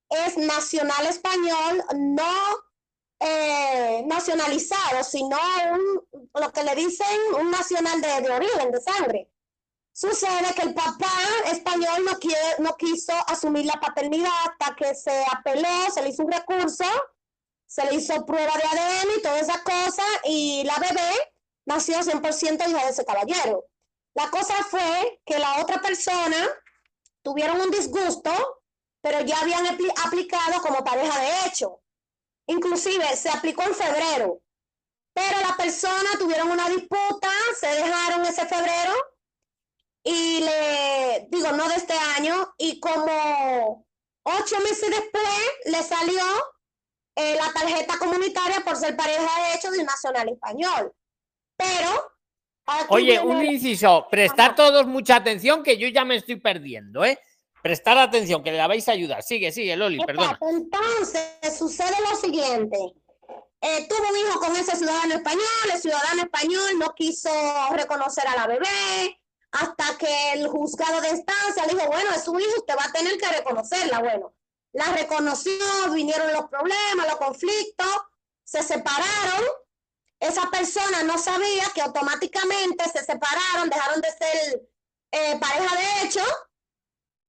[SPEAKER 9] es nacional español, no eh, nacionalizado, sino un, lo que le dicen un nacional de, origen, de sangre. Sucede que el papá español no, quiere, no quiso asumir la paternidad hasta que se apeló, se le hizo un recurso, se le hizo prueba de ADN y toda esa cosa, y la bebé nació 100% hija de ese caballero. La cosa fue que la otra persona tuvieron un disgusto, pero ya habían apli- aplicado como pareja de hecho. Inclusive se aplicó en febrero, pero la persona tuvieron una disputa, se dejaron ese febrero y le digo, no de este año, y como ocho meses después le salió eh, la tarjeta comunitaria por ser pareja de hecho de un nacional español. Pero.
[SPEAKER 1] Oye, un inciso. Prestar todos mucha atención, que yo ya me estoy perdiendo, ¿eh? Prestar atención, que le vais a ayudar. Sigue, sigue, Loli.
[SPEAKER 9] Exacto. Entonces, sucede lo siguiente. Eh, tuvo un hijo con ese ciudadano español, el ciudadano español no quiso reconocer a la bebé, hasta que el juzgado de estancia le dijo, bueno, es su hijo, usted va a tener que reconocerla. Bueno, la reconoció, vinieron los problemas, los conflictos, se separaron. Esa persona no sabía que automáticamente se separaron, dejaron de ser eh, pareja de hecho.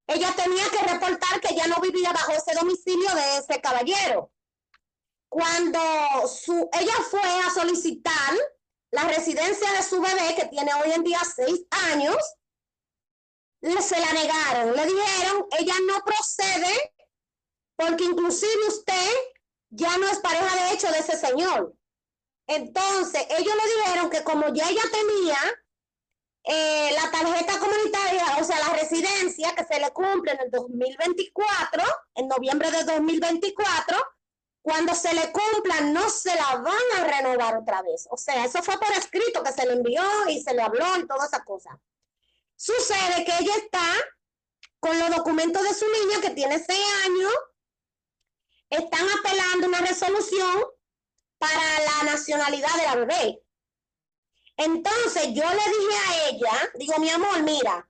[SPEAKER 9] Ella tenía que reportar que ya no vivía bajo ese domicilio de ese caballero. Cuando su, ella fue a solicitar la residencia de su bebé, que tiene hoy en día seis años, se la negaron. Le dijeron, ella no procede porque inclusive usted ya no es pareja de hecho de ese señor. Entonces, ellos le dijeron que como ya ella tenía eh, la tarjeta comunitaria, o sea, la residencia que se le cumple en el 2024, en noviembre de 2024, cuando se le cumpla no se la van a renovar otra vez. O sea, eso fue por escrito que se le envió y se le habló y toda esa cosa. Sucede que ella está con los documentos de su niña que tiene seis años, están apelando una resolución para la nacionalidad de la bebé. Entonces yo le dije a ella, digo, mi amor, mira,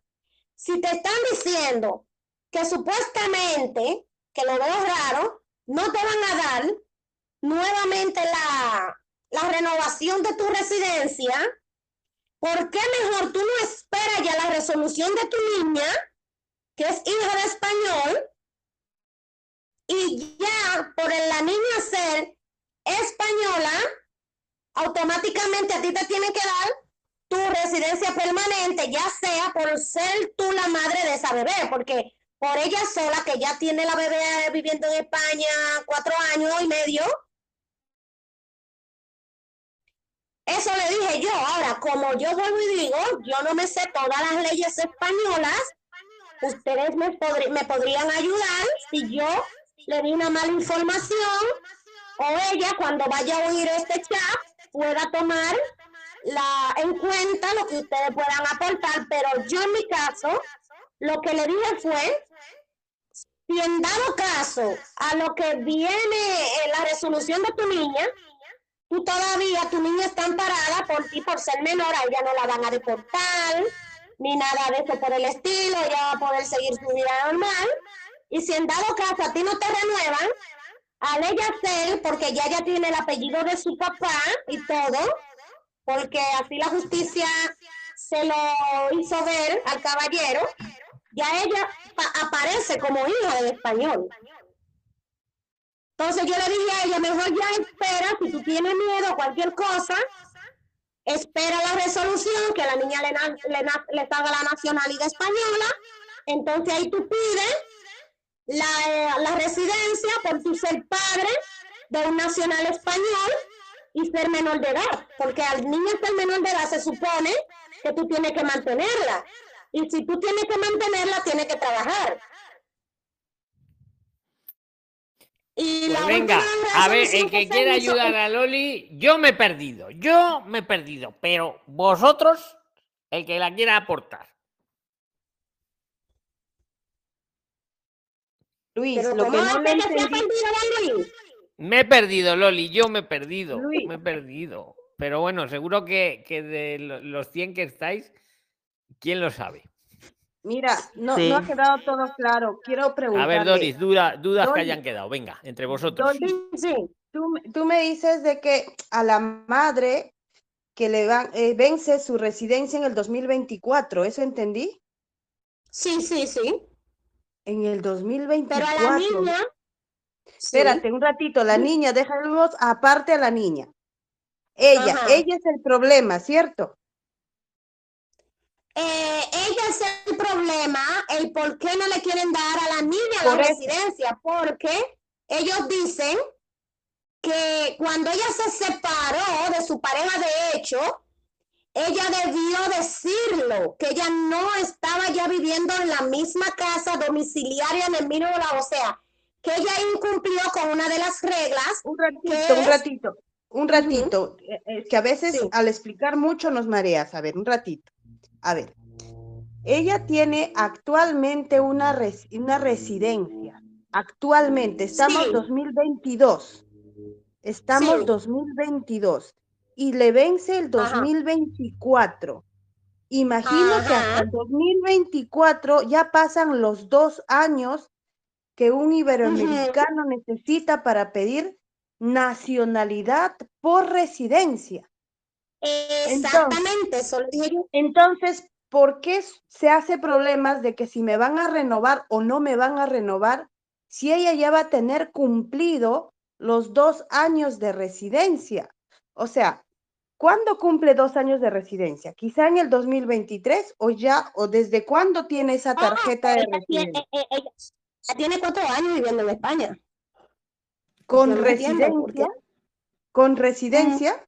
[SPEAKER 9] si te están diciendo que supuestamente, que lo veo raro, no te van a dar nuevamente la, la renovación de tu residencia, ¿por qué mejor tú no esperas ya la resolución de tu niña, que es hija de español, y ya por la niña ser española, automáticamente a ti te tiene que dar tu residencia permanente, ya sea por ser tú la madre de esa bebé, porque por ella sola, que ya tiene la bebé viviendo en España cuatro años y medio, eso le dije yo. Ahora, como yo vuelvo y digo, yo no me sé todas las leyes españolas, ustedes me, me podrían ayudar si yo le di una mala información o ella cuando vaya a oír este chat pueda tomar la, en cuenta lo que ustedes puedan aportar, pero yo en mi caso, lo que le dije fue, si en dado caso a lo que viene en la resolución de tu niña, tú todavía, tu niña está amparada por ti por ser menor, a ella no la van a deportar, ni nada de eso por el estilo, ella va a poder seguir su vida normal. Y si en dado caso a ti no te renuevan, ella ser, porque ya ya tiene el apellido de su papá y todo, porque así la justicia se lo hizo ver al caballero, ya ella aparece como hija del español. Entonces yo le dije a ella, mejor ya espera, si tú tienes miedo cualquier cosa, espera la resolución, que la niña le, le, le la nacionalidad española, entonces ahí tú pides la, la residencia por tu ser padre de un nacional español y ser menor de edad, porque al niño ser menor de edad se supone que tú tienes que mantenerla. Y si tú tienes que mantenerla, tienes que trabajar.
[SPEAKER 1] Y pues venga, a ver, el que quiera ayudar a Loli, yo me he perdido, yo me he perdido, pero vosotros, el que la quiera aportar.
[SPEAKER 10] Luis, lo que no me entendí...
[SPEAKER 1] Me he perdido, Loli, yo me he perdido, me he perdido. Pero bueno, seguro que, de los 100 que estáis, ¿quién lo sabe?
[SPEAKER 10] Mira, no, no ha quedado todo claro. Quiero preguntar.
[SPEAKER 1] A ver, Doris, dudas que hayan quedado. Venga, entre vosotros.
[SPEAKER 10] sí, tú, tú, me dices de que a la madre que le van, eh, vence su residencia en el 2024, ¿eso entendí?
[SPEAKER 9] Sí, sí, sí.
[SPEAKER 10] En el 2024.
[SPEAKER 9] Pero a la niña
[SPEAKER 10] Espérate un ratito, la niña, déjanos aparte a la niña. Ella, ella es el problema, ¿cierto?
[SPEAKER 9] Eh, ella es el problema, el por qué no le quieren dar a la niña la residencia, porque ellos dicen que cuando ella se separó de su pareja de hecho, ella debió decirlo, que ella no estaba ya viviendo en la misma casa domiciliaria en el mínimo, o sea, que ella incumplió con una de las reglas.
[SPEAKER 10] Un ratito, un ratito, un ratito, eh, eh, que a veces al explicar mucho nos mareas. A ver, un ratito. A ver, ella tiene actualmente una, una residencia. Actualmente, estamos 2022. Estamos 2022 y le vence el 2024. Imagino que hasta el 2024 ya pasan los dos años que un iberoamericano necesita para pedir nacionalidad por residencia.
[SPEAKER 9] Exactamente,
[SPEAKER 10] entonces, entonces, ¿por qué se hace problemas de que si me van a renovar o no me van a renovar si ella ya va a tener cumplido los dos años de residencia? O sea, ¿cuándo cumple dos años de residencia? ¿Quizá en el 2023 o ya, o desde cuándo tiene esa ah, tarjeta de residencia?
[SPEAKER 9] tiene cuatro años viviendo en España.
[SPEAKER 10] Con
[SPEAKER 9] entiendo
[SPEAKER 10] residencia, con residencia,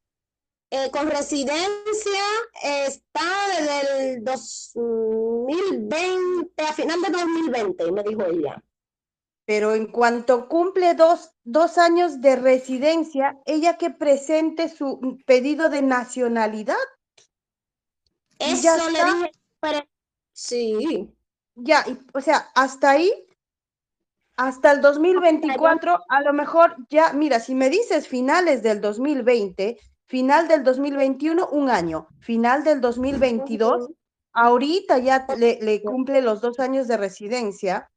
[SPEAKER 9] Eh, con residencia está desde el 2020, a final de 2020, me dijo ella.
[SPEAKER 10] Pero en cuanto cumple dos, dos años de residencia, ella que presente su pedido de nacionalidad. Ya
[SPEAKER 9] Eso le
[SPEAKER 10] está.
[SPEAKER 9] dije, pero sí.
[SPEAKER 10] Ya, y, o sea, hasta ahí, hasta el 2024, a lo mejor ya, mira, si me dices finales del 2020, final del 2021, un año, final del 2022, ahorita ya le, le cumple los dos años de residencia.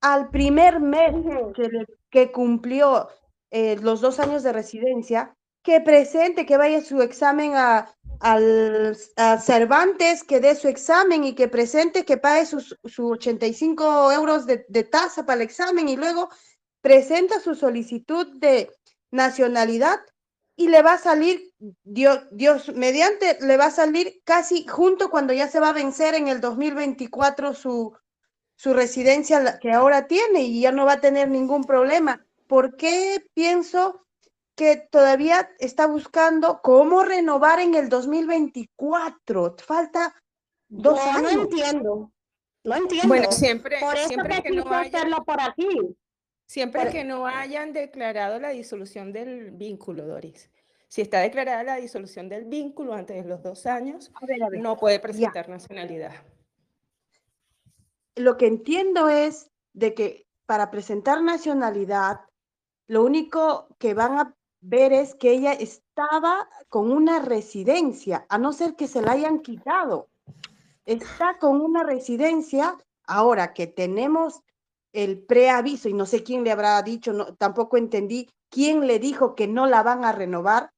[SPEAKER 10] Al primer mes que, que cumplió eh, los dos años de residencia, que presente, que vaya su examen a, al, a Cervantes, que dé su examen y que presente, que pague sus, sus 85 euros de, de tasa para el examen y luego presenta su solicitud de nacionalidad y le va a salir, Dios, Dios mediante, le va a salir casi junto cuando ya se va a vencer en el 2024 su, su residencia que ahora tiene y ya no va a tener ningún problema. ¿Por qué pienso que todavía está buscando cómo renovar en el 2024? Falta dos
[SPEAKER 9] No, no
[SPEAKER 10] años.
[SPEAKER 9] entiendo. No entiendo.
[SPEAKER 4] Bueno, siempre,
[SPEAKER 9] Por eso
[SPEAKER 4] siempre
[SPEAKER 9] que
[SPEAKER 4] que no
[SPEAKER 9] quise
[SPEAKER 4] haya,
[SPEAKER 9] hacerlo por aquí.
[SPEAKER 4] siempre
[SPEAKER 9] Por-
[SPEAKER 4] que no hayan declarado la disolución del vínculo, Doris. Si está declarada la disolución del vínculo antes de los dos años,
[SPEAKER 10] A ver, a ver,
[SPEAKER 4] no puede
[SPEAKER 10] ya.
[SPEAKER 4] presentar nacionalidad.
[SPEAKER 10] Lo que entiendo es de que para presentar nacionalidad, lo único que van a ver es que ella estaba con una residencia, a no ser que se la hayan quitado. Está con una residencia, ahora que tenemos el preaviso, y no sé quién le habrá dicho, no, tampoco entendí quién le dijo que no la van a renovar,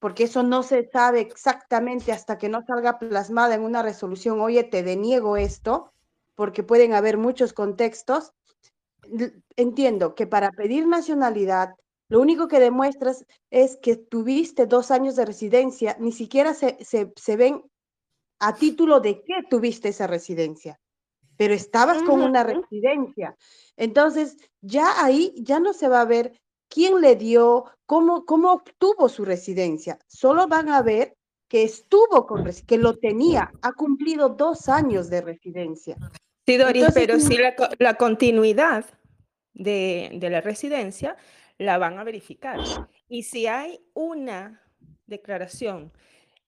[SPEAKER 10] porque eso no se sabe exactamente hasta que no salga plasmada en una resolución, oye, te deniego esto, porque pueden haber muchos contextos. Entiendo que para pedir nacionalidad, lo único que demuestras es que tuviste dos años de residencia, ni siquiera se, se, se ven a título de qué tuviste esa residencia, pero estabas con una residencia. Entonces, ya ahí ya no se va a ver quién le dio, cómo, cómo obtuvo su residencia. Solo van a ver que estuvo con, que lo tenía, ha cumplido dos años de residencia.
[SPEAKER 4] Sí, Doris,
[SPEAKER 10] Entonces,
[SPEAKER 4] pero sí la, la continuidad de, de la residencia la van a verificar. Y si hay una declaración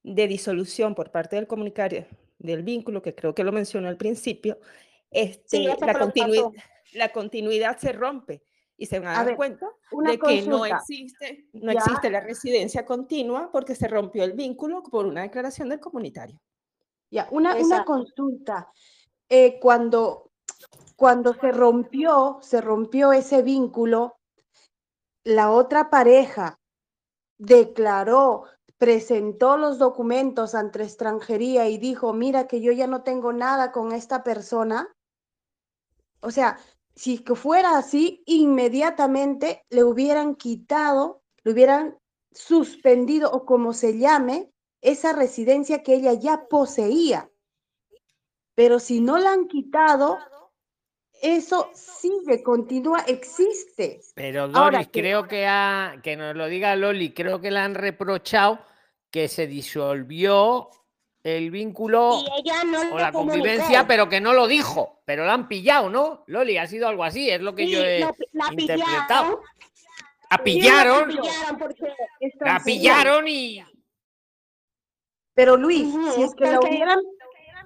[SPEAKER 4] de disolución por parte del comunicario del vínculo, que creo que lo mencionó al principio,
[SPEAKER 9] Sí,
[SPEAKER 4] este,
[SPEAKER 9] eso
[SPEAKER 4] la, continui- la continuidad se rompe y se van a
[SPEAKER 10] A
[SPEAKER 4] dar
[SPEAKER 10] ver,
[SPEAKER 4] cuenta
[SPEAKER 10] una
[SPEAKER 4] de que no
[SPEAKER 10] consulta.
[SPEAKER 4] existe, no
[SPEAKER 10] Ya,
[SPEAKER 4] existe la residencia continua porque se rompió el vínculo por una declaración del comunitario.
[SPEAKER 10] ya, una, una consulta. Eh, cuando, cuando se rompió, se rompió ese vínculo, la otra pareja declaró, presentó los documentos ante extranjería y dijo, mira que yo ya no tengo nada con esta persona. O sea, si fuera así, inmediatamente le hubieran quitado, le hubieran suspendido o como se llame, esa residencia que ella ya poseía. Pero si no la han quitado, eso sigue, continúa, existe.
[SPEAKER 1] Pero
[SPEAKER 10] Ahora
[SPEAKER 1] Doris,
[SPEAKER 10] que-
[SPEAKER 1] creo que ha, que nos lo diga Loli, creo que le han reprochado que se disolvió el vínculo
[SPEAKER 9] Y ella no
[SPEAKER 1] o la
[SPEAKER 9] comunicó.
[SPEAKER 1] convivencia, pero que no lo dijo. Pero la han pillado, ¿no? Loli, ha sido algo así, es lo que
[SPEAKER 9] Sí,
[SPEAKER 1] yo he
[SPEAKER 9] pi- la
[SPEAKER 1] interpretado.
[SPEAKER 9] pillaron.
[SPEAKER 1] La
[SPEAKER 9] Sí, la
[SPEAKER 1] pillaron,
[SPEAKER 9] porque
[SPEAKER 1] la pillaron y
[SPEAKER 10] Pero Luis, si es que la hubieran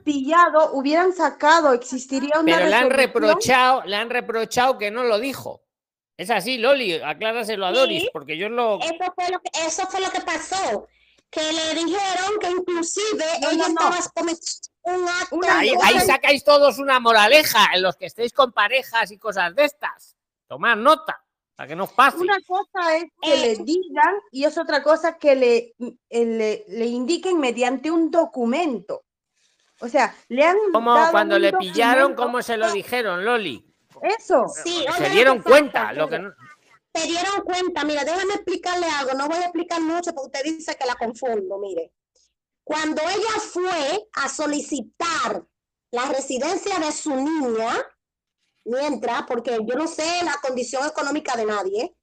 [SPEAKER 10] pillado, hubieran sacado, existiría una
[SPEAKER 1] pero le han reprochado, le han reprochado que no lo dijo. Es así, Loli, acláraselo a Doris,
[SPEAKER 9] Sí,
[SPEAKER 1] porque yo lo
[SPEAKER 9] Eso fue lo que, eso fue lo que pasó. Que le dijeron que inclusive
[SPEAKER 10] No,
[SPEAKER 9] ella
[SPEAKER 10] no, no.
[SPEAKER 9] estaba cometiendo un acto
[SPEAKER 10] Una
[SPEAKER 1] Ahí, ahí sacáis todos una moraleja, en los que estéis con parejas y cosas de estas. Tomad nota, para que no pase.
[SPEAKER 10] Una cosa es que
[SPEAKER 9] Eh,
[SPEAKER 10] le digan y es otra cosa que le, eh, le, le indiquen mediante un documento. O sea, le han
[SPEAKER 1] Como
[SPEAKER 10] dado
[SPEAKER 1] cuando le pillaron, ¿cómo se lo dijeron, Loli?
[SPEAKER 10] Eso.
[SPEAKER 9] Sí,
[SPEAKER 1] se dieron cuenta. Lo que
[SPEAKER 9] mire,
[SPEAKER 1] no-
[SPEAKER 9] se dieron cuenta, mira, déjame explicarle algo, no voy a explicar mucho porque usted dice que la confundo, mire. Cuando ella fue a solicitar la residencia de su niña, mientras, porque yo no sé la condición económica de nadie,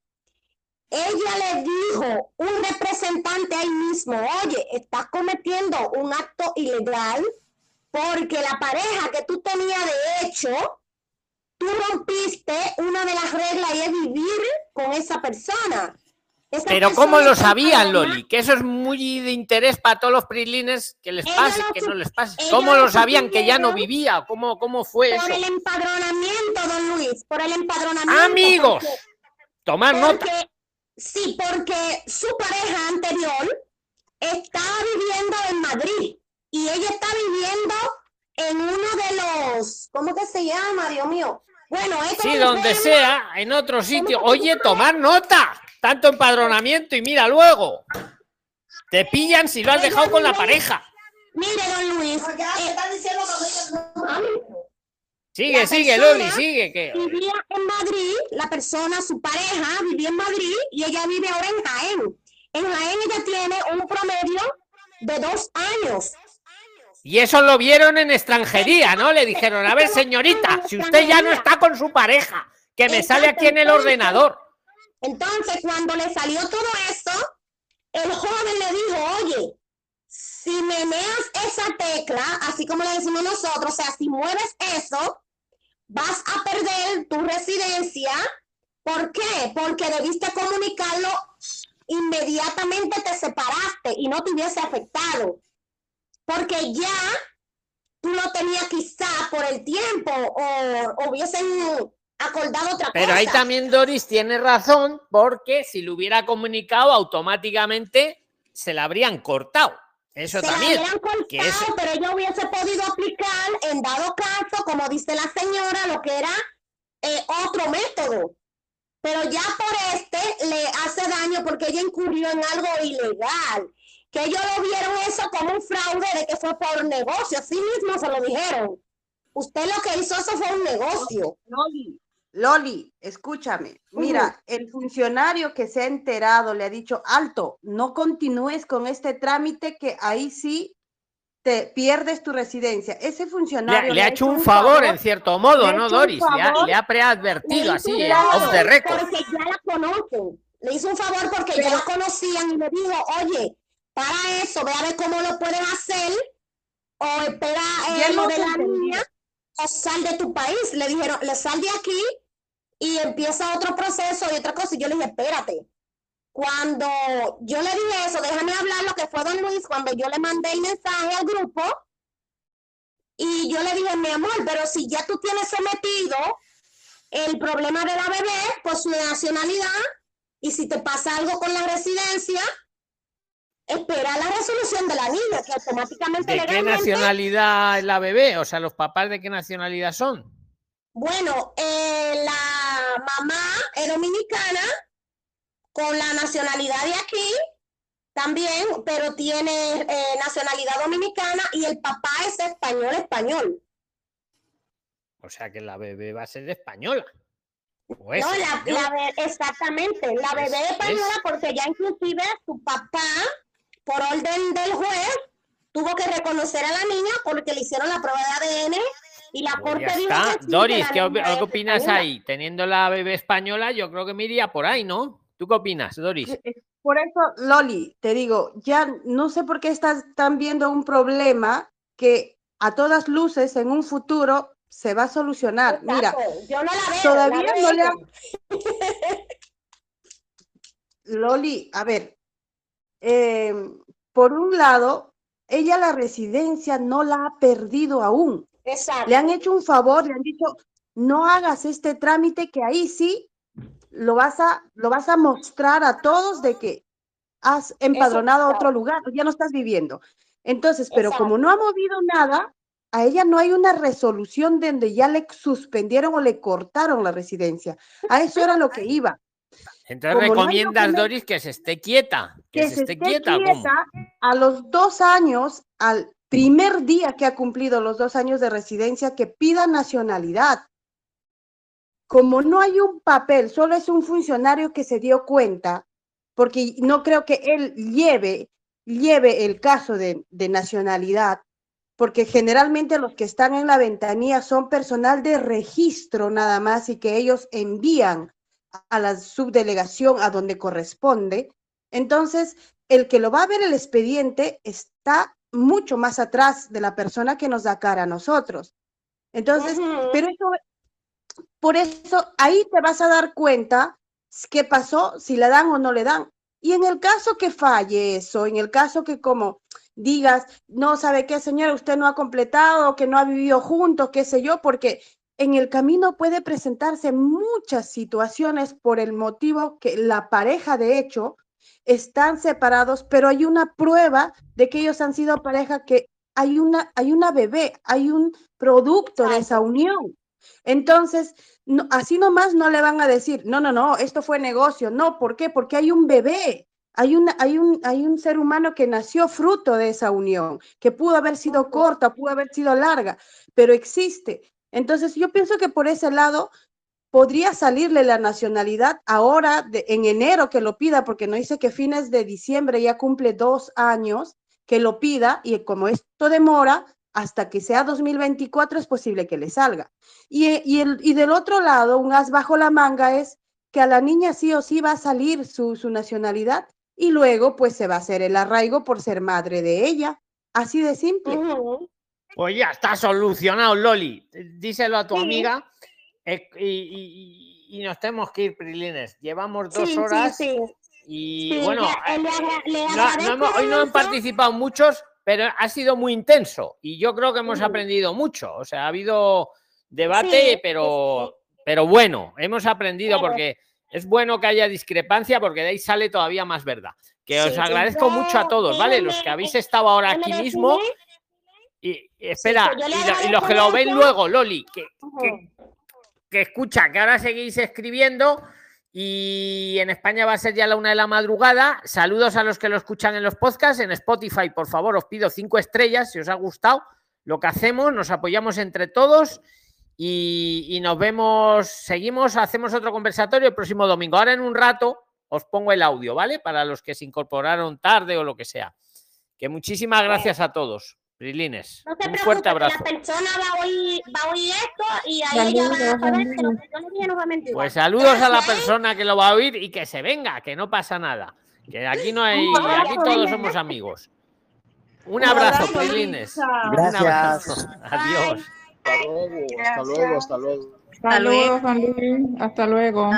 [SPEAKER 9] ella le dijo un representante ahí mismo, oye, estás cometiendo un acto ilegal porque la pareja que tú tenías de hecho, tú rompiste una de las reglas y es vivir con esa persona. Esa
[SPEAKER 1] Pero ¿cómo
[SPEAKER 9] persona
[SPEAKER 1] lo
[SPEAKER 9] está
[SPEAKER 1] sabían. Loli? Que eso es muy de interés para todos los prislines que les pase,
[SPEAKER 9] lo
[SPEAKER 1] que no les pase. ¿Cómo
[SPEAKER 9] lo
[SPEAKER 1] lo sabían que ya no vivía? ¿Cómo, cómo fue
[SPEAKER 9] Por
[SPEAKER 1] eso?
[SPEAKER 9] el empadronamiento, don Luis, por el empadronamiento.
[SPEAKER 1] Amigos,
[SPEAKER 9] porque-
[SPEAKER 1] tomar nota.
[SPEAKER 9] sí, porque su pareja anterior estaba viviendo en Madrid y ella está viviendo en uno de los, ¿cómo que se llama, Dios mío? Bueno, es como
[SPEAKER 1] Sí, donde
[SPEAKER 9] se
[SPEAKER 1] sea, en otro sitio. Oye, tomar nota. Tanto empadronamiento y mira luego. Te pillan si lo has dejado con la pareja.
[SPEAKER 9] Mire, don Luis, eh,
[SPEAKER 1] Sigue,
[SPEAKER 9] La
[SPEAKER 1] sigue, Loli, sigue. Que...
[SPEAKER 9] vivía en Madrid, la persona, su pareja, vivía en Madrid y ella vive ahora en Jaén. En Jaén ella tiene un promedio de dos años.
[SPEAKER 1] Y eso lo vieron en extranjería, ¿no? Le dijeron, a ver, señorita, si usted ya no está con su pareja, que me sale aquí en el ordenador.
[SPEAKER 9] Entonces, cuando le salió todo eso, el joven le dijo, oye, si meneas esa tecla, así como le decimos nosotros, o sea, si mueves eso, vas a perder tu residencia. ¿Por qué? Porque debiste comunicarlo inmediatamente te separaste y no te hubiese afectado. Porque ya tú no tenías quizá por el tiempo o, o hubiesen acordado otra
[SPEAKER 1] Pero
[SPEAKER 9] cosa.
[SPEAKER 1] ahí también Doris tiene razón, porque si lo hubiera comunicado, automáticamente se la habrían cortado. Eso
[SPEAKER 9] se la hubieran cortado,
[SPEAKER 1] que
[SPEAKER 9] pero ella hubiese podido aplicar en dado caso, como dice la señora, lo que era eh, otro método. Pero ya por este le hace daño porque ella incurrió en algo ilegal. Que ellos lo vieron eso como un fraude de que fue por negocio. Así mismo se lo dijeron. Usted lo que hizo eso fue un negocio.
[SPEAKER 10] Loli, Loli, escúchame. Mira, el funcionario que se ha enterado le ha dicho, alto, no continúes con este trámite que ahí sí te pierdes tu residencia. Ese
[SPEAKER 1] Le,
[SPEAKER 10] funcionario
[SPEAKER 1] le ha hecho un favor, en cierto modo, ¿no, Doris? Le ha,
[SPEAKER 10] favor.
[SPEAKER 1] le ha
[SPEAKER 9] Le
[SPEAKER 1] preadvertido así,
[SPEAKER 9] favor
[SPEAKER 1] off the record.
[SPEAKER 9] Porque ya la conocen. Le hizo un favor porque ya la conocían y le dijo, oye, para eso, ve a ver cómo lo pueden hacer o espera eh, lo de la niña o sal de tu país. Le dijeron, le sal de aquí y empieza otro proceso y otra cosa. Y yo le dije, espérate. Cuando yo le dije eso, déjame hablar lo que fue don Luis, cuando yo le mandé el mensaje al grupo, y yo le dije, mi amor, pero si ya tú tienes sometido el problema de la bebé por su nacionalidad, y si te pasa algo con la residencia, espera la resolución de la niña, que automáticamente
[SPEAKER 1] ¿De qué
[SPEAKER 9] legalmente
[SPEAKER 1] nacionalidad es la bebé? O sea, ¿los papás de qué nacionalidad son?
[SPEAKER 9] Bueno, eh, la mamá es dominicana con la nacionalidad de aquí también, pero tiene eh, nacionalidad dominicana y el papá es español, español.
[SPEAKER 1] O sea, que la bebé va a ser española.
[SPEAKER 9] No, la, la exactamente, la bebé
[SPEAKER 1] es-
[SPEAKER 9] española porque ya inclusive su papá, por orden del juez, tuvo que reconocer a la niña porque le hicieron la prueba de ADN y la
[SPEAKER 1] Pues
[SPEAKER 9] corte dijo que sí,
[SPEAKER 1] Doris, ¿qué, opinas
[SPEAKER 9] española.
[SPEAKER 1] ahí? Teniendo la bebé española, yo creo que me iría por ahí, ¿no? ¿Tú qué opinas, Doris?
[SPEAKER 10] Eh, Por eso, Loli, te digo, ya no sé por qué estás, están viendo un problema que a todas luces en un futuro se va a solucionar. Mira,
[SPEAKER 9] yo no la veo,
[SPEAKER 10] todavía
[SPEAKER 9] la
[SPEAKER 10] no le
[SPEAKER 9] veo.
[SPEAKER 10] ha... Loli, a ver, eh, por un lado, ella la residencia no la ha perdido aún.
[SPEAKER 9] Exacto.
[SPEAKER 10] Le han hecho un favor, le han dicho, no hagas este trámite que ahí sí lo vas a, lo vas a mostrar a todos de que has empadronado a otro lugar, ya no estás viviendo. Entonces, pero como no ha movido nada, a ella no hay una resolución donde ya le suspendieron o le cortaron la residencia. A eso era lo que iba.
[SPEAKER 1] Entonces
[SPEAKER 10] como
[SPEAKER 1] recomiendas, Doris, que se esté quieta. Que,
[SPEAKER 10] que
[SPEAKER 1] se
[SPEAKER 10] se
[SPEAKER 1] esté
[SPEAKER 10] esté
[SPEAKER 1] quieta. ¿cómo?
[SPEAKER 10] quieta a los dos años, al primer día que ha cumplido los dos años de residencia, que pida nacionalidad. Como no hay un papel, solo es un funcionario que se dio cuenta, porque no creo que él lleve, lleve el caso de, de nacionalidad, porque generalmente los que están en la ventanilla son personal de registro nada más y que ellos envían a la subdelegación a donde corresponde. Entonces, el que lo va a ver el expediente está mucho más atrás de la persona que nos da cara a nosotros. Entonces, pero eso, por eso ahí te vas a dar cuenta qué pasó, si le dan o no le dan. Y en el caso que falle eso, en el caso que como digas, no sabe qué, señora, usted no ha completado, que no ha vivido juntos, qué sé yo, porque en el camino puede presentarse muchas situaciones por el motivo que la pareja, de hecho, están separados, pero hay una prueba de que ellos han sido pareja, que hay una, hay una bebé, hay un producto de esa unión. Entonces, no, así nomás no le van a decir, no, no, no, esto fue negocio. No, ¿por qué? Porque hay un bebé, hay, una, hay, un, hay un ser humano que nació fruto de esa unión, que pudo haber sido corta, pudo haber sido larga, pero existe. Entonces, yo pienso que por ese lado podría salirle la nacionalidad ahora, en enero, que lo pida, porque no dice que fines de diciembre ya cumple dos años, que lo pida, y como esto demora, hasta que sea 2024 es posible que le salga. Y, y, el, y del otro lado, un as bajo la manga es que a la niña sí o sí va a salir su, su nacionalidad y luego pues se va a hacer el arraigo por ser madre de ella. Así de simple.
[SPEAKER 1] Pues ya está solucionado, Loli. Díselo a tu amiga eh, y, y- y nos tenemos que ir, Prilines. Llevamos dos
[SPEAKER 9] Sí,
[SPEAKER 1] horas
[SPEAKER 9] sí.
[SPEAKER 1] y bueno,
[SPEAKER 9] le- le agra- le
[SPEAKER 1] no- no
[SPEAKER 9] agradezco
[SPEAKER 1] hemos- hoy no han participado muchos, pero ha sido muy intenso y yo creo que hemos aprendido mucho. O sea, ha habido debate, pero, pero bueno, hemos aprendido
[SPEAKER 9] Claro.
[SPEAKER 1] porque es bueno que haya discrepancia porque de ahí sale todavía más verdad. Que os agradezco mucho a todos, ¿vale? Los que habéis estado ahora aquí mismo. y espera,
[SPEAKER 9] pues
[SPEAKER 1] y, lo- y los que lo ven luego, Loli, que, que escucha, que ahora seguís escribiendo y en España va a ser ya la una de la madrugada. Saludos a los que lo escuchan en los podcasts, en Spotify, por favor, os pido cinco estrellas si os ha gustado lo que hacemos, nos apoyamos entre todos y, y nos vemos, seguimos, hacemos otro conversatorio el próximo domingo. Ahora en un rato os pongo el audio, ¿vale? Para los que se incorporaron tarde o lo que sea. Que muchísimas gracias a todos, Brilines.
[SPEAKER 9] No se
[SPEAKER 1] Un fuerte abrazo.
[SPEAKER 9] la persona va a oír, va a oír esto y ahí ella va a saber que lo que yo le dije no fue mentira.
[SPEAKER 1] Pues saludos a la persona que lo va a oír y que se venga, que no pasa nada. Que aquí no hay, aquí todos somos amigos. Un
[SPEAKER 10] Un
[SPEAKER 1] abrazo,
[SPEAKER 10] abrazo,
[SPEAKER 1] Prilines.
[SPEAKER 10] Luisa.
[SPEAKER 1] Un abrazo. Adiós.
[SPEAKER 3] Hasta luego, hasta luego, hasta luego.
[SPEAKER 14] Juan Luis. Hasta luego.